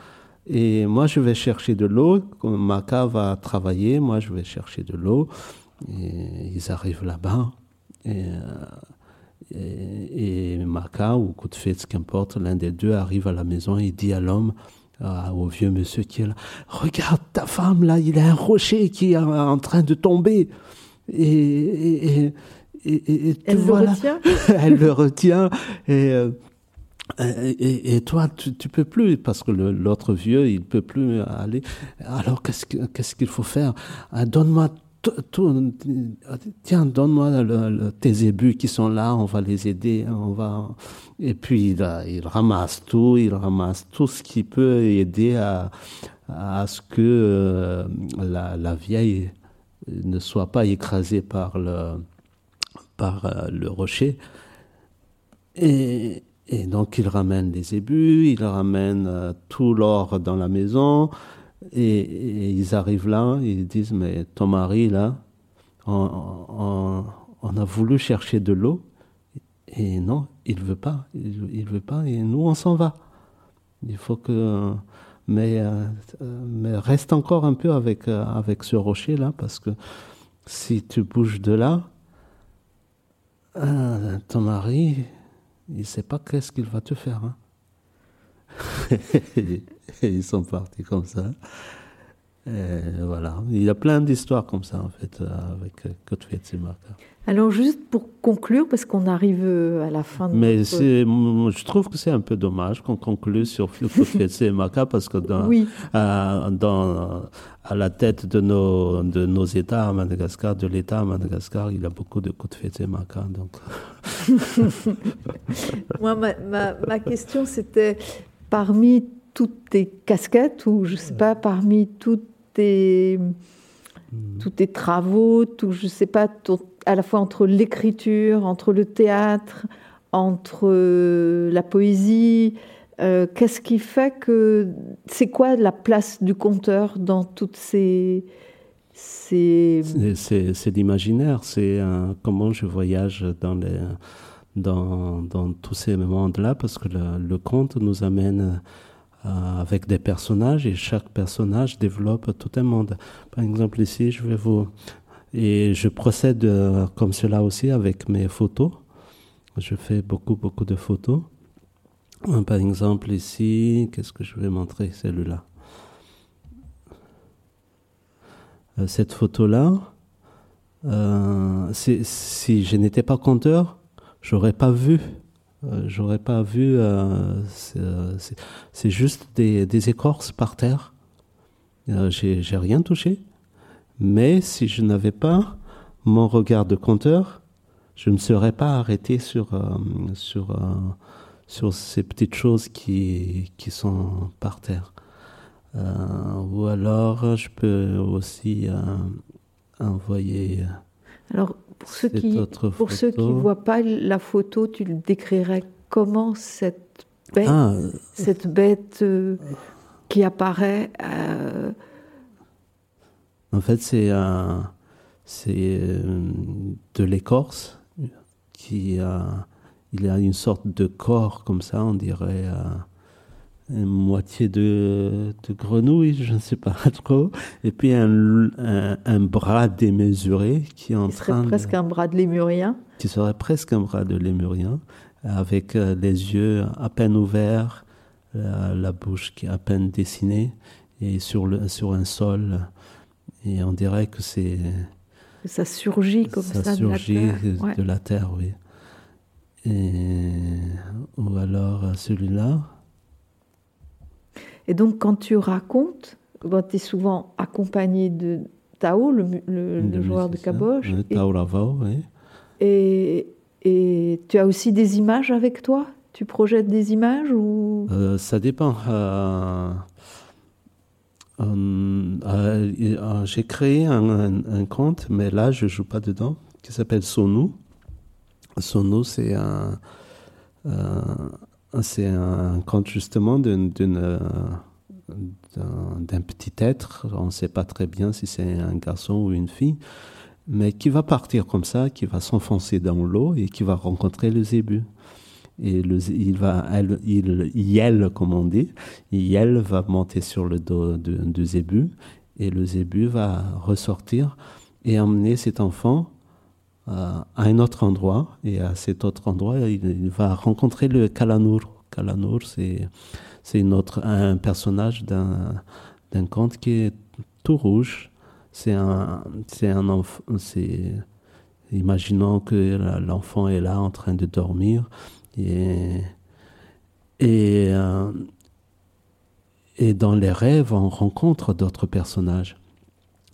et moi je vais chercher de l'eau. Maka va travailler, moi je vais chercher de l'eau. Et ils arrivent là-bas et, euh, et, Maka ou ce qu'importe, l'un des deux arrive à la maison et dit à l'homme, au vieux monsieur qui est là, regarde ta femme là, il y a un rocher qui est en train de tomber. et, et et, elle le retient Elle le retient. Euh, et, et, toi, tu, tu peux plus, parce que l'autre vieux, il peut plus aller. Alors, qu'est-ce qu'il faut faire? Ah, Donne-moi tout, tiens, donne-moi tes ébus qui sont là, on va les aider, on va. Et puis il, il ramasse tout, il ramasse tout ce qui peut aider à, à ce que euh, la, la, vieille ne soit pas écrasée par le, par euh, le rocher. Et, donc il ramène les ébus, il ramène euh, tout l'or dans la maison, et, ils arrivent là, ils disent, mais ton mari, là, on, a voulu chercher de l'eau, et non, il veut pas, il, il veut pas, et nous, on s'en va. Il faut que... mais, mais reste encore un peu avec, avec ce rocher-là, parce que si tu bouges de là, ton mari, il ne sait pas qu'est-ce qu'il va te faire. Hein. ils sont partis comme ça. Voilà, il y a plein d'histoires comme ça en fait avec Kotfet Simaka. Alors juste pour conclure, parce qu'on arrive à la fin de Mais je trouve que c'est un peu dommage qu'on conclue sur Kotfet Simaka parce que dans, oui. à, dans, à la tête de nos, de nos États à Madagascar, de l'État à Madagascar, il y a beaucoup de Kotfet Simaka. Donc. Moi, ma, ma, ma question c'était parmi toutes tes casquettes ou je sais pas parmi toutes tes hmm. tous tes travaux, tout, je sais pas, à la fois entre l'écriture, entre le théâtre, entre euh, la poésie, euh, qu'est-ce qui fait que c'est quoi la place du conteur dans toutes ces ces c'est l'imaginaire, c'est comment je voyage dans les dans, dans tous ces mondes-là parce que le, conte nous amène euh, avec des personnages et chaque personnage développe tout un monde. Par exemple, ici, je vais vous. Et je procède euh, comme cela aussi avec mes photos. Je fais beaucoup, beaucoup de photos. Euh, par exemple, ici, qu'est-ce que je vais montrer? Celle-là. Cette photo-là, si je n'étais pas conteur, j'aurais pas vu euh, j'aurais pas vu. Euh, c'est juste des, des, écorces par terre. Euh, j'ai rien touché. Mais si je n'avais pas mon regard de compteur, je ne serais pas arrêté sur, sur, sur ces petites choses qui, qui sont par terre. ou alors, je peux aussi envoyer. Alors, pour ceux qui pour ceux qui voient pas la photo, tu le décrirais comment cette bête, ah. cette bête euh, qui apparaît. Euh, en fait, c'est c'est euh, de l'écorce qui a il a une sorte de corps comme ça, on dirait une moitié de, de, grenouille, je ne sais pas trop, et puis un, un, bras démesuré qui est en qui serait presque un bras de lémurien. Qui serait presque un bras de lémurien, avec euh, les yeux à peine ouverts, la, bouche qui est à peine dessinée, et sur, le, sur un sol. Et on dirait que c'est. Ça surgit comme ça, ça surgit de la terre, de la terre oui. Et, ou alors celui-là. Et donc, quand tu racontes, tu es souvent accompagné de Tao, le, le, joueur de caboche. Oui, Tao Lavao, oui. Et, et, tu as aussi des images avec toi? Tu projettes des images ou? Euh, Ça dépend. Euh, euh, j'ai créé un, un, compte, mais là, je joue pas dedans, qui s'appelle Sonu. Sonu, c'est un c'est un conte justement d'un petit être, on ne sait pas très bien si c'est un garçon ou une fille, mais qui va partir comme ça, qui va s'enfoncer dans l'eau et qui va rencontrer le zébu. Et le, il va, il yelle, comme on dit, yelle va monter sur le dos du zébu et le zébu va ressortir et emmener cet enfant à un autre endroit. Et à cet autre endroit, il, va rencontrer le Kalanur. Kalanur, c'est, c'est autre, un personnage d'un, d'un conte qui est tout rouge. C'est un, c'est un enfant, c'est, imaginons que l'enfant est là en train de dormir et, et, euh, et dans les rêves, on rencontre d'autres personnages.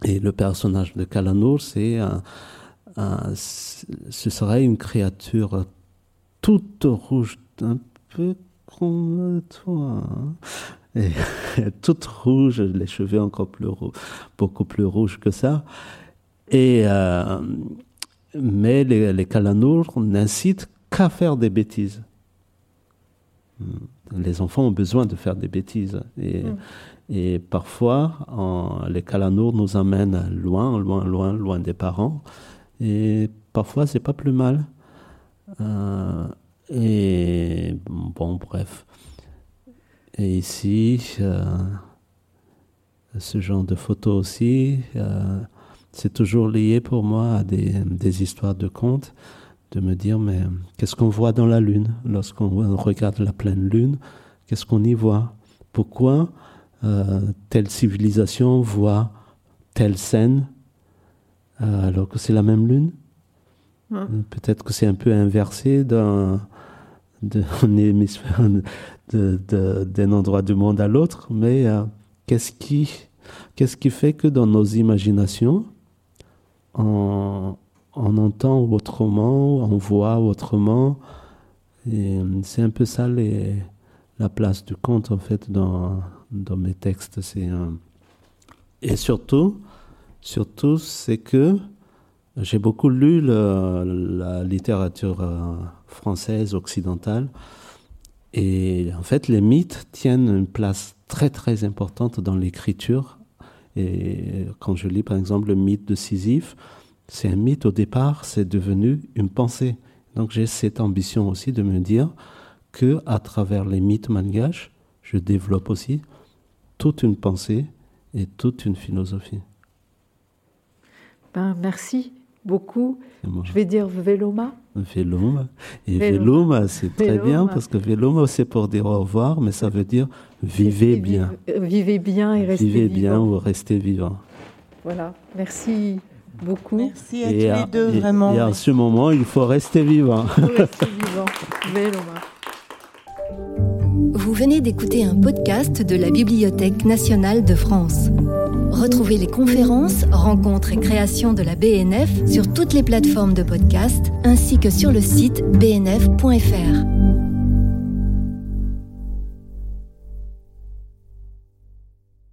Et le personnage de Kalanur, c'est un, ce serait une créature toute rouge, un peu comme toi. Toute rouge, les cheveux encore plus beaucoup plus rouges que ça. Et, euh, mais les, les calanours n'incitent qu'à faire des bêtises. Les enfants ont besoin de faire des bêtises. Et, mm. et parfois, les calanours nous amènent loin, loin, loin, loin des parents. Et parfois, c'est pas plus mal. Euh, et bon, bref. Et ici, euh, ce genre de photos aussi, euh, c'est toujours lié pour moi à des, des, histoires de contes, de me dire, mais qu'est-ce qu'on voit dans la Lune? Lorsqu'on regarde la pleine Lune, qu'est-ce qu'on y voit? Pourquoi euh, telle civilisation voit telle scène euh, alors que c'est la même Lune? Peut-être que c'est un peu inversé d'un hémisphère d'un endroit du monde à l'autre, mais euh, qu'est-ce qui, qu'est-ce qui fait que dans nos imaginations, on, on entend autrement, on voit autrement C'est un peu ça la place du conte en fait dans, mes textes. C'est et surtout, surtout, c'est que j'ai beaucoup lu la littérature euh, française occidentale et en fait, les mythes tiennent une place très très importante dans l'écriture. Et quand je lis par exemple le mythe de Sisyphe, c'est un mythe au départ, c'est devenu une pensée. Donc j'ai cette ambition aussi de me dire que à travers les mythes malgaches, je développe aussi toute une pensée et toute une philosophie. Ben, merci beaucoup. Je vais dire Veloma. Veloma. Et Veloma, c'est très bien parce que Veloma, c'est pour dire au revoir, mais ça veut dire vivez bien. Vivez bien et restez vivez vivant. bien ou restez vivant. Voilà. Merci beaucoup. Merci à tous les deux, vraiment. Et à ce moment, il faut rester vivant. rester vivant. Veloma. Vous venez d'écouter un podcast de la Bibliothèque nationale de France. Retrouvez les conférences, rencontres et créations de la BNF sur toutes les plateformes de podcast ainsi que sur le site bnf.fr.